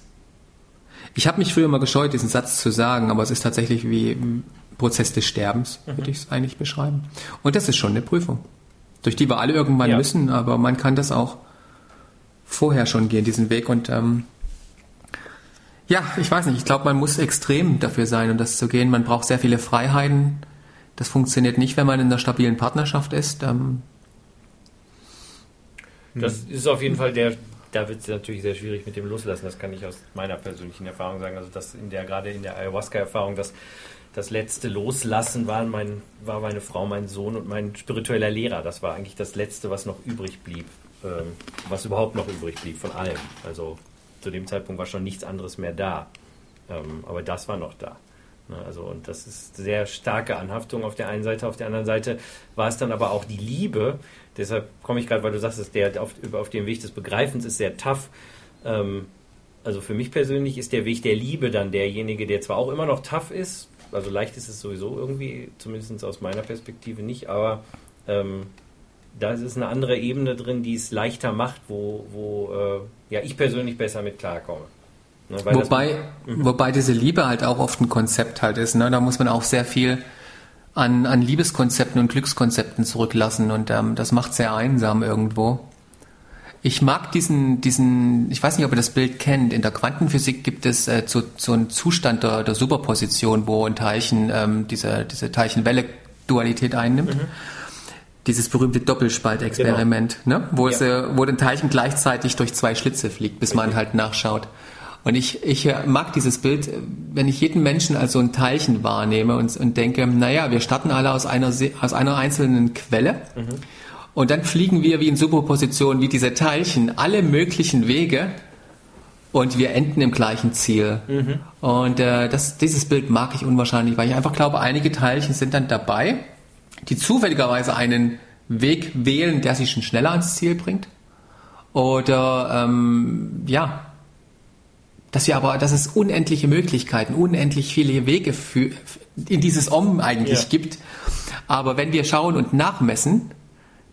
ich habe mich früher mal gescheut, diesen Satz zu sagen, aber es ist tatsächlich wie Prozess des Sterbens, mhm. würde ich es eigentlich beschreiben. Und das ist schon eine Prüfung, durch die wir alle irgendwann ja. müssen, aber man kann das auch vorher schon gehen, diesen Weg. Und ähm, ja, ich weiß nicht, ich glaube, man muss extrem dafür sein, um das zu gehen. Man braucht sehr viele Freiheiten. Das funktioniert nicht, wenn man in einer stabilen Partnerschaft ist. Ähm, das ist auf jeden Fall der, da wird es natürlich sehr schwierig mit dem Loslassen. Das kann ich aus meiner persönlichen Erfahrung sagen. Also das in der, gerade in der Ayahuasca-Erfahrung, das, das letzte Loslassen war, mein, war meine Frau, mein Sohn und mein spiritueller Lehrer. Das war eigentlich das Letzte, was noch übrig blieb ähm, was überhaupt noch übrig blieb von allem. Also zu dem Zeitpunkt war schon nichts anderes mehr da. Ähm, aber das war noch da. Ne, also, und das ist sehr starke Anhaftung auf der einen Seite. Auf der anderen Seite war es dann aber auch die Liebe. Deshalb komme ich gerade, weil du sagst, der auf, auf dem Weg des Begreifens ist sehr tough. Ähm, also für mich persönlich ist der Weg der Liebe dann derjenige, der zwar auch immer noch tough ist, also leicht ist es sowieso irgendwie, zumindest aus meiner Perspektive nicht, aber ähm, da ist eine andere Ebene drin, die es leichter macht, wo, wo äh, ja, ich persönlich besser mit klarkomme. Ne, wobei, mhm. wobei diese Liebe halt auch oft ein Konzept halt ist. Ne? Da muss man auch sehr viel an, an Liebeskonzepten und Glückskonzepten zurücklassen und ähm, das macht sehr einsam irgendwo. Ich mag diesen, diesen, ich weiß nicht, ob ihr das Bild kennt. In der Quantenphysik gibt es äh, so, so einen Zustand der, der Superposition, wo ein Teilchen ähm, diese, diese Teilchen-Welle-Dualität einnimmt. Mhm dieses berühmte Doppelspaltexperiment, genau. ne? wo, ja. es, äh, wo ein Teilchen gleichzeitig durch zwei Schlitze fliegt, bis man halt nachschaut. Und ich, ich äh, mag dieses Bild, wenn ich jeden Menschen als so ein Teilchen wahrnehme und, und denke, naja, wir starten alle aus einer, aus einer einzelnen Quelle mhm. und dann fliegen wir wie in Superposition, wie diese Teilchen, alle möglichen Wege und wir enden im gleichen Ziel. Mhm. Und äh, das, dieses Bild mag ich unwahrscheinlich, weil ich einfach glaube, einige Teilchen sind dann dabei die zufälligerweise einen Weg wählen, der sie schon schneller ans Ziel bringt. Oder ähm, ja, dass wir aber, dass es unendliche Möglichkeiten, unendlich viele Wege für, in dieses Om eigentlich ja. gibt. Aber wenn wir schauen und nachmessen,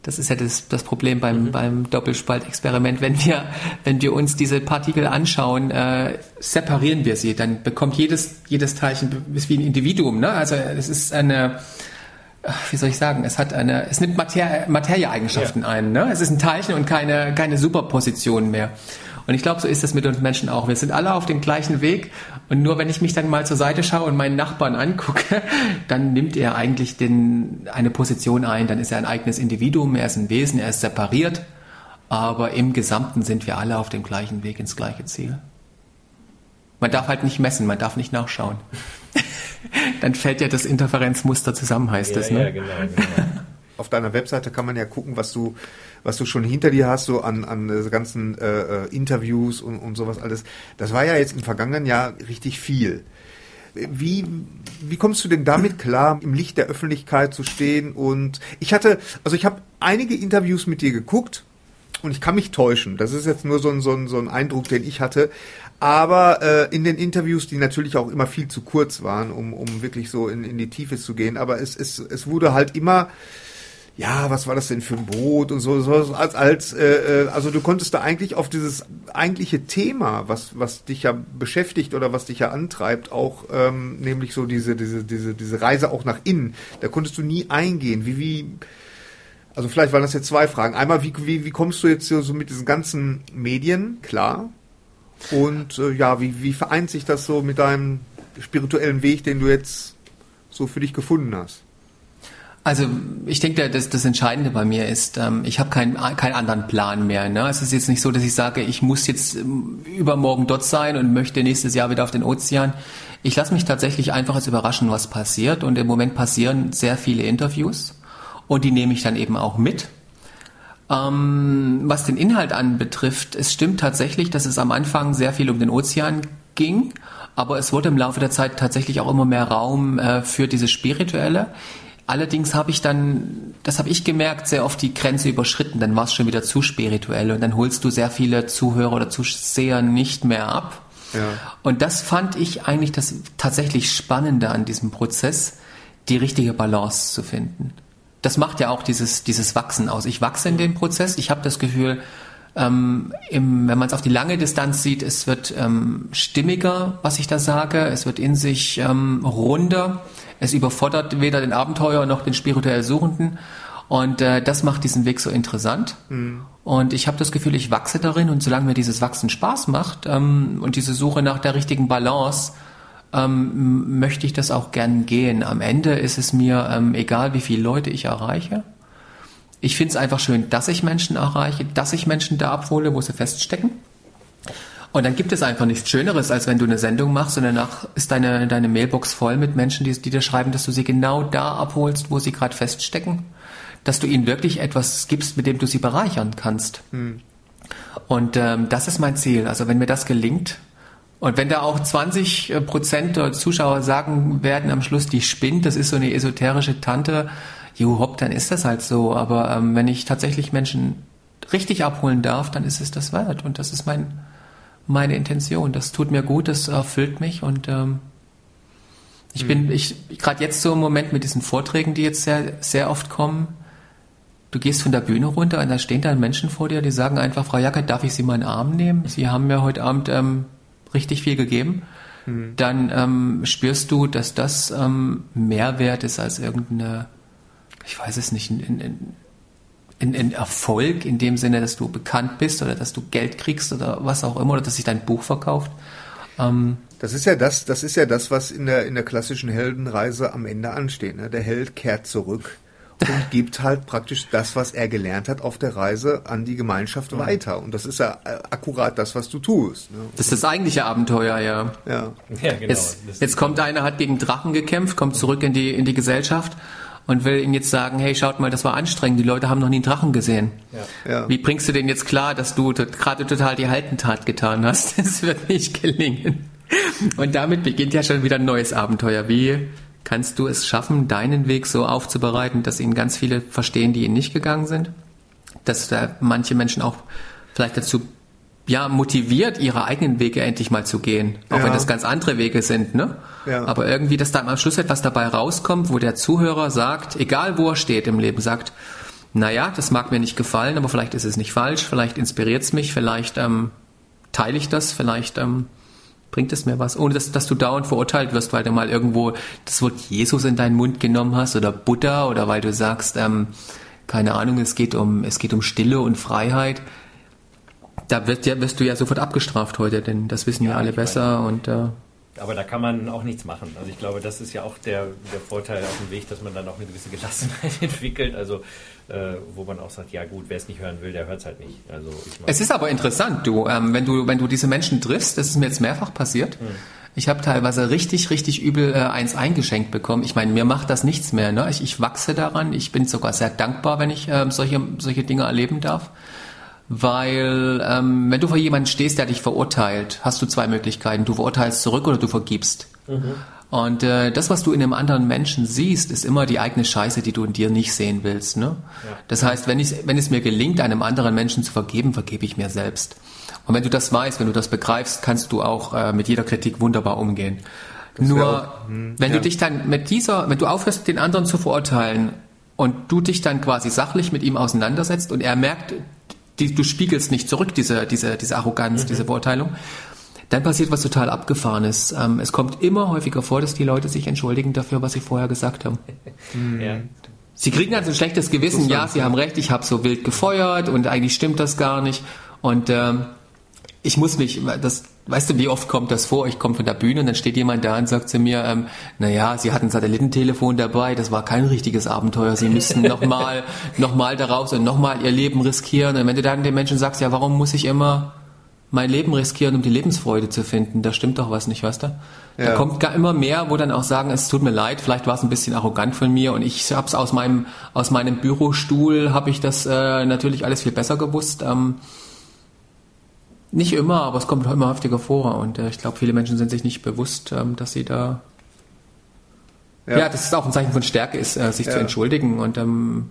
das ist ja das, das Problem beim, mhm. beim Doppelspaltexperiment, wenn wir, wenn wir uns diese Partikel anschauen, äh, separieren wir sie, dann bekommt jedes, jedes Teilchen ist wie ein Individuum. Ne? Also es ist eine wie soll ich sagen, es hat eine, es nimmt Materie, Materieeigenschaften ja. ein. Ne? Es ist ein Teilchen und keine, keine Superposition mehr. Und ich glaube, so ist es mit uns Menschen auch. Wir sind alle auf dem gleichen Weg Und nur wenn ich mich dann mal zur Seite schaue und meinen Nachbarn angucke, [laughs] dann nimmt er eigentlich den, eine Position ein, dann ist er ein eigenes Individuum, er ist ein Wesen, er ist separiert, aber im Gesamten sind wir alle auf dem gleichen Weg ins gleiche Ziel. Man darf halt nicht messen, man darf nicht nachschauen. [laughs] dann fällt ja das Interferenzmuster zusammen, heißt ja, es. Ne? Ja, genau, genau. [laughs] Auf deiner Webseite kann man ja gucken, was du, was du schon hinter dir hast, so an, an äh, ganzen äh, Interviews und, und sowas alles. Das war ja jetzt im vergangenen Jahr richtig viel. Wie, wie kommst du denn damit klar, im Licht der Öffentlichkeit zu stehen? Und ich hatte, also ich habe einige Interviews mit dir geguckt und ich kann mich täuschen. Das ist jetzt nur so ein, so ein, so ein Eindruck, den ich hatte. Aber äh, in den Interviews, die natürlich auch immer viel zu kurz waren, um, um wirklich so in, in die Tiefe zu gehen, aber es, es, es wurde halt immer ja, was war das denn für ein Boot und so, so als als äh, äh, also du konntest da eigentlich auf dieses eigentliche Thema, was was dich ja beschäftigt oder was dich ja antreibt, auch ähm, nämlich so diese diese diese diese Reise auch nach innen, da konntest du nie eingehen. Wie wie also vielleicht waren das jetzt zwei Fragen. Einmal wie wie wie kommst du jetzt so mit diesen ganzen Medien klar? Und äh, ja, wie wie vereint sich das so mit deinem spirituellen Weg, den du jetzt so für dich gefunden hast? Also ich denke, das, das Entscheidende bei mir ist, ähm, ich habe keinen keinen anderen Plan mehr. Ne? Es ist jetzt nicht so, dass ich sage, ich muss jetzt ähm, übermorgen dort sein und möchte nächstes Jahr wieder auf den Ozean. Ich lasse mich tatsächlich einfach als überraschen, was passiert. Und im Moment passieren sehr viele Interviews und die nehme ich dann eben auch mit. Ähm, was den Inhalt anbetrifft, es stimmt tatsächlich, dass es am Anfang sehr viel um den Ozean ging, aber es wurde im Laufe der Zeit tatsächlich auch immer mehr Raum äh, für diese spirituelle. Allerdings habe ich dann, das habe ich gemerkt, sehr oft die Grenze überschritten. Dann war es schon wieder zu spirituell und dann holst du sehr viele Zuhörer oder Zuseher nicht mehr ab. Ja. Und das fand ich eigentlich das tatsächlich Spannende an diesem Prozess, die richtige Balance zu finden. Das macht ja auch dieses, dieses Wachsen aus. Ich wachse in dem Prozess. Ich habe das Gefühl, ähm, im, wenn man es auf die lange Distanz sieht, es wird ähm, stimmiger, was ich da sage. Es wird in sich ähm, runder. Es überfordert weder den Abenteuer noch den spirituell Suchenden. Und äh, das macht diesen Weg so interessant. Mhm. Und ich habe das Gefühl, ich wachse darin. Und solange mir dieses Wachsen Spaß macht ähm, und diese Suche nach der richtigen Balance, ähm, möchte ich das auch gern gehen. Am Ende ist es mir ähm, egal, wie viele Leute ich erreiche. Ich finde es einfach schön, dass ich Menschen erreiche, dass ich Menschen da abhole, wo sie feststecken. Und dann gibt es einfach nichts Schöneres, als wenn du eine Sendung machst und danach ist deine, deine Mailbox voll mit Menschen, die, die dir schreiben, dass du sie genau da abholst, wo sie gerade feststecken. Dass du ihnen wirklich etwas gibst, mit dem du sie bereichern kannst. Hm. Und ähm, das ist mein Ziel. Also wenn mir das gelingt, und wenn da auch 20 äh, Prozent der Zuschauer sagen werden am Schluss, die spinnt, das ist so eine esoterische Tante, jo hopp, dann ist das halt so. Aber ähm, wenn ich tatsächlich Menschen richtig abholen darf, dann ist es das wert. Und das ist mein, meine Intention. Das tut mir gut, das erfüllt mich und ähm, ich bin, mhm. ich, gerade jetzt so im Moment mit diesen Vorträgen, die jetzt sehr, sehr oft kommen, du gehst von der Bühne runter und da stehen dann Menschen vor dir, die sagen einfach, Frau Jacke, darf ich Sie mal in den Arm nehmen? Sie haben mir heute Abend ähm, richtig viel gegeben. Mhm. Dann ähm, spürst du, dass das ähm, mehr wert ist als irgendeine, ich weiß es nicht, in, in, ein, ein Erfolg in dem Sinne, dass du bekannt bist oder dass du Geld kriegst oder was auch immer oder dass sich dein Buch verkauft. Ähm, das ist ja das, das ist ja das, was in der in der klassischen Heldenreise am Ende ansteht. Ne? Der Held kehrt zurück und gibt halt praktisch das, was er gelernt hat auf der Reise an die Gemeinschaft mhm. weiter. Und das ist ja äh, akkurat das, was du tust. Ne? Das ist das eigentliche Abenteuer, ja. Ja, ja genau. Jetzt, jetzt kommt einer, hat gegen Drachen gekämpft, kommt zurück in die in die Gesellschaft und will ihnen jetzt sagen, hey, schaut mal, das war anstrengend, die Leute haben noch nie einen Drachen gesehen. Ja. Ja. Wie bringst du denn jetzt klar, dass du gerade total die Haltentat getan hast? [laughs] Das wird nicht gelingen. Und damit beginnt ja schon wieder ein neues Abenteuer. Wie kannst du es schaffen, deinen Weg so aufzubereiten, dass ihn ganz viele verstehen, die ihn nicht gegangen sind? Dass da manche Menschen auch vielleicht dazu ja, motiviert, ihre eigenen Wege endlich mal zu gehen. Auch ja. wenn das ganz andere Wege sind, ne? Ja. Aber irgendwie, dass da am Schluss etwas dabei rauskommt, wo der Zuhörer sagt, egal wo er steht im Leben, sagt, naja, das mag mir nicht gefallen, aber vielleicht ist es nicht falsch, vielleicht inspiriert es mich, vielleicht ähm, teile ich das, vielleicht ähm, bringt es mir was, ohne dass, dass du dauernd verurteilt wirst, weil du mal irgendwo das Wort Jesus in deinen Mund genommen hast oder Buddha oder weil du sagst, ähm, keine Ahnung, es geht um, es geht um Stille und Freiheit da wirst, ja, wirst du ja sofort abgestraft heute, denn das wissen ja, ja alle besser meine, und äh, aber da kann man auch nichts machen. Also ich glaube, das ist ja auch der, der Vorteil auf dem Weg, dass man dann auch eine gewisse Gelassenheit [laughs] entwickelt. Also äh, wo man auch sagt, ja gut, wer es nicht hören will, der hört es halt nicht. Also es ist aber interessant, du, ähm, wenn du, wenn du diese Menschen triffst, das ist mir jetzt mehrfach passiert. Hm. Ich habe teilweise richtig, richtig übel äh, eins eingeschenkt bekommen. Ich meine, mir macht das nichts mehr. Ne? Ich, ich wachse daran. Ich bin sogar sehr dankbar, wenn ich äh, solche, solche Dinge erleben darf. Weil ähm, wenn du vor jemandem stehst, der dich verurteilt, hast du zwei Möglichkeiten. Du verurteilst zurück oder du vergibst. Mhm. Und äh, das, was du in einem anderen Menschen siehst, ist immer die eigene Scheiße, die du in dir nicht sehen willst. Ne? Ja. Das heißt, wenn, ich, wenn es mir gelingt, einem anderen Menschen zu vergeben, vergebe ich mir selbst. Und wenn du das weißt, wenn du das begreifst, kannst du auch äh, mit jeder Kritik wunderbar umgehen. Das Nur, auch, hm, wenn ja. du dich dann mit dieser, wenn du aufhörst, den anderen zu verurteilen und du dich dann quasi sachlich mit ihm auseinandersetzt und er merkt, die, du spiegelst nicht zurück diese, diese, diese Arroganz, mhm. diese Verurteilung, dann passiert was total Abgefahrenes. Ähm, es kommt immer häufiger vor, dass die Leute sich entschuldigen dafür, was sie vorher gesagt haben. Ja. Sie kriegen also ein schlechtes Gewissen, ja, sie haben recht, ich habe so wild gefeuert und eigentlich stimmt das gar nicht. Und ähm, ich muss mich, das, weißt du, wie oft kommt das vor? Ich komme von der Bühne und dann steht jemand da und sagt zu mir, ähm, naja, Sie hatten ein Satellitentelefon dabei, das war kein richtiges Abenteuer, Sie müssten nochmal [laughs] noch mal daraus und nochmal Ihr Leben riskieren. Und wenn du dann den Menschen sagst, ja, warum muss ich immer mein Leben riskieren, um die Lebensfreude zu finden. Da stimmt doch was nicht, weißt du? Ja. Da kommt gar immer mehr, wo dann auch sagen, es tut mir leid, vielleicht war es ein bisschen arrogant von mir und ich habe es aus meinem aus meinem Bürostuhl habe ich das äh, natürlich alles viel besser gewusst. Ähm, nicht immer, aber es kommt immer häufiger vor und äh, ich glaube, viele Menschen sind sich nicht bewusst, ähm, dass sie da ja. ja. das ist auch ein Zeichen von Stärke, ist äh, sich ja. zu entschuldigen und ähm,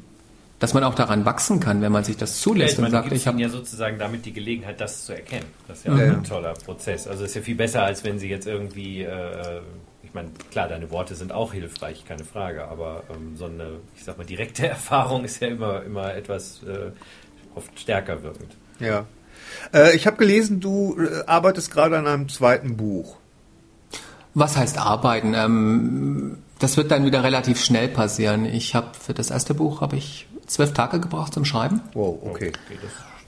dass man auch daran wachsen kann, wenn man sich das zulässt ja, ich meine, und sagt, ich habe ja sozusagen damit die Gelegenheit, das zu erkennen. Das ist ja auch ja. ein toller Prozess. Also ist ja viel besser, als wenn sie jetzt irgendwie, äh, ich meine, klar, deine Worte sind auch hilfreich, keine Frage, aber ähm, so eine, ich sag mal, direkte [laughs] Erfahrung ist ja immer, immer etwas äh, oft stärker wirkend. Ja. Äh, ich habe gelesen, du äh, arbeitest gerade an einem zweiten Buch. Was heißt arbeiten? Ähm, das wird dann wieder relativ schnell passieren. Ich habe für das erste Buch habe ich zwölf Tage gebraucht zum Schreiben. Wow, okay.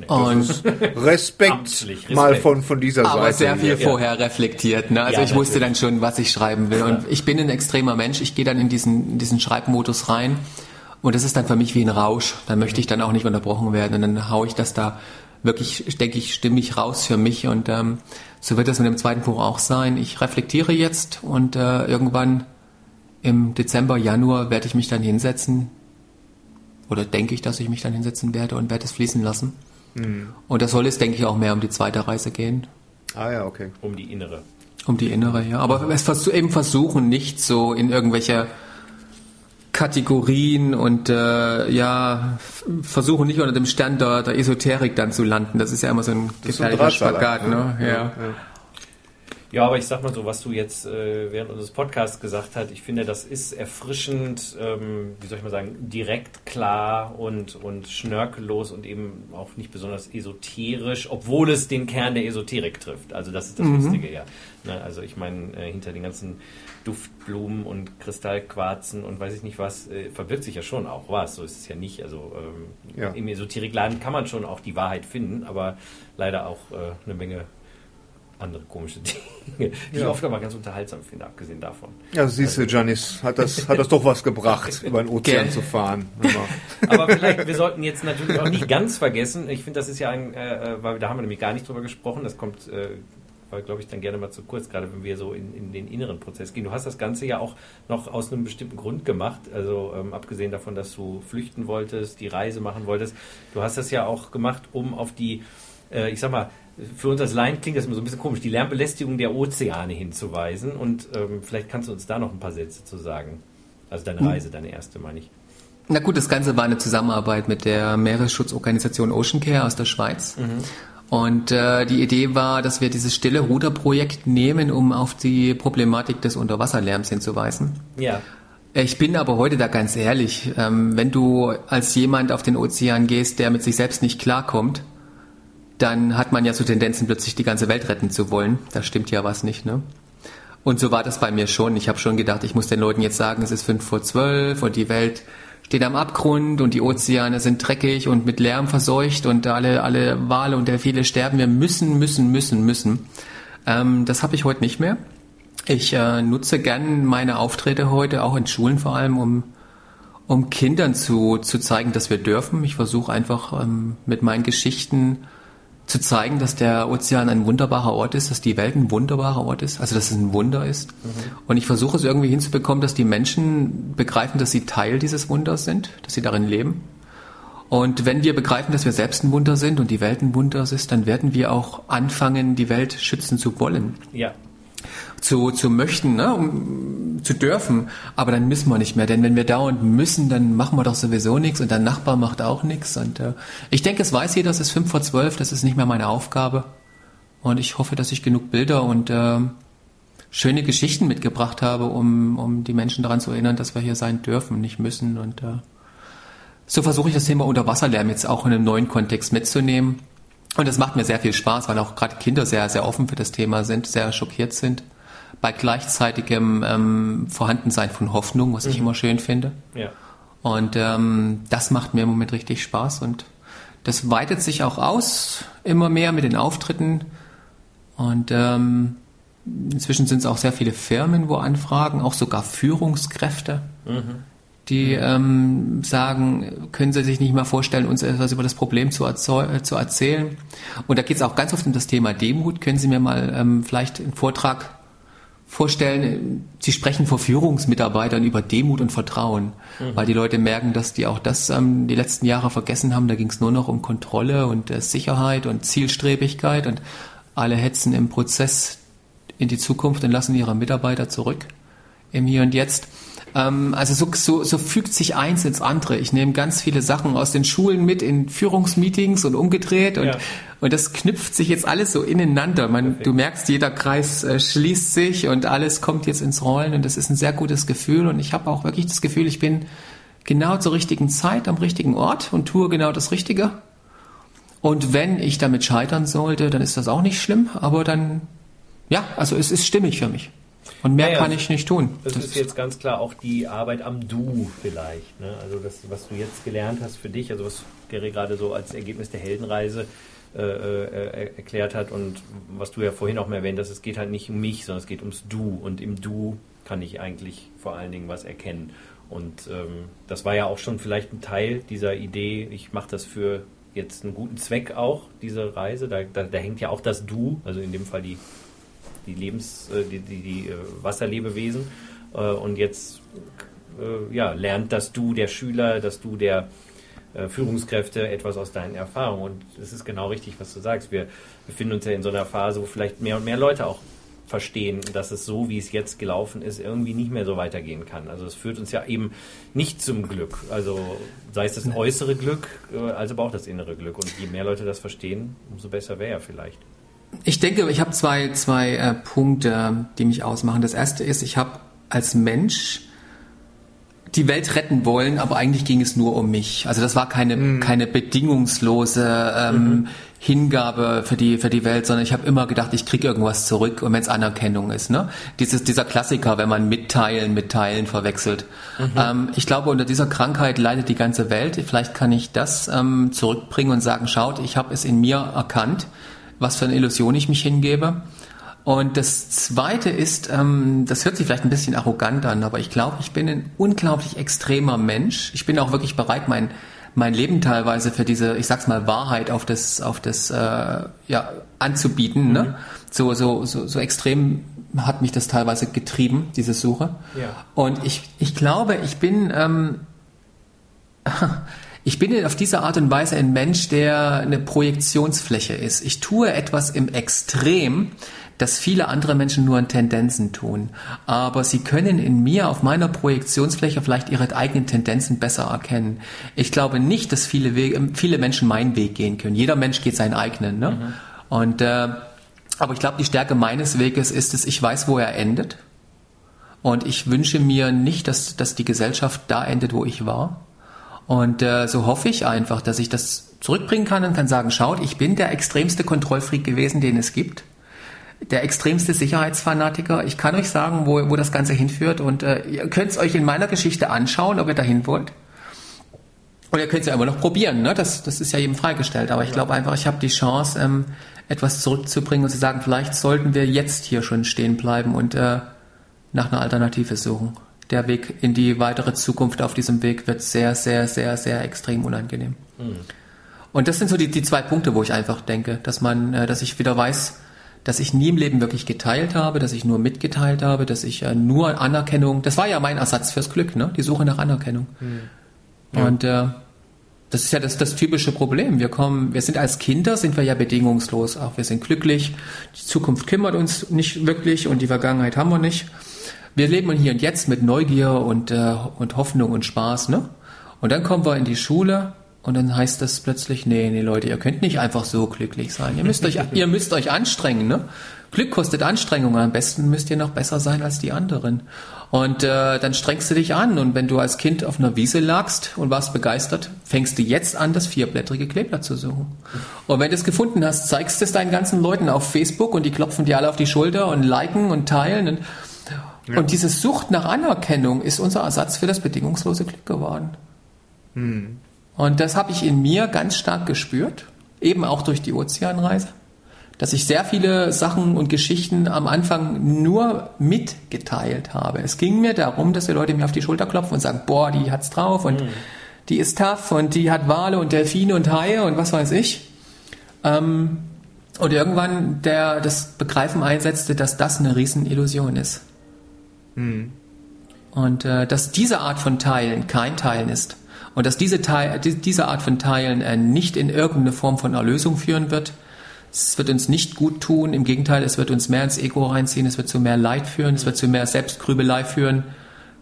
Und Respekt, [laughs] Respekt, mal von, von dieser aber Seite. Aber sehr viel ja. vorher reflektiert. Ne? Also ja, ich wusste dann schon, was ich schreiben will. Und ich bin ein extremer Mensch. Ich gehe dann in diesen, in diesen Schreibmodus rein. Und das ist dann für mich wie ein Rausch. Da möchte ich dann auch nicht unterbrochen werden. Und dann haue ich das da wirklich, denke ich, stimmig raus für mich. Und ähm, so wird das mit dem zweiten Buch auch sein. Ich reflektiere jetzt und äh, irgendwann im Dezember, Januar werde ich mich dann hinsetzen, oder denke ich, dass ich mich dann hinsetzen werde und werde es fließen lassen. Mhm. Und da soll es, denke ich, auch mehr um die zweite Reise gehen. Ah ja, okay. Um die innere. Um die innere, ja. Aber es vers eben versuchen, nicht so in irgendwelche Kategorien und äh, ja, versuchen nicht unter dem Stern der, der Esoterik dann zu landen. Das ist ja immer so ein gefährlicher Spagat, ne? Ja. ja. ja. Ja, aber ich sag mal so, was du jetzt äh, während unseres Podcasts gesagt hast, ich finde, das ist erfrischend, ähm, wie soll ich mal sagen, direkt klar und, und schnörkellos und eben auch nicht besonders esoterisch, obwohl es den Kern der Esoterik trifft. Also das ist das mhm. Lustige, ja. Ne, also ich meine, äh, hinter den ganzen Duftblumen und Kristallquarzen und weiß ich nicht was, äh, verbirgt sich ja schon auch was. So ist es ja nicht. Also ähm, ja. im Esoterikladen kann man schon auch die Wahrheit finden, aber leider auch äh, eine Menge andere komische [laughs] Dinge, die ja. ich oft aber ganz unterhaltsam finde, abgesehen davon. Ja, siehst du, Janis, hat das, hat das doch was gebracht, über den Ozean zu fahren. [laughs] aber vielleicht, wir sollten jetzt natürlich auch nicht ganz vergessen, ich finde, das ist ja ein, äh, äh weil da haben wir nämlich gar nicht drüber gesprochen, das kommt, äh, glaube ich, dann gerne mal zu kurz, gerade wenn wir so in, in den inneren Prozess gehen. Du hast das Ganze ja auch noch aus einem bestimmten Grund gemacht, also ähm, abgesehen davon, dass du flüchten wolltest, die Reise machen wolltest. Du hast das ja auch gemacht, um auf die, äh, ich sag mal, für uns als Laien klingt das immer so ein bisschen komisch, die Lärmbelästigung der Ozeane hinzuweisen. Und ähm, vielleicht kannst du uns da noch ein paar Sätze zu sagen. Also deine hm. Reise, deine erste, meine ich. Na gut, das Ganze war eine Zusammenarbeit mit der Meeresschutzorganisation Ocean Care aus der Schweiz. Mhm. Und äh, die Idee war, dass wir dieses stille Ruderprojekt nehmen, um auf die Problematik des Unterwasserlärms hinzuweisen. Ja. Ich bin aber heute da ganz ehrlich, ähm, wenn du als jemand auf den Ozean gehst, der mit sich selbst nicht klarkommt, dann hat man ja so Tendenzen, plötzlich die ganze Welt retten zu wollen. Da stimmt ja was nicht, ne? Und so war das bei mir schon. Ich habe schon gedacht, ich muss den Leuten jetzt sagen, es ist fünf vor zwölf und die Welt steht am Abgrund und die Ozeane sind dreckig und mit Lärm verseucht und alle, alle Wale und Delfine sterben. Wir müssen, müssen, müssen, müssen. Ähm, das habe ich heute nicht mehr. Ich äh, nutze gern meine Auftritte heute, auch in Schulen vor allem, um, um Kindern zu, zu zeigen, dass wir dürfen. Ich versuche einfach ähm, mit meinen Geschichten zu zeigen, dass der Ozean ein wunderbarer Ort ist, dass die Welt ein wunderbarer Ort ist, also dass es ein Wunder ist. Mhm. Und ich versuche es irgendwie hinzubekommen, dass die Menschen begreifen, dass sie Teil dieses Wunders sind, dass sie darin leben. Und wenn wir begreifen, dass wir selbst ein Wunder sind und die Welt ein Wunder ist, dann werden wir auch anfangen, die Welt schützen zu wollen. Ja, zu, zu möchten, ne, um zu dürfen. Aber dann müssen wir nicht mehr, denn wenn wir dauernd müssen, dann machen wir doch sowieso nichts und der Nachbar macht auch nichts. Und äh, ich denke, es weiß jeder, es ist fünf vor zwölf, das ist nicht mehr meine Aufgabe. Und ich hoffe, dass ich genug Bilder und äh, schöne Geschichten mitgebracht habe, um, um die Menschen daran zu erinnern, dass wir hier sein dürfen, nicht müssen. Und äh, so versuche ich das Thema Unterwasserlärm jetzt auch in einem neuen Kontext mitzunehmen. Und es macht mir sehr viel Spaß, weil auch gerade Kinder sehr, sehr offen für das Thema sind, sehr schockiert sind. Bei gleichzeitigem ähm, Vorhandensein von Hoffnung, was mhm. ich immer schön finde. Ja. Und ähm, das macht mir im Moment richtig Spaß und das weitet sich auch aus, immer mehr mit den Auftritten. Und ähm, inzwischen sind es auch sehr viele Firmen, wo anfragen, auch sogar Führungskräfte. Mhm die ähm, sagen, können Sie sich nicht mal vorstellen, uns etwas über das Problem zu, äh, zu erzählen. Und da geht es auch ganz oft um das Thema Demut. Können Sie mir mal ähm, vielleicht einen Vortrag vorstellen? Sie sprechen vor Führungsmitarbeitern über Demut und Vertrauen, mhm. weil die Leute merken, dass die auch das ähm, die letzten Jahre vergessen haben. Da ging es nur noch um Kontrolle und äh, Sicherheit und Zielstrebigkeit und alle hetzen im Prozess in die Zukunft und lassen ihre Mitarbeiter zurück im Hier und Jetzt. Ähm, also so, so, so fügt sich eins ins andere. Ich nehme ganz viele Sachen aus den Schulen mit in Führungsmeetings und umgedreht und, ja. und das knüpft sich jetzt alles so ineinander. Man, du merkst, jeder Kreis äh, schließt sich und alles kommt jetzt ins Rollen und das ist ein sehr gutes Gefühl und ich habe auch wirklich das Gefühl, ich bin genau zur richtigen Zeit am richtigen Ort und tue genau das Richtige. Und wenn ich damit scheitern sollte, dann ist das auch nicht schlimm, aber dann, ja, also es ist stimmig für mich. Und mehr naja, kann ich nicht tun. Das, das, ist jetzt ganz klar auch die Arbeit am Du vielleicht. Ne? Also das, was du jetzt gelernt hast für dich, also was Gary gerade so als Ergebnis der Heldenreise äh, äh, erklärt hat und was du ja vorhin auch mal erwähnt hast, es geht halt nicht um mich, sondern es geht ums Du. Und im Du kann ich eigentlich vor allen Dingen was erkennen. Und ähm, das war ja auch schon vielleicht ein Teil dieser Idee, ich mache das für jetzt einen guten Zweck auch, diese Reise. Da, da, da hängt ja auch das Du, also in dem Fall die die Lebens, äh, die, die, die äh, Wasserlebewesen. Äh, und jetzt ja, lernt dass du, der Schüler, dass du, der Führungskräfte, etwas aus deinen Erfahrungen. Und es ist genau richtig, was du sagst. Wir befinden uns ja in so einer Phase, wo vielleicht mehr und mehr Leute auch verstehen, dass es so, wie es jetzt gelaufen ist, irgendwie nicht mehr so weitergehen kann. Also es führt uns ja eben nicht zum Glück. Also sei es das äußere Glück, also aber auch das innere Glück. Und je mehr Leute das verstehen, umso besser wäre ja vielleicht. Ich denke, ich habe zwei, zwei äh, Punkte, die mich ausmachen. Das erste ist, ich habe als Mensch die Welt retten wollen, aber eigentlich ging es nur um mich. Also das war keine, mhm. keine bedingungslose ähm, mhm. Hingabe für die, für die Welt, sondern ich habe immer gedacht, ich kriege irgendwas zurück und wenn es Anerkennung ist. Ne? Dieses, dieser Klassiker, wenn man mitteilen mit Teilen verwechselt. Mhm. Ähm, ich glaube, unter dieser Krankheit leidet die ganze Welt. Vielleicht kann ich das ähm, zurückbringen und sagen, schaut, ich habe es in mir erkannt was für eine Illusion ich mich hingebe. Und das Zweite ist, ähm, das hört sich vielleicht ein bisschen arrogant an, aber ich glaube, ich bin ein unglaublich extremer Mensch. Ich bin auch wirklich bereit, mein mein Leben teilweise für diese, ich sag's mal, Wahrheit auf das, auf das, äh, ja, anzubieten. Ne? Mhm. Ne? So, so, so, so extrem hat mich das teilweise getrieben, diese Suche. Ja. Und ich, ich glaube, ich bin ähm, [laughs] Ich bin auf diese Art und Weise ein Mensch, der eine Projektionsfläche ist. Ich tue etwas im Extrem, das viele andere Menschen nur in Tendenzen tun. Aber sie können in mir auf meiner Projektionsfläche vielleicht ihre eigenen Tendenzen besser erkennen. Ich glaube nicht, dass viele, Wege, viele Menschen meinen Weg gehen können. Jeder Mensch geht seinen eigenen. Ne? Mhm. Und, äh, aber ich glaube, die Stärke meines Weges ist es, ich weiß, wo er endet. Und ich wünsche mir nicht, dass, dass die Gesellschaft da endet, wo ich war und äh, so hoffe ich einfach, dass ich das zurückbringen kann und kann sagen, schaut, ich bin der extremste Kontrollfreak gewesen, den es gibt. Der extremste Sicherheitsfanatiker. Ich kann euch sagen, wo, wo das Ganze hinführt und äh, ihr könnt es euch in meiner Geschichte anschauen, ob ihr dahin wollt. Und ihr könnt es ja immer noch probieren, ne? das, das ist ja jedem freigestellt. Aber ich glaube einfach, ich habe die Chance, ähm, etwas zurückzubringen und zu sagen, vielleicht sollten wir jetzt hier schon stehen bleiben und äh, nach einer Alternative suchen. Der Weg in die weitere Zukunft auf diesem Weg wird sehr, sehr, sehr, sehr extrem unangenehm. Mhm. Und das sind so die, die zwei Punkte, wo ich einfach denke, dass man, äh, dass ich wieder weiß, dass ich nie im Leben wirklich geteilt habe, dass ich nur mitgeteilt habe, dass ich äh, nur Anerkennung, das war ja mein Ersatz fürs Glück, ne? die Suche nach Anerkennung. Mhm. Ja. Und äh, das ist ja das, das typische Problem. Wir kommen, wir sind als Kinder, sind wir ja bedingungslos. Auch wir sind glücklich. Die Zukunft kümmert uns nicht wirklich und die Vergangenheit haben wir nicht. Wir leben hier und jetzt mit Neugier und, äh, und Hoffnung und Spaß, ne? Und dann kommen wir in die Schule und dann heißt das plötzlich, nee, nee, Leute, ihr könnt nicht einfach so glücklich sein. Ihr müsst euch, [laughs] ihr müsst euch anstrengen, ne? Glück kostet Anstrengung. Am besten müsst ihr noch besser sein als die anderen. Und äh, dann strengst du dich an. Und wenn du als Kind auf einer Wiese lagst und warst begeistert, fängst du jetzt an, das vierblättrige Kleeblatt zu suchen. Und wenn du es gefunden hast, zeigst es deinen ganzen Leuten auf Facebook und die klopfen dir alle auf die Schulter und liken und teilen. Und, ja. und diese Sucht nach Anerkennung ist unser Ersatz für das bedingungslose Glück geworden. Hm. Und das habe ich in mir ganz stark gespürt, eben auch durch die Ozeanreise dass ich sehr viele Sachen und Geschichten am Anfang nur mitgeteilt habe. Es ging mir darum, dass die Leute mir auf die Schulter klopfen und sagen, boah, die hat's drauf und mhm. die ist tough und die hat Wale und Delfine und Haie und was weiß ich. Ähm, und irgendwann der das Begreifen einsetzte, dass das eine Riesenillusion ist. Mhm. Und äh, dass diese Art von Teilen kein Teilen ist. Und dass diese, Teil, diese Art von Teilen äh, nicht in irgendeine Form von Erlösung führen wird, es wird uns nicht gut tun, im Gegenteil, es wird uns mehr ins Ego reinziehen, es wird zu mehr Leid führen, es wird zu mehr Selbstgrübelei führen,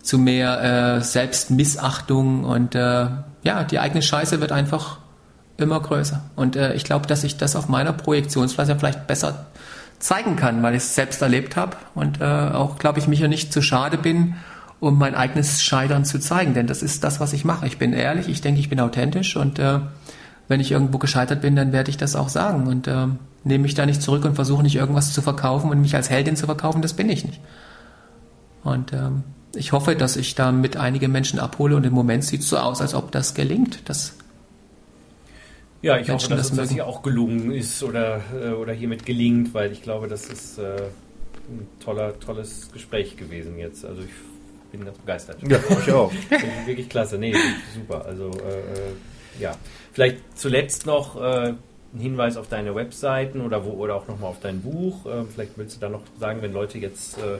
zu mehr äh, Selbstmissachtung und äh, ja, die eigene Scheiße wird einfach immer größer. Und äh, ich glaube, dass ich das auf meiner Projektionsfläche vielleicht besser zeigen kann, weil ich es selbst erlebt habe und äh, auch, glaube ich, mich ja nicht zu schade bin, um mein eigenes Scheitern zu zeigen. Denn das ist das, was ich mache. Ich bin ehrlich, ich denke, ich bin authentisch und äh, wenn ich irgendwo gescheitert bin, dann werde ich das auch sagen und äh, nehme mich da nicht zurück und versuche nicht irgendwas zu verkaufen und mich als Heldin zu verkaufen, das bin ich nicht. Und ähm, ich hoffe, dass ich damit einige Menschen abhole und im Moment sieht es so aus, als ob das gelingt, dass ja, ich Menschen hoffe, dass das, das hier auch gelungen ist oder, äh, oder hiermit gelingt, weil ich glaube, das ist äh, ein toller, tolles Gespräch gewesen jetzt. Also ich bin ganz begeistert. Ja, ich auch. wirklich klasse. Nee, super. Also äh, äh ja. Vielleicht zuletzt noch äh, ein Hinweis auf deine Webseiten oder wo oder auch nochmal auf dein Buch. Äh, vielleicht willst du da noch sagen, wenn Leute jetzt äh,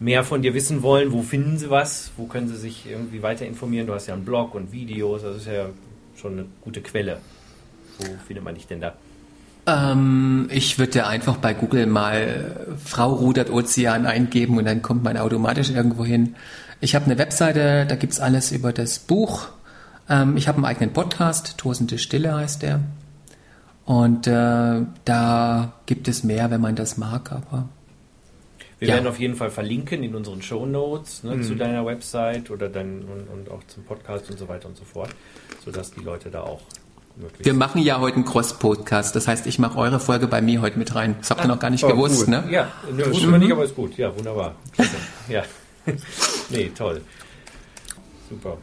mehr von dir wissen wollen, wo finden sie was, wo können sie sich irgendwie weiter informieren? Du hast ja einen Blog und Videos, das ist ja schon eine gute Quelle. Wo findet man dich denn da? Ähm, ich würde ja einfach bei Google mal Frau rudert Ozean eingeben und dann kommt man automatisch irgendwo hin. Ich habe eine Webseite, da gibt es alles über das Buch ähm, ich habe einen eigenen Podcast, Tosende Stille heißt der. Und äh, da gibt es mehr, wenn man das mag, aber. Wir ja. werden auf jeden Fall verlinken in unseren Show Notes ne, mhm. zu deiner Website oder dann und, und, auch zum Podcast und so weiter und so fort, sodass die Leute da auch möglichst. Wir machen ja heute einen Cross-Podcast, das heißt, ich mache eure Folge bei mir heute mit rein. Das habt ihr noch gar nicht oh, gewusst, gut. ne? Ja, das wussten wir nicht, aber ist gut. Ja, wunderbar. ja. [laughs] nee, toll. Super.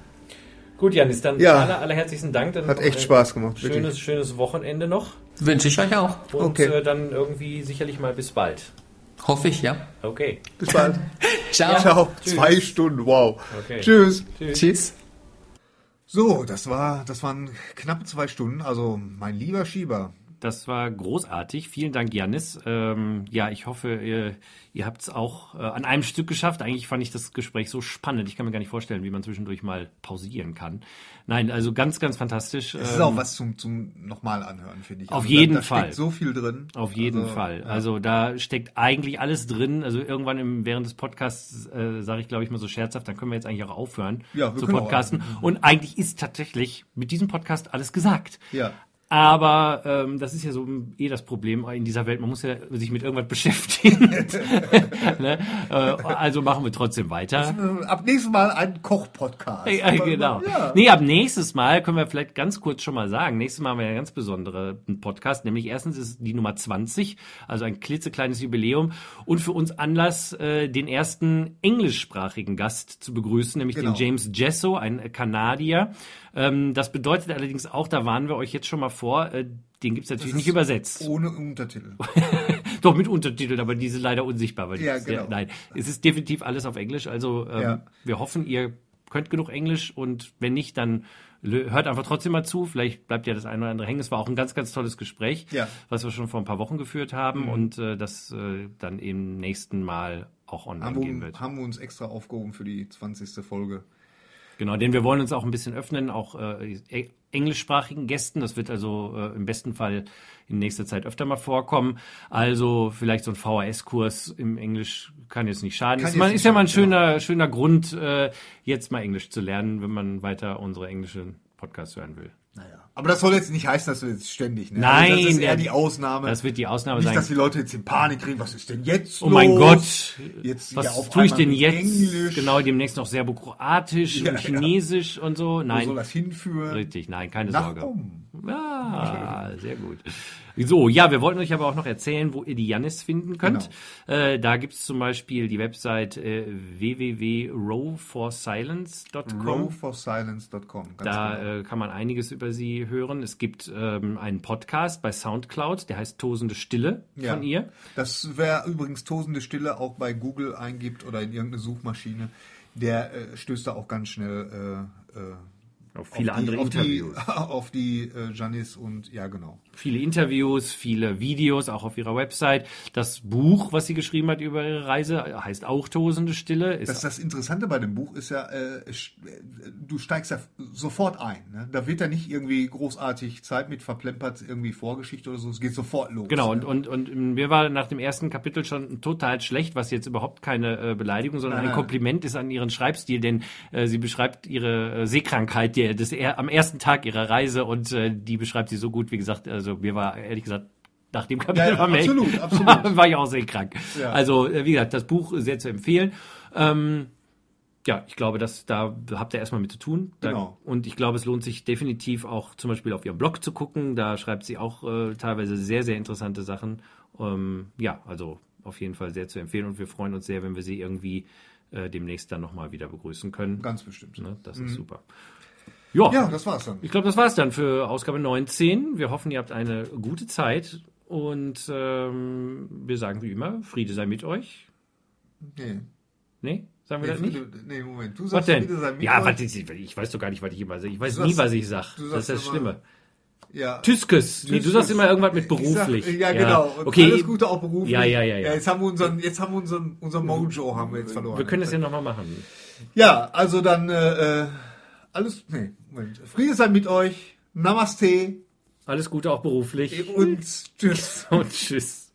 Gut, Janis, dann ja. aller, allerherzlichsten Dank. Dann Hat echt Spaß gemacht. Schönes, wirklich. schönes Wochenende noch. Wünsche ich euch auch. Und okay. äh, dann irgendwie sicherlich mal bis bald. Hoffe ich, ja. Okay. Bis bald. [laughs] Ciao. Ja. Ciao. Zwei Stunden, wow. Okay. Tschüss. Tschüss. Tschüss. So, das war, das waren knappe zwei Stunden. Also, mein lieber Schieber, das war großartig. Vielen Dank, Janis. Ähm, ja, ich hoffe, ihr, ihr habt es auch äh, an einem Stück geschafft. Eigentlich fand ich das Gespräch so spannend. Ich kann mir gar nicht vorstellen, wie man zwischendurch mal pausieren kann. Nein, also ganz, ganz fantastisch. Es ist auch ähm, was zum, zum nochmal anhören, finde ich. Auf also jeden da, da Fall. Steckt so viel drin. Auf jeden also, Fall. Ja. Also da steckt eigentlich alles drin. Also irgendwann im, während des Podcasts äh, sage ich, glaube ich, mal so scherzhaft, dann können wir jetzt eigentlich auch aufhören ja, zu podcasten. Und eigentlich ist tatsächlich mit diesem Podcast alles gesagt. Ja. Aber ähm, das ist ja so eh das Problem in dieser Welt. Man muss ja sich mit irgendwas [laughs] beschäftigen. [laughs] ne? äh, also machen wir trotzdem weiter. Ab nächstes Mal ein Koch-Podcast. Ja, genau. Ja. Nee, ab nächstes Mal können wir vielleicht ganz kurz schon mal sagen. Nächstes Mal haben wir einen ganz besonderen Podcast. Nämlich erstens ist die Nummer 20, also ein klitzekleines Jubiläum. Und für uns Anlass, äh, den ersten englischsprachigen Gast zu begrüßen, nämlich genau. den James Jesso, ein Kanadier. Ähm, das bedeutet allerdings auch, da warnen wir euch jetzt schon mal vor, äh, den gibt's natürlich nicht übersetzt. Ohne Untertitel. [laughs] Doch mit Untertiteln, aber die sind leider unsichtbar. Weil ja, genau. Der, nein, es ist definitiv alles auf Englisch. Also ähm, ja. wir hoffen, ihr könnt genug Englisch und wenn nicht, dann hört einfach trotzdem mal zu. Vielleicht bleibt ja das eine oder andere hängen. Es war auch ein ganz, ganz tolles Gespräch, ja. was wir schon vor ein paar Wochen geführt haben mhm. und äh, das äh, dann im nächsten Mal auch online haben gehen wird. Haben wir uns extra aufgehoben für die 20. Folge. Genau, denn wir wollen uns auch ein bisschen öffnen, auch äh, e-, englischsprachigen Gästen. Das wird also äh, im besten Fall in nächster Zeit öfter mal vorkommen. Also vielleicht so ein VHS-Kurs im Englisch kann jetzt nicht schaden. Kann ist, man, ist ja mal ein schöner, ja. schöner Grund, äh, jetzt mal Englisch zu lernen, wenn man weiter unsere englischen Podcasts hören will. Aber das soll jetzt nicht heißen, dass wir jetzt ständig, ne? Nein. Also das ist eher die Ausnahme. Das wird die Ausnahme nicht, sein. dass die Leute jetzt in Panik kriegen. Was ist denn jetzt Oh los? mein Gott. Jetzt, was ja, tue ich denn jetzt? Englisch. Genau, demnächst noch Serbokroatisch ja, und Chinesisch ja. und so. Nein. Wo soll das hinführen? Richtig, nein, keine Nach Sorge. Um. Ja, sehr gut. So, ja, wir wollten euch aber auch noch erzählen, wo ihr die Janis finden könnt. Genau. Äh, da gibt's zum Beispiel die Website äh, www.rowforsilence.com. Rowforsilence.com. Da genau. äh, kann man einiges über sie hören. Es gibt ähm, einen Podcast bei Soundcloud, der heißt Tosende Stille ja. von ihr. Das wäre übrigens Tosende Stille auch bei Google eingibt oder in irgendeine Suchmaschine, der äh, stößt da auch ganz schnell äh, äh, auf viele auf andere die, Interviews. Auf [laughs] die, auf die äh, Janis und ja, genau. Viele Interviews, viele Videos, auch auf ihrer Website. Das Buch, was sie geschrieben hat über ihre Reise, heißt auch Tosende Stille. Ist das, das Interessante bei dem Buch ist ja, äh, du steigst ja sofort ein. Ne? Da wird ja nicht irgendwie großartig Zeit mit verplempert, irgendwie Vorgeschichte oder so. Es geht sofort los. Genau, ne? und, und, und mir war nach dem ersten Kapitel schon total schlecht, was jetzt überhaupt keine äh, Beleidigung, sondern nein, ein Kompliment ist an ihren Schreibstil, denn äh, sie beschreibt ihre äh, Seekrankheit, die das er, am ersten Tag ihrer Reise und äh, die beschreibt sie so gut, wie gesagt, also mir war ehrlich gesagt nach dem Kapitel ja, ja, war, absolut, ich, absolut. [laughs] war ich auch sehr krank. Ja. Also äh, wie gesagt, das Buch sehr zu empfehlen. Ähm, ja, ich glaube, dass da habt ihr erstmal mit zu tun. Da, genau. Und ich glaube, es lohnt sich definitiv auch zum Beispiel auf ihrem Blog zu gucken. Da schreibt sie auch äh, teilweise sehr, sehr interessante Sachen. Ähm, ja, also auf jeden Fall sehr zu empfehlen und wir freuen uns sehr, wenn wir sie irgendwie äh, demnächst dann nochmal wieder begrüßen können. Ganz bestimmt. Ne? Das Mhm. ist super. Ja, Ja, das war's dann. ich glaube, das war's dann für Ausgabe 19. Wir hoffen, ihr habt eine gute Zeit und ähm, wir sagen wie immer, Friede sei mit euch. Nee. Nee? Sagen wir Nee, das nicht? du, nee, Moment. Du Was sagst denn? wieder sein Ja, Mikro- warte, ich, ich weiß doch gar nicht, was ich immer sage. Ich weiß Du nie, sagst- was ich sag. du Das ist das sagst immer- Schlimme. Ja. Tüskes. Nee, du sagst immer irgendwas mit Ich sag- beruflich. ja, genau. Und Okay. Alles Gute auch beruflich. Ja, ja, ja, ja. jetzt haben wir unseren, jetzt haben wir unseren, unser Mojo haben wir jetzt verloren. Wir können das ja nochmal machen. Ja, also dann, äh, äh, alles, nee, Moment. Friede sei mit euch. Namaste Alles Gute auch beruflich. und tschüss. [laughs] Und tschüss.